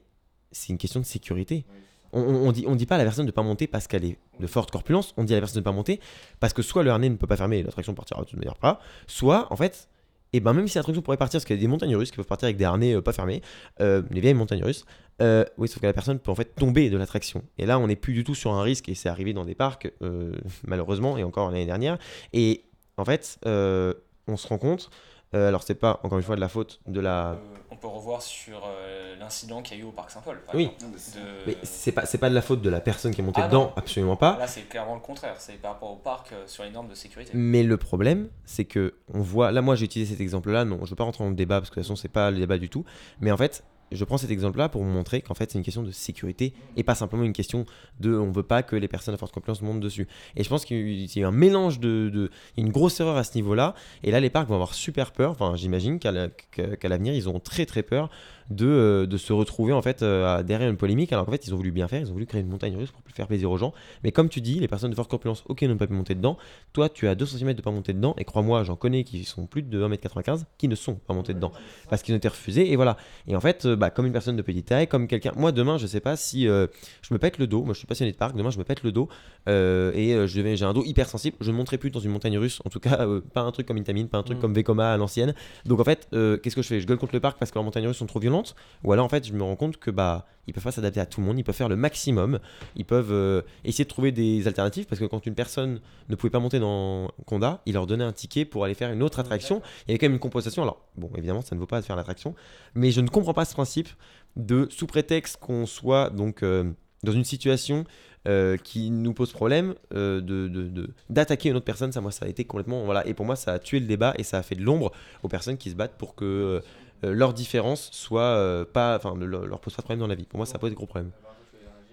c'est une question de sécurité. On, on, dit, on dit pas à la personne de ne pas monter parce qu'elle est de forte corpulence, on dit à la personne de ne pas monter parce que soit le harnais ne peut pas fermer et l'attraction partira de toute manière pas, soit en fait, et ben même si l'attraction pourrait partir, parce qu'il y a des montagnes russes qui peuvent partir avec des harnais euh, pas fermés, euh, les vieilles montagnes russes, euh, oui, sauf que la personne peut en fait tomber de l'attraction. Et là, on n'est plus du tout sur un risque, et c'est arrivé dans des parcs, euh, malheureusement, et encore l'année dernière. Et en fait, on se rend compte, euh, alors c'est pas encore une fois de la faute de la.
Euh, on peut revoir sur euh, l'incident qu'il y a eu au parc Saint-Paul. par
Oui.
exemple, de-
Mais c'est pas, c'est pas de la faute de la personne qui est montée
Ah
dedans,
non.
absolument pas.
Là, c'est clairement le contraire. C'est par rapport au parc euh, sur les normes de sécurité.
Mais le problème, c'est que on voit. Là, moi, j'ai utilisé cet exemple-là. Non, je veux pas rentrer dans le débat parce que de toute façon, c'est pas le débat du tout. Mais en fait, je prends cet exemple-là pour vous montrer qu'en fait, c'est une question de sécurité et pas simplement une question de. On veut pas que les personnes à forte confiance montent dessus. Et je pense qu'il y a un mélange de, une grosse erreur à ce niveau-là. Et là, les parcs vont avoir super peur. Enfin, j'imagine qu'à l'avenir, ils auront très très peur de, euh, de se retrouver en fait euh, derrière une polémique. Alors qu'en fait, ils ont voulu bien faire. Ils ont voulu créer une montagne russe pour faire plaisir aux gens. Mais comme tu dis, les personnes de forte corpulence, ok, n'ont pas pu monter dedans. Toi, tu as 2 cm de pas monter dedans, et crois-moi, j'en connais qui sont plus de 1m95 qui ne sont pas montés dedans parce qu'ils ont été refusés, et voilà. Et en fait, euh, bah, comme une personne de petite taille, comme quelqu'un. Moi, demain, je sais pas si euh, je me pète le dos, moi je suis passionné de parc, demain je me pète le dos, euh, et je j'ai un dos hyper sensible, je ne monterai plus dans une montagne russe, en tout cas, euh, pas un truc comme Intamin, pas un truc
Mm.
comme Vekoma à l'ancienne. Donc en fait, qu'est-ce que je fais? Je gueule contre le parc parce que leurs montagnes russes sont trop violentes différentes. Ou alors en fait, je me rends compte que bah ils peuvent pas s'adapter à tout le monde, ils peuvent faire le maximum, ils peuvent euh, essayer de trouver des alternatives parce que quand une personne ne pouvait pas monter dans Conda, il leur donnait un ticket pour aller faire une autre attraction. Il y avait quand même une compensation. Alors bon, évidemment, ça ne vaut pas de faire l'attraction, mais je ne comprends pas ce principe de sous prétexte qu'on soit donc euh, dans une situation euh, qui nous pose problème euh, de- d'attaquer une autre personne, ça moi ça a été complètement voilà et pour moi ça a tué le débat et ça a fait de l'ombre aux personnes qui se battent pour que euh, euh, leur différence soit euh, pas enfin ne leur, leur pose pas de problème dans la vie. Pour moi ça pose des gros problèmes.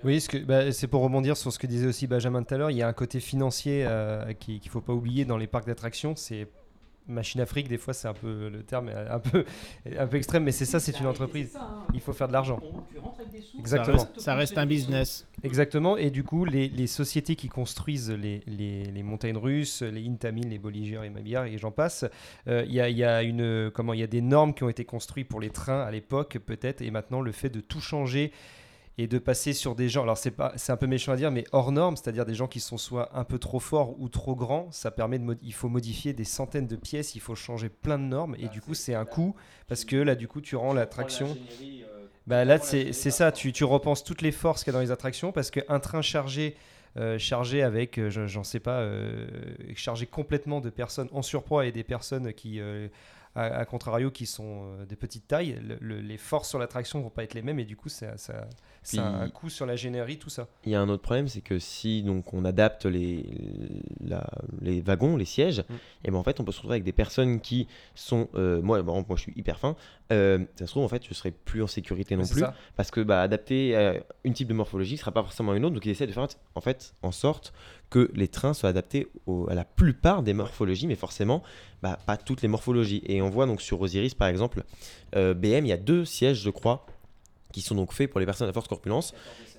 Oui, bah, c'est pour rebondir sur ce que disait aussi Benjamin tout à l'heure. Il y a un côté financier euh, qui- qu'il ne faut pas oublier dans les parcs d'attractions. C'est machine Afrique, des fois c'est un peu le terme est un peu, un peu extrême, mais c'est ça, c'est une entreprise. Il faut faire de l'argent.
Ça
Exactement.
reste, ça reste un business.
Exactement, et du coup, les, les sociétés qui construisent les, les, les montagnes russes, les Intamin, les Bolliger et Mabillard, et j'en passe, euh, il y, a, il y, a une- comment, il y a des normes qui ont été construites pour les trains à l'époque, peut-être, et maintenant le fait de tout changer et de passer sur des gens, alors c'est pas, c'est un peu méchant à dire, mais hors normes, c'est-à-dire des gens qui sont soit un peu trop forts ou trop grands, ça permet de, mod- il faut modifier des centaines de pièces, il faut changer plein de normes, et du coup c'est un coût, parce que là du coup tu rends l'attraction... Bah là, c'est c'est ça, tu, tu repenses toutes les forces qu'il y a dans les attractions parce qu'un train chargé, euh, chargé avec, euh, je- j'en sais pas, euh, chargé complètement de personnes en surpoids et des personnes qui, euh, à, à contrario, qui sont euh, de petite taille, le- le- les forces sur l'attraction vont pas être les mêmes et du coup, ça, ça, ça a
Puis-
un coût sur la générie, tout ça.
Il y a un autre problème, c'est que si donc on adapte les, la- les wagons, les sièges,
Mm.
et ben en fait on peut se retrouver avec des personnes qui sont, euh, moi, exemple, moi je suis hyper fin, euh, ça se trouve en fait je serai plus en sécurité non plus,
ça.
parce que bah, adapter à une type de morphologie ne sera pas forcément une autre, donc ils essaient de faire en fait en sorte que les trains soient adaptés à la plupart des morphologies, mais forcément bah, pas toutes les morphologies. Et on voit donc sur Osiris par exemple, euh, BM, il y a deux sièges je crois qui sont donc faits pour les personnes à forte corpulence.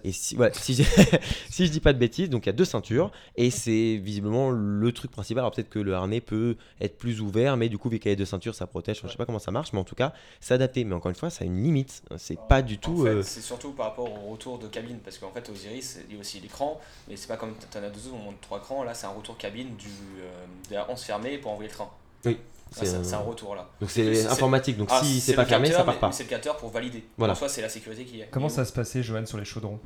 Et si, voilà, si, je, si je dis pas de bêtises, donc il y a deux ceintures et c'est visiblement le truc principal. Alors peut-être que le harnais peut être plus ouvert, mais du coup, vu qu'il y a deux ceintures, ça protège. Je sais pas comment ça marche, mais en tout cas, c'est adapté. Mais encore une fois, ça a une limite. C'est pas du tout.
En fait,
euh,
c'est surtout par rapport au retour de cabine, parce qu'en fait, Osiris, il y a aussi l'écran, mais c'est pas comme t'en as deux autres, on monte trois crans, là c'est un retour cabine du, euh, de la hanse fermée pour envoyer le train.
Oui, c'est
C'est
un-
c'est un retour là.
Donc
C'est-
informatique. Donc
Ah,
si c'est pas fermé,
capteur,
ça part
mais-
pas.
C'est le capteur pour valider.
Voilà.
En soi, c'est la sécurité qui est.
Comment ça se passait, Johan, sur les chaudrons?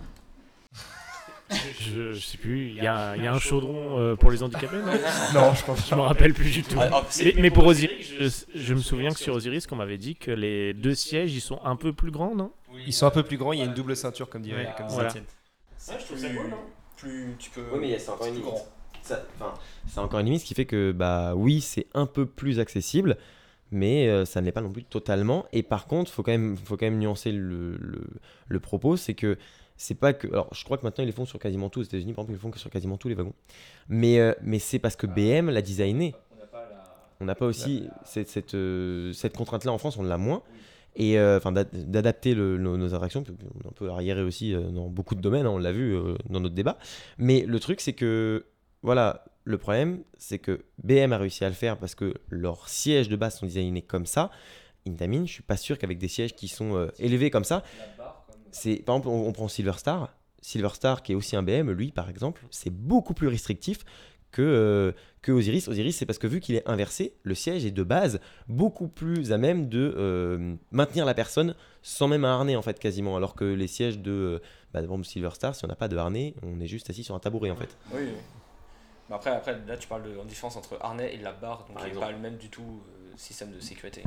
Je, je sais plus, il y, a un- il y a un chaudron euh, pour les handicapés, non?
Non, je pense
Je me rappelle plus du tout.
Ah, ah,
Mais, mais pour Osiris, je, je me souviens que sur Osiris, qu'on m'avait dit que les deux sièges, ils sont un peu plus grands, non?
Ils sont un peu plus grands, il y a une double ceinture, comme dirait,
Ouais,
comme disait
voilà.
Étienne.
c'est plus, plus tu peux.
Oui, mais c'est encore une
grand.
C'est encore une limite, ce qui fait que bah oui, c'est un peu plus accessible, mais euh, ça ne l'est pas non plus totalement. Et par contre, faut quand même, faut quand même nuancer le, le, propos, c'est que c'est pas que, alors je crois que maintenant ils les font sur quasiment tous. Aux États-Unis, par exemple, ils le font sur quasiment tous les wagons. Mais euh, mais c'est parce que BM l'a designé. On n'a pas aussi cette, cette, euh, cette contrainte-là en France, on l'a moins. Et enfin d'ad- d'adapter nos, nos attractions, puis on peut arriérer aussi dans beaucoup de domaines, hein, on l'a vu dans notre débat. Mais le truc, c'est que voilà, le problème, c'est que BM a réussi à le faire parce que leurs sièges de base sont designés comme ça. Intamin, je suis pas sûr qu'avec des sièges qui sont euh, élevés comme ça, c'est par exemple, on, on prend Silver Star. Silver Star, qui est aussi un BM, lui, par exemple, c'est beaucoup plus restrictif que, euh, que Osiris. Osiris, c'est parce que vu qu'il est inversé, le siège est de base beaucoup plus à même de euh, maintenir la personne sans même un harnais, en fait, quasiment. Alors que les sièges de, euh, bah, Silver Star, si on n'a pas de harnais, on est juste assis sur un tabouret, en fait.
Oui, oui. Mais après, après, là, tu parles de en différence entre harnais et la barre, donc il n'est pas le même du tout euh, système de sécurité.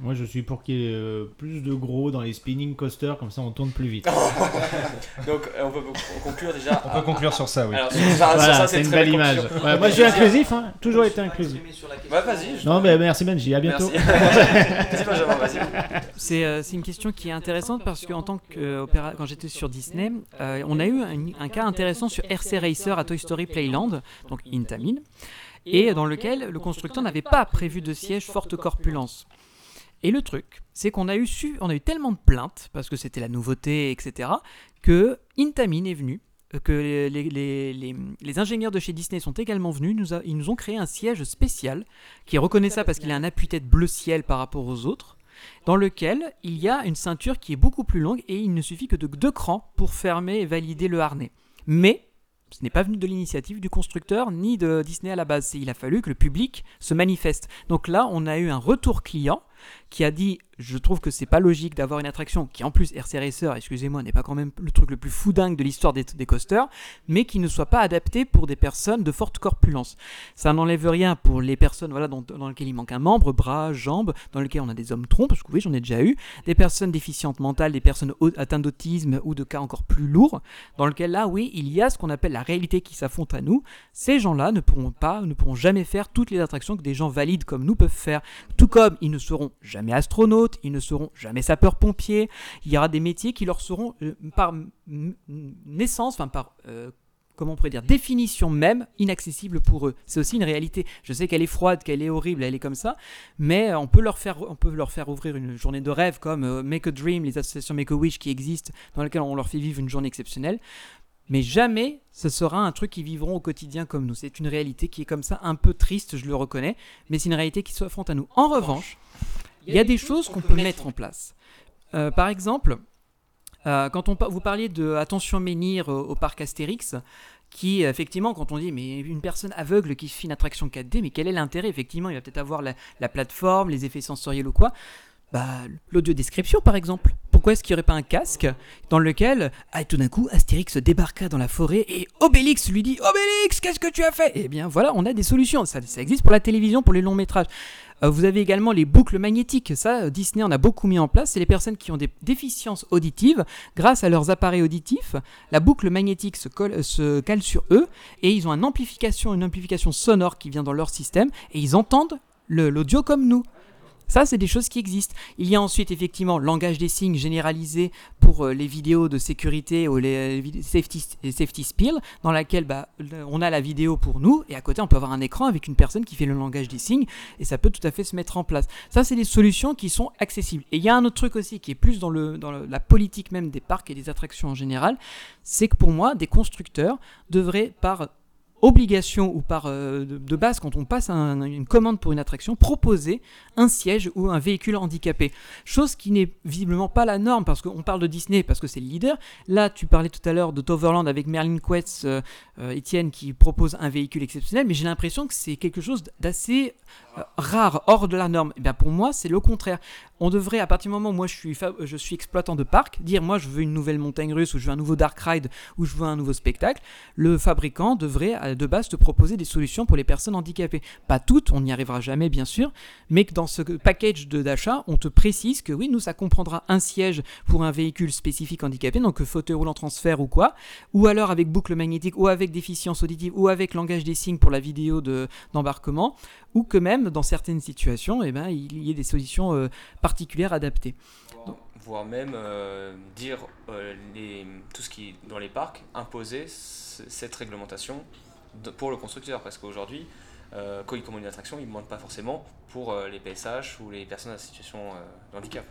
Moi, je suis pour qu'il y ait euh, plus de gros dans les spinning coasters, comme ça on tourne plus vite.
Donc, euh, on peut conclure déjà.
On peut conclure sur ça, oui.
Alors, sur ça, sur
voilà,
ça,
c'est une belle image. Ouais, moi, je suis inclusif, hein, toujours été inclusif.
Ouais, vas-y. je-
Non, mais merci Benji, à bientôt.
Merci.
C'est euh, c'est une question qui est intéressante parce qu'en tant que euh, quand j'étais sur Disney, euh, on a eu un, un cas intéressant sur RC Racer à Toy Story Playland, donc Intamin, et dans lequel le constructeur n'avait pas prévu de siège forte corpulence. Et le truc, c'est qu'on a eu su, on a eu tellement de plaintes parce que c'était la nouveauté, etc., que Intamin est venu. euh, Que les, les- les- les- les ingénieurs de chez Disney sont également venus, nous a- ils nous ont créé un siège spécial qui est reconnaissable parce qu'il a un appui-tête bleu ciel par rapport aux autres dans lequel il y a une ceinture qui est beaucoup plus longue et il ne suffit que de deux crans pour fermer et valider le harnais. Mais ce n'est pas venu de l'initiative du constructeur ni de Disney à la base. Il a fallu que le public se manifeste. Donc là, on a eu un retour client qui a dit je trouve que c'est pas logique d'avoir une attraction qui en plus RC Racer, excusez-moi, n'est pas quand même le truc le plus fou dingue de l'histoire des, des coasters, mais qui ne soit pas adapté pour des personnes de forte corpulence. Ça n'enlève rien pour les personnes voilà, dans, dans lesquelles il manque un membre, bras, jambes, dans lesquelles on a des hommes troncs, parce que oui, j'en ai déjà eu, des personnes déficientes mentales, des personnes atteintes d'autisme ou de cas encore plus lourds, dans lequel là, oui, il y a ce qu'on appelle la réalité qui s'affronte à nous. Ces gens-là ne pourront pas, ne pourront jamais faire toutes les attractions que des gens valides comme nous peuvent faire. Tout comme ils ne seront jamais astronautes, ils ne seront jamais sapeurs-pompiers. Il y aura des métiers qui leur seront euh, par naissance, enfin par euh, comment on pourrait dire, définition même inaccessible pour eux. C'est aussi une réalité. Je sais qu'elle est froide, qu'elle est horrible, elle est comme ça, mais on peut leur faire, on peut leur faire ouvrir une journée de rêve comme euh, Make a Dream, les associations Make a Wish qui existent, dans lesquelles on leur fait vivre une journée exceptionnelle. Mais jamais ce sera un truc qu'ils vivront au quotidien comme nous. C'est une réalité qui est comme ça, un peu triste, je le reconnais, mais c'est une réalité qui s'affronte à nous. En revanche, il y a des choses qu'on peut mettre en place. Euh, par exemple, euh, quand on, vous parliez de Attention Menhir au, au parc Astérix, qui effectivement, quand on dit mais une personne aveugle qui fait une attraction 4D, mais quel est l'intérêt Effectivement, il va peut-être avoir la, la plateforme, les effets sensoriels ou quoi. Bah, l'audio description par exemple. Pourquoi est-ce qu'il n'y aurait pas un casque dans lequel, ah, tout d'un coup, Astérix débarqua dans la forêt et Obélix lui dit Obélix, qu'est-ce que tu as fait? Eh bien voilà, on a des solutions. Ça, existe pour la télévision, pour les longs métrages. Euh, vous avez également les boucles magnétiques. Ça, euh, Disney en a beaucoup mis en place. C'est les personnes qui ont des déficiences auditives. Grâce à leurs appareils auditifs, la boucle magnétique se, colle- euh, se cale sur eux et ils ont une amplification, une amplification sonore qui vient dans leur système et ils entendent l'audio comme nous. Ça, c'est des choses qui existent. Il y a ensuite effectivement langage des signes généralisé pour euh, les vidéos de sécurité ou les, euh, safety, les dans laquelle bah, on a la vidéo pour nous et à côté on peut avoir un écran avec une personne qui fait le langage des signes et ça peut tout à fait se mettre en place. Ça, c'est des solutions qui sont accessibles. Et il y a un autre truc aussi qui est plus dans, la politique même des parcs et des attractions en général, c'est que pour moi, des constructeurs devraient par obligation ou par euh, de, base quand on passe un- une commande pour une attraction proposer un siège ou un véhicule handicapé. Chose qui n'est visiblement pas la norme parce qu'on parle de Disney parce que c'est le leader. Là tu parlais tout à l'heure de Toverland avec Merlin Quetz euh, euh, qui propose un véhicule exceptionnel mais j'ai l'impression que c'est quelque chose d'assez euh, rare hors de la norme. Et bien pour moi c'est le contraire. On devrait à partir du moment où moi je suis, je suis exploitant de parc dire moi je veux une nouvelle montagne russe ou je veux un nouveau dark ride ou je veux un nouveau spectacle le fabricant devrait de base te proposer des solutions pour les personnes handicapées. Pas toutes, on n'y arrivera jamais bien sûr, mais que dans ce package de- d'achat, on te précise que oui, nous ça comprendra un siège pour un véhicule spécifique handicapé, donc euh, fauteuil roulant transfert ou quoi, ou alors avec boucle magnétique, ou avec déficience auditive, ou avec langage des signes pour la vidéo de- d'embarquement, ou que même dans certaines situations, eh ben, il y ait des solutions euh, particulières adaptées.
voire, voire même euh, dire euh, les, tout ce qui est dans les parcs, imposer ce- cette réglementation de- pour le constructeur. Parce qu'aujourd'hui, euh, quand il commande une attraction, il ne demande pas forcément pour euh, les PSH ou les personnes en situation euh, de handicap.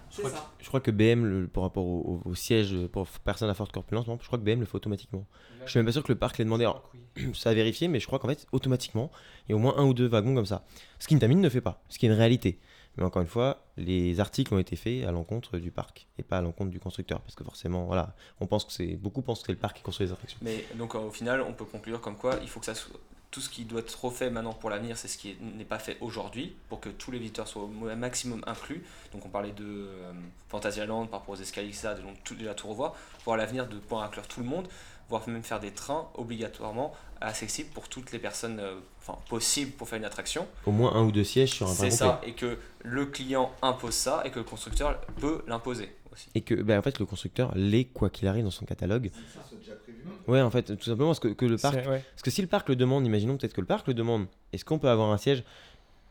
Je crois que BM, le- par rapport au, au- au siège pour personnes à forte corpulence, non, je crois que BM le fait automatiquement. Je suis même pas sûr que le parc l'ait demandé. Alors, ça a vérifié, mais je crois qu'en fait, automatiquement, il y a au moins un ou deux wagons comme ça. Ce qu'Intamin ne fait pas, ce qui est une réalité. Mais encore une fois, les articles ont été faits à l'encontre du parc et pas à l'encontre du constructeur. Parce que forcément, voilà, on pense que c'est. Beaucoup pensent que c'est le parc qui construit les attractions.
Mais donc euh, au final, on peut conclure comme quoi il faut que ça soit- tout ce qui doit être refait maintenant pour l'avenir, c'est ce qui est- n'est pas fait aujourd'hui, pour que tous les visiteurs soient au maximum inclus. Donc on parlait de euh, Fantasyland par rapport aux escaliers, ça, de donc tout, déjà tout revoir, pour à l'avenir de pouvoir inclure tout le monde, voire même faire des trains obligatoirement accessibles pour toutes les personnes, euh, enfin possibles pour faire une attraction.
Au moins un ou deux sièges sur un
C'est ça, et que le client impose ça et que le constructeur peut l'imposer aussi.
Et que, ben, en fait, le constructeur l'est, quoi qu'il arrive, dans son catalogue. Ouais, en fait, tout simplement parce que, que le parc.
Ouais.
Parce que si le parc le demande, imaginons peut-être que le parc le demande, est-ce qu'on peut avoir un siège?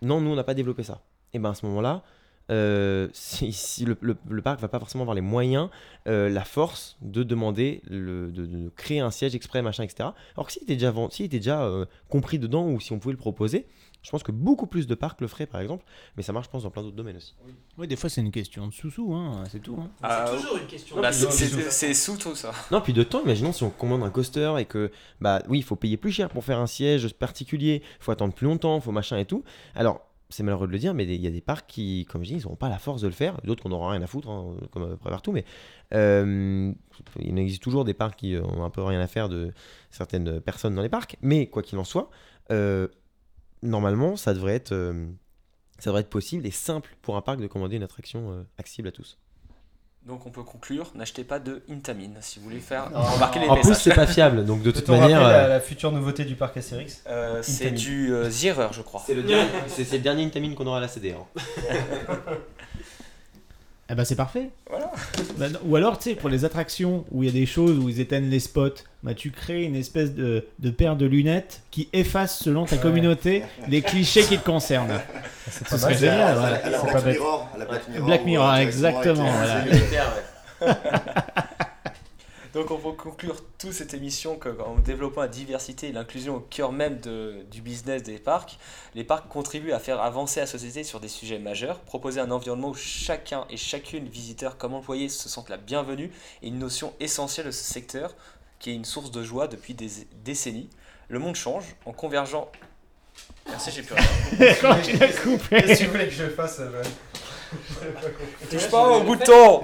Non, nous on n'a pas développé ça. Et ben à ce moment-là, euh, si, si le, le, le parc va pas forcément avoir les moyens, euh, la force de demander, le, de, de créer un siège exprès, machin, etc. Alors que s'il était déjà, était euh, compris dedans ou si on pouvait le proposer, je pense que beaucoup plus de parcs le feraient par exemple, mais ça marche, je pense, dans plein d'autres domaines aussi.
Oui, des fois c'est une question de sous-sous, hein, c'est tout. hein.
Ah,
une question.
bah, c'est-
Non,
c'est
bisous.
c'est sous tout ça.
Non, puis de temps, imaginons si on commande un coaster et que, bah oui, il faut payer plus cher pour faire un siège particulier, il faut attendre plus longtemps, il faut machin et tout. Alors, c'est malheureux de le dire, mais il y a des parcs qui, comme je dis, ils n'auront pas la force de le faire, d'autres qu'on n'aura rien à foutre, hein, comme à peu près partout, mais euh, il existe toujours des parcs qui ont un peu rien à faire de certaines personnes dans les parcs, mais quoi qu'il en soit, euh, normalement, ça devrait être. euh, ça devrait être possible et simple pour un parc de commander une attraction euh, accessible à tous.
Donc on peut conclure, n'achetez pas de Intamin si vous voulez faire
Non.
remarquer les
En plus,
messages.
c'est pas fiable, donc de toute manière.
la,
euh,
la future nouveauté du parc Astérix
Euh, c'est du euh, Zierer, je crois.
C'est le dernier, le dernier Intamin qu'on aura à la CDR.
Eh ben c'est parfait.
Voilà.
Bah, ou alors, tu sais, pour les attractions où il y a des choses où ils éteignent les spots, bah, tu crées une espèce de, de paire de lunettes qui efface selon ta communauté les clichés qui te concernent.
C'est pas
serait
mal.
génial.
à la,
voilà.
à la
C'est
Black
pas bête.
Mirror, à la Black Mirror.
Black Mirror,
où,
exactement, voilà.
Donc on peut conclure toute cette émission que, en développant la diversité et l'inclusion au cœur même de- du business des parcs, les parcs contribuent à faire avancer la société sur des sujets majeurs, proposer un environnement où chacun et chacune, visiteur comme employé, se sentent la bienvenue et une notion essentielle de ce secteur qui est une source de joie depuis des décennies. Le monde change en convergeant... Merci, j'ai plus rien.
Quand tu l'as coupé.
Qu'est-ce que tu voulais que je fasse euh,
Touche pas au bouton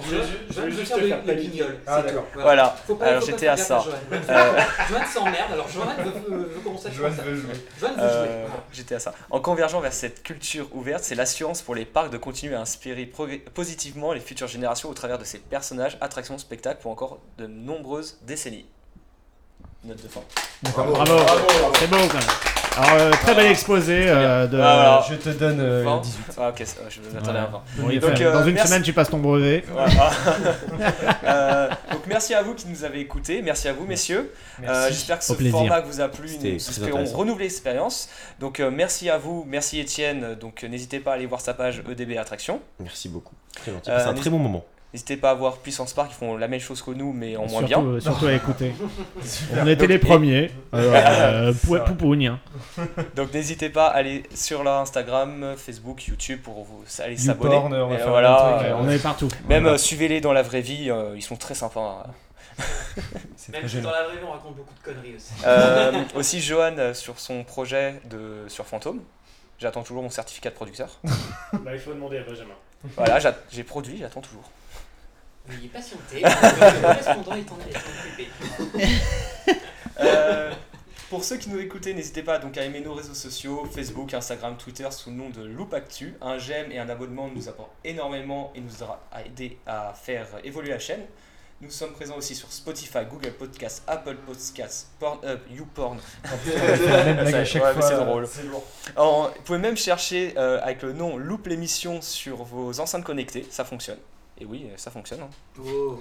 Je viens de faire le guignol.
Ah, d'accord.
Voilà. Alors, j'étais à ça. Euh,
Johan s'emmerde, alors Johan veut, commencer à
Joanne
faire ça.
veut jouer.
Johan veut
Euh,
jouer.
J'étais à ça. En convergeant vers cette culture ouverte, c'est l'assurance pour les parcs de continuer à inspirer positivement les futures générations au travers de ces personnages, attractions, spectacles pour encore de nombreuses décennies. Note de fin.
D'accord.
Bravo. C'est beau quand même. Alors, euh, très bel exposé euh, de.
Ah.
Je te donne euh,
20.
18.
Ah, ok, ça, je m'attendais
Ouais.
à 20.
Bon, il
Donc,
fait-
euh,
dans une
merci.
semaine, tu passes ton brevet.
Voilà. Euh, donc merci à vous qui nous avez écoutés, merci à vous messieurs. Euh. J'espère que ce
Au plaisir.
format vous a plu,
C'était
nous
très
espérons
intéressant.
renouveler l'expérience. Donc euh, merci à vous, merci Étienne, donc euh, n'hésitez pas à aller voir sa page EDB Attraction.
Merci beaucoup. Très gentil.
Euh,
C'est un très bon moment.
N'hésitez pas à voir Puissance Park, ils font la même chose que nous mais en moins
surtout,
bien.
euh, surtout à écouter. On était
Donc,
les premiers. Euh, poupougne, hein.
Donc n'hésitez pas à aller sur leur Instagram, Facebook, YouTube pour vous aller s'abonner. Voilà, euh,
on est partout.
Même euh, suivez-les dans la vraie vie, euh, ils sont très sympas.
C'est
Même si dans la vraie vie, on raconte beaucoup de conneries aussi.
Euh, aussi Johan euh, sur son projet de sur Fantôme. J'attends toujours mon certificat de producteur.
Bah, il faut demander à Benjamin.
Voilà, j'a- j'ai produit, j'attends toujours.
Veuillez patienter, le correspondant est en est en occupé.
Euh, pour ceux qui nous écoutaient, n'hésitez pas donc à aimer nos réseaux sociaux, Facebook, Instagram, Twitter sous le nom de Loop Actu. Un j'aime et un abonnement nous apportent énormément et nous aura aidé à faire évoluer la chaîne. Nous sommes présents aussi sur Spotify, Google Podcasts, Apple Podcasts, Pornhub, YouPorn.
À
ouais, mais
fois.
c'est drôle. Vous pouvez même chercher euh, avec le nom Loop l'émission sur vos enceintes connectées, ça fonctionne. Et oui, ça fonctionne. hein.
Oh.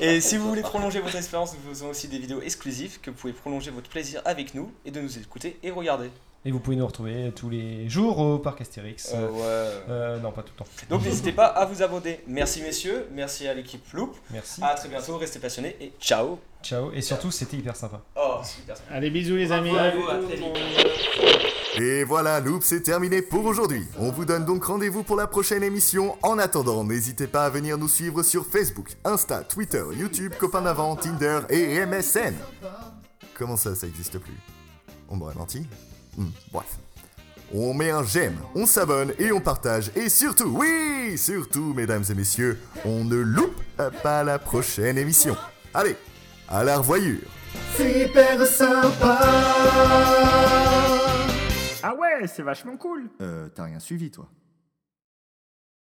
Et si vous voulez prolonger votre expérience, nous faisons aussi des vidéos exclusives que vous pouvez prolonger votre plaisir avec nous et de nous écouter et regarder.
Et vous pouvez nous retrouver tous les jours au parc Astérix.
Euh, ouais.
Euh, non, pas tout le temps.
Donc n'hésitez pas à vous abonner. Merci messieurs, merci à l'équipe Loop.
Merci.
À très bientôt, restez passionnés et ciao.
Ciao. Et surtout, c'était hyper sympa.
Oh, super.
Allez, bisous les amis.
Bravo, à très vite.
Et voilà, Loop, c'est terminé pour aujourd'hui. On vous donne donc rendez-vous pour la prochaine émission. En attendant, n'hésitez pas à venir nous suivre sur Facebook, Insta, Twitter, YouTube, Copain d'avant, Tinder et MSN. Comment ça, ça existe plus? On m'aurait menti Hmm, Bref. On met un j'aime, on s'abonne et on partage. Et surtout, oui, surtout, mesdames et messieurs, on ne loupe pas la prochaine émission. Allez, à la revoyure. Super sympa.
Ah ouais, c'est vachement cool.
Euh, t'as rien suivi, toi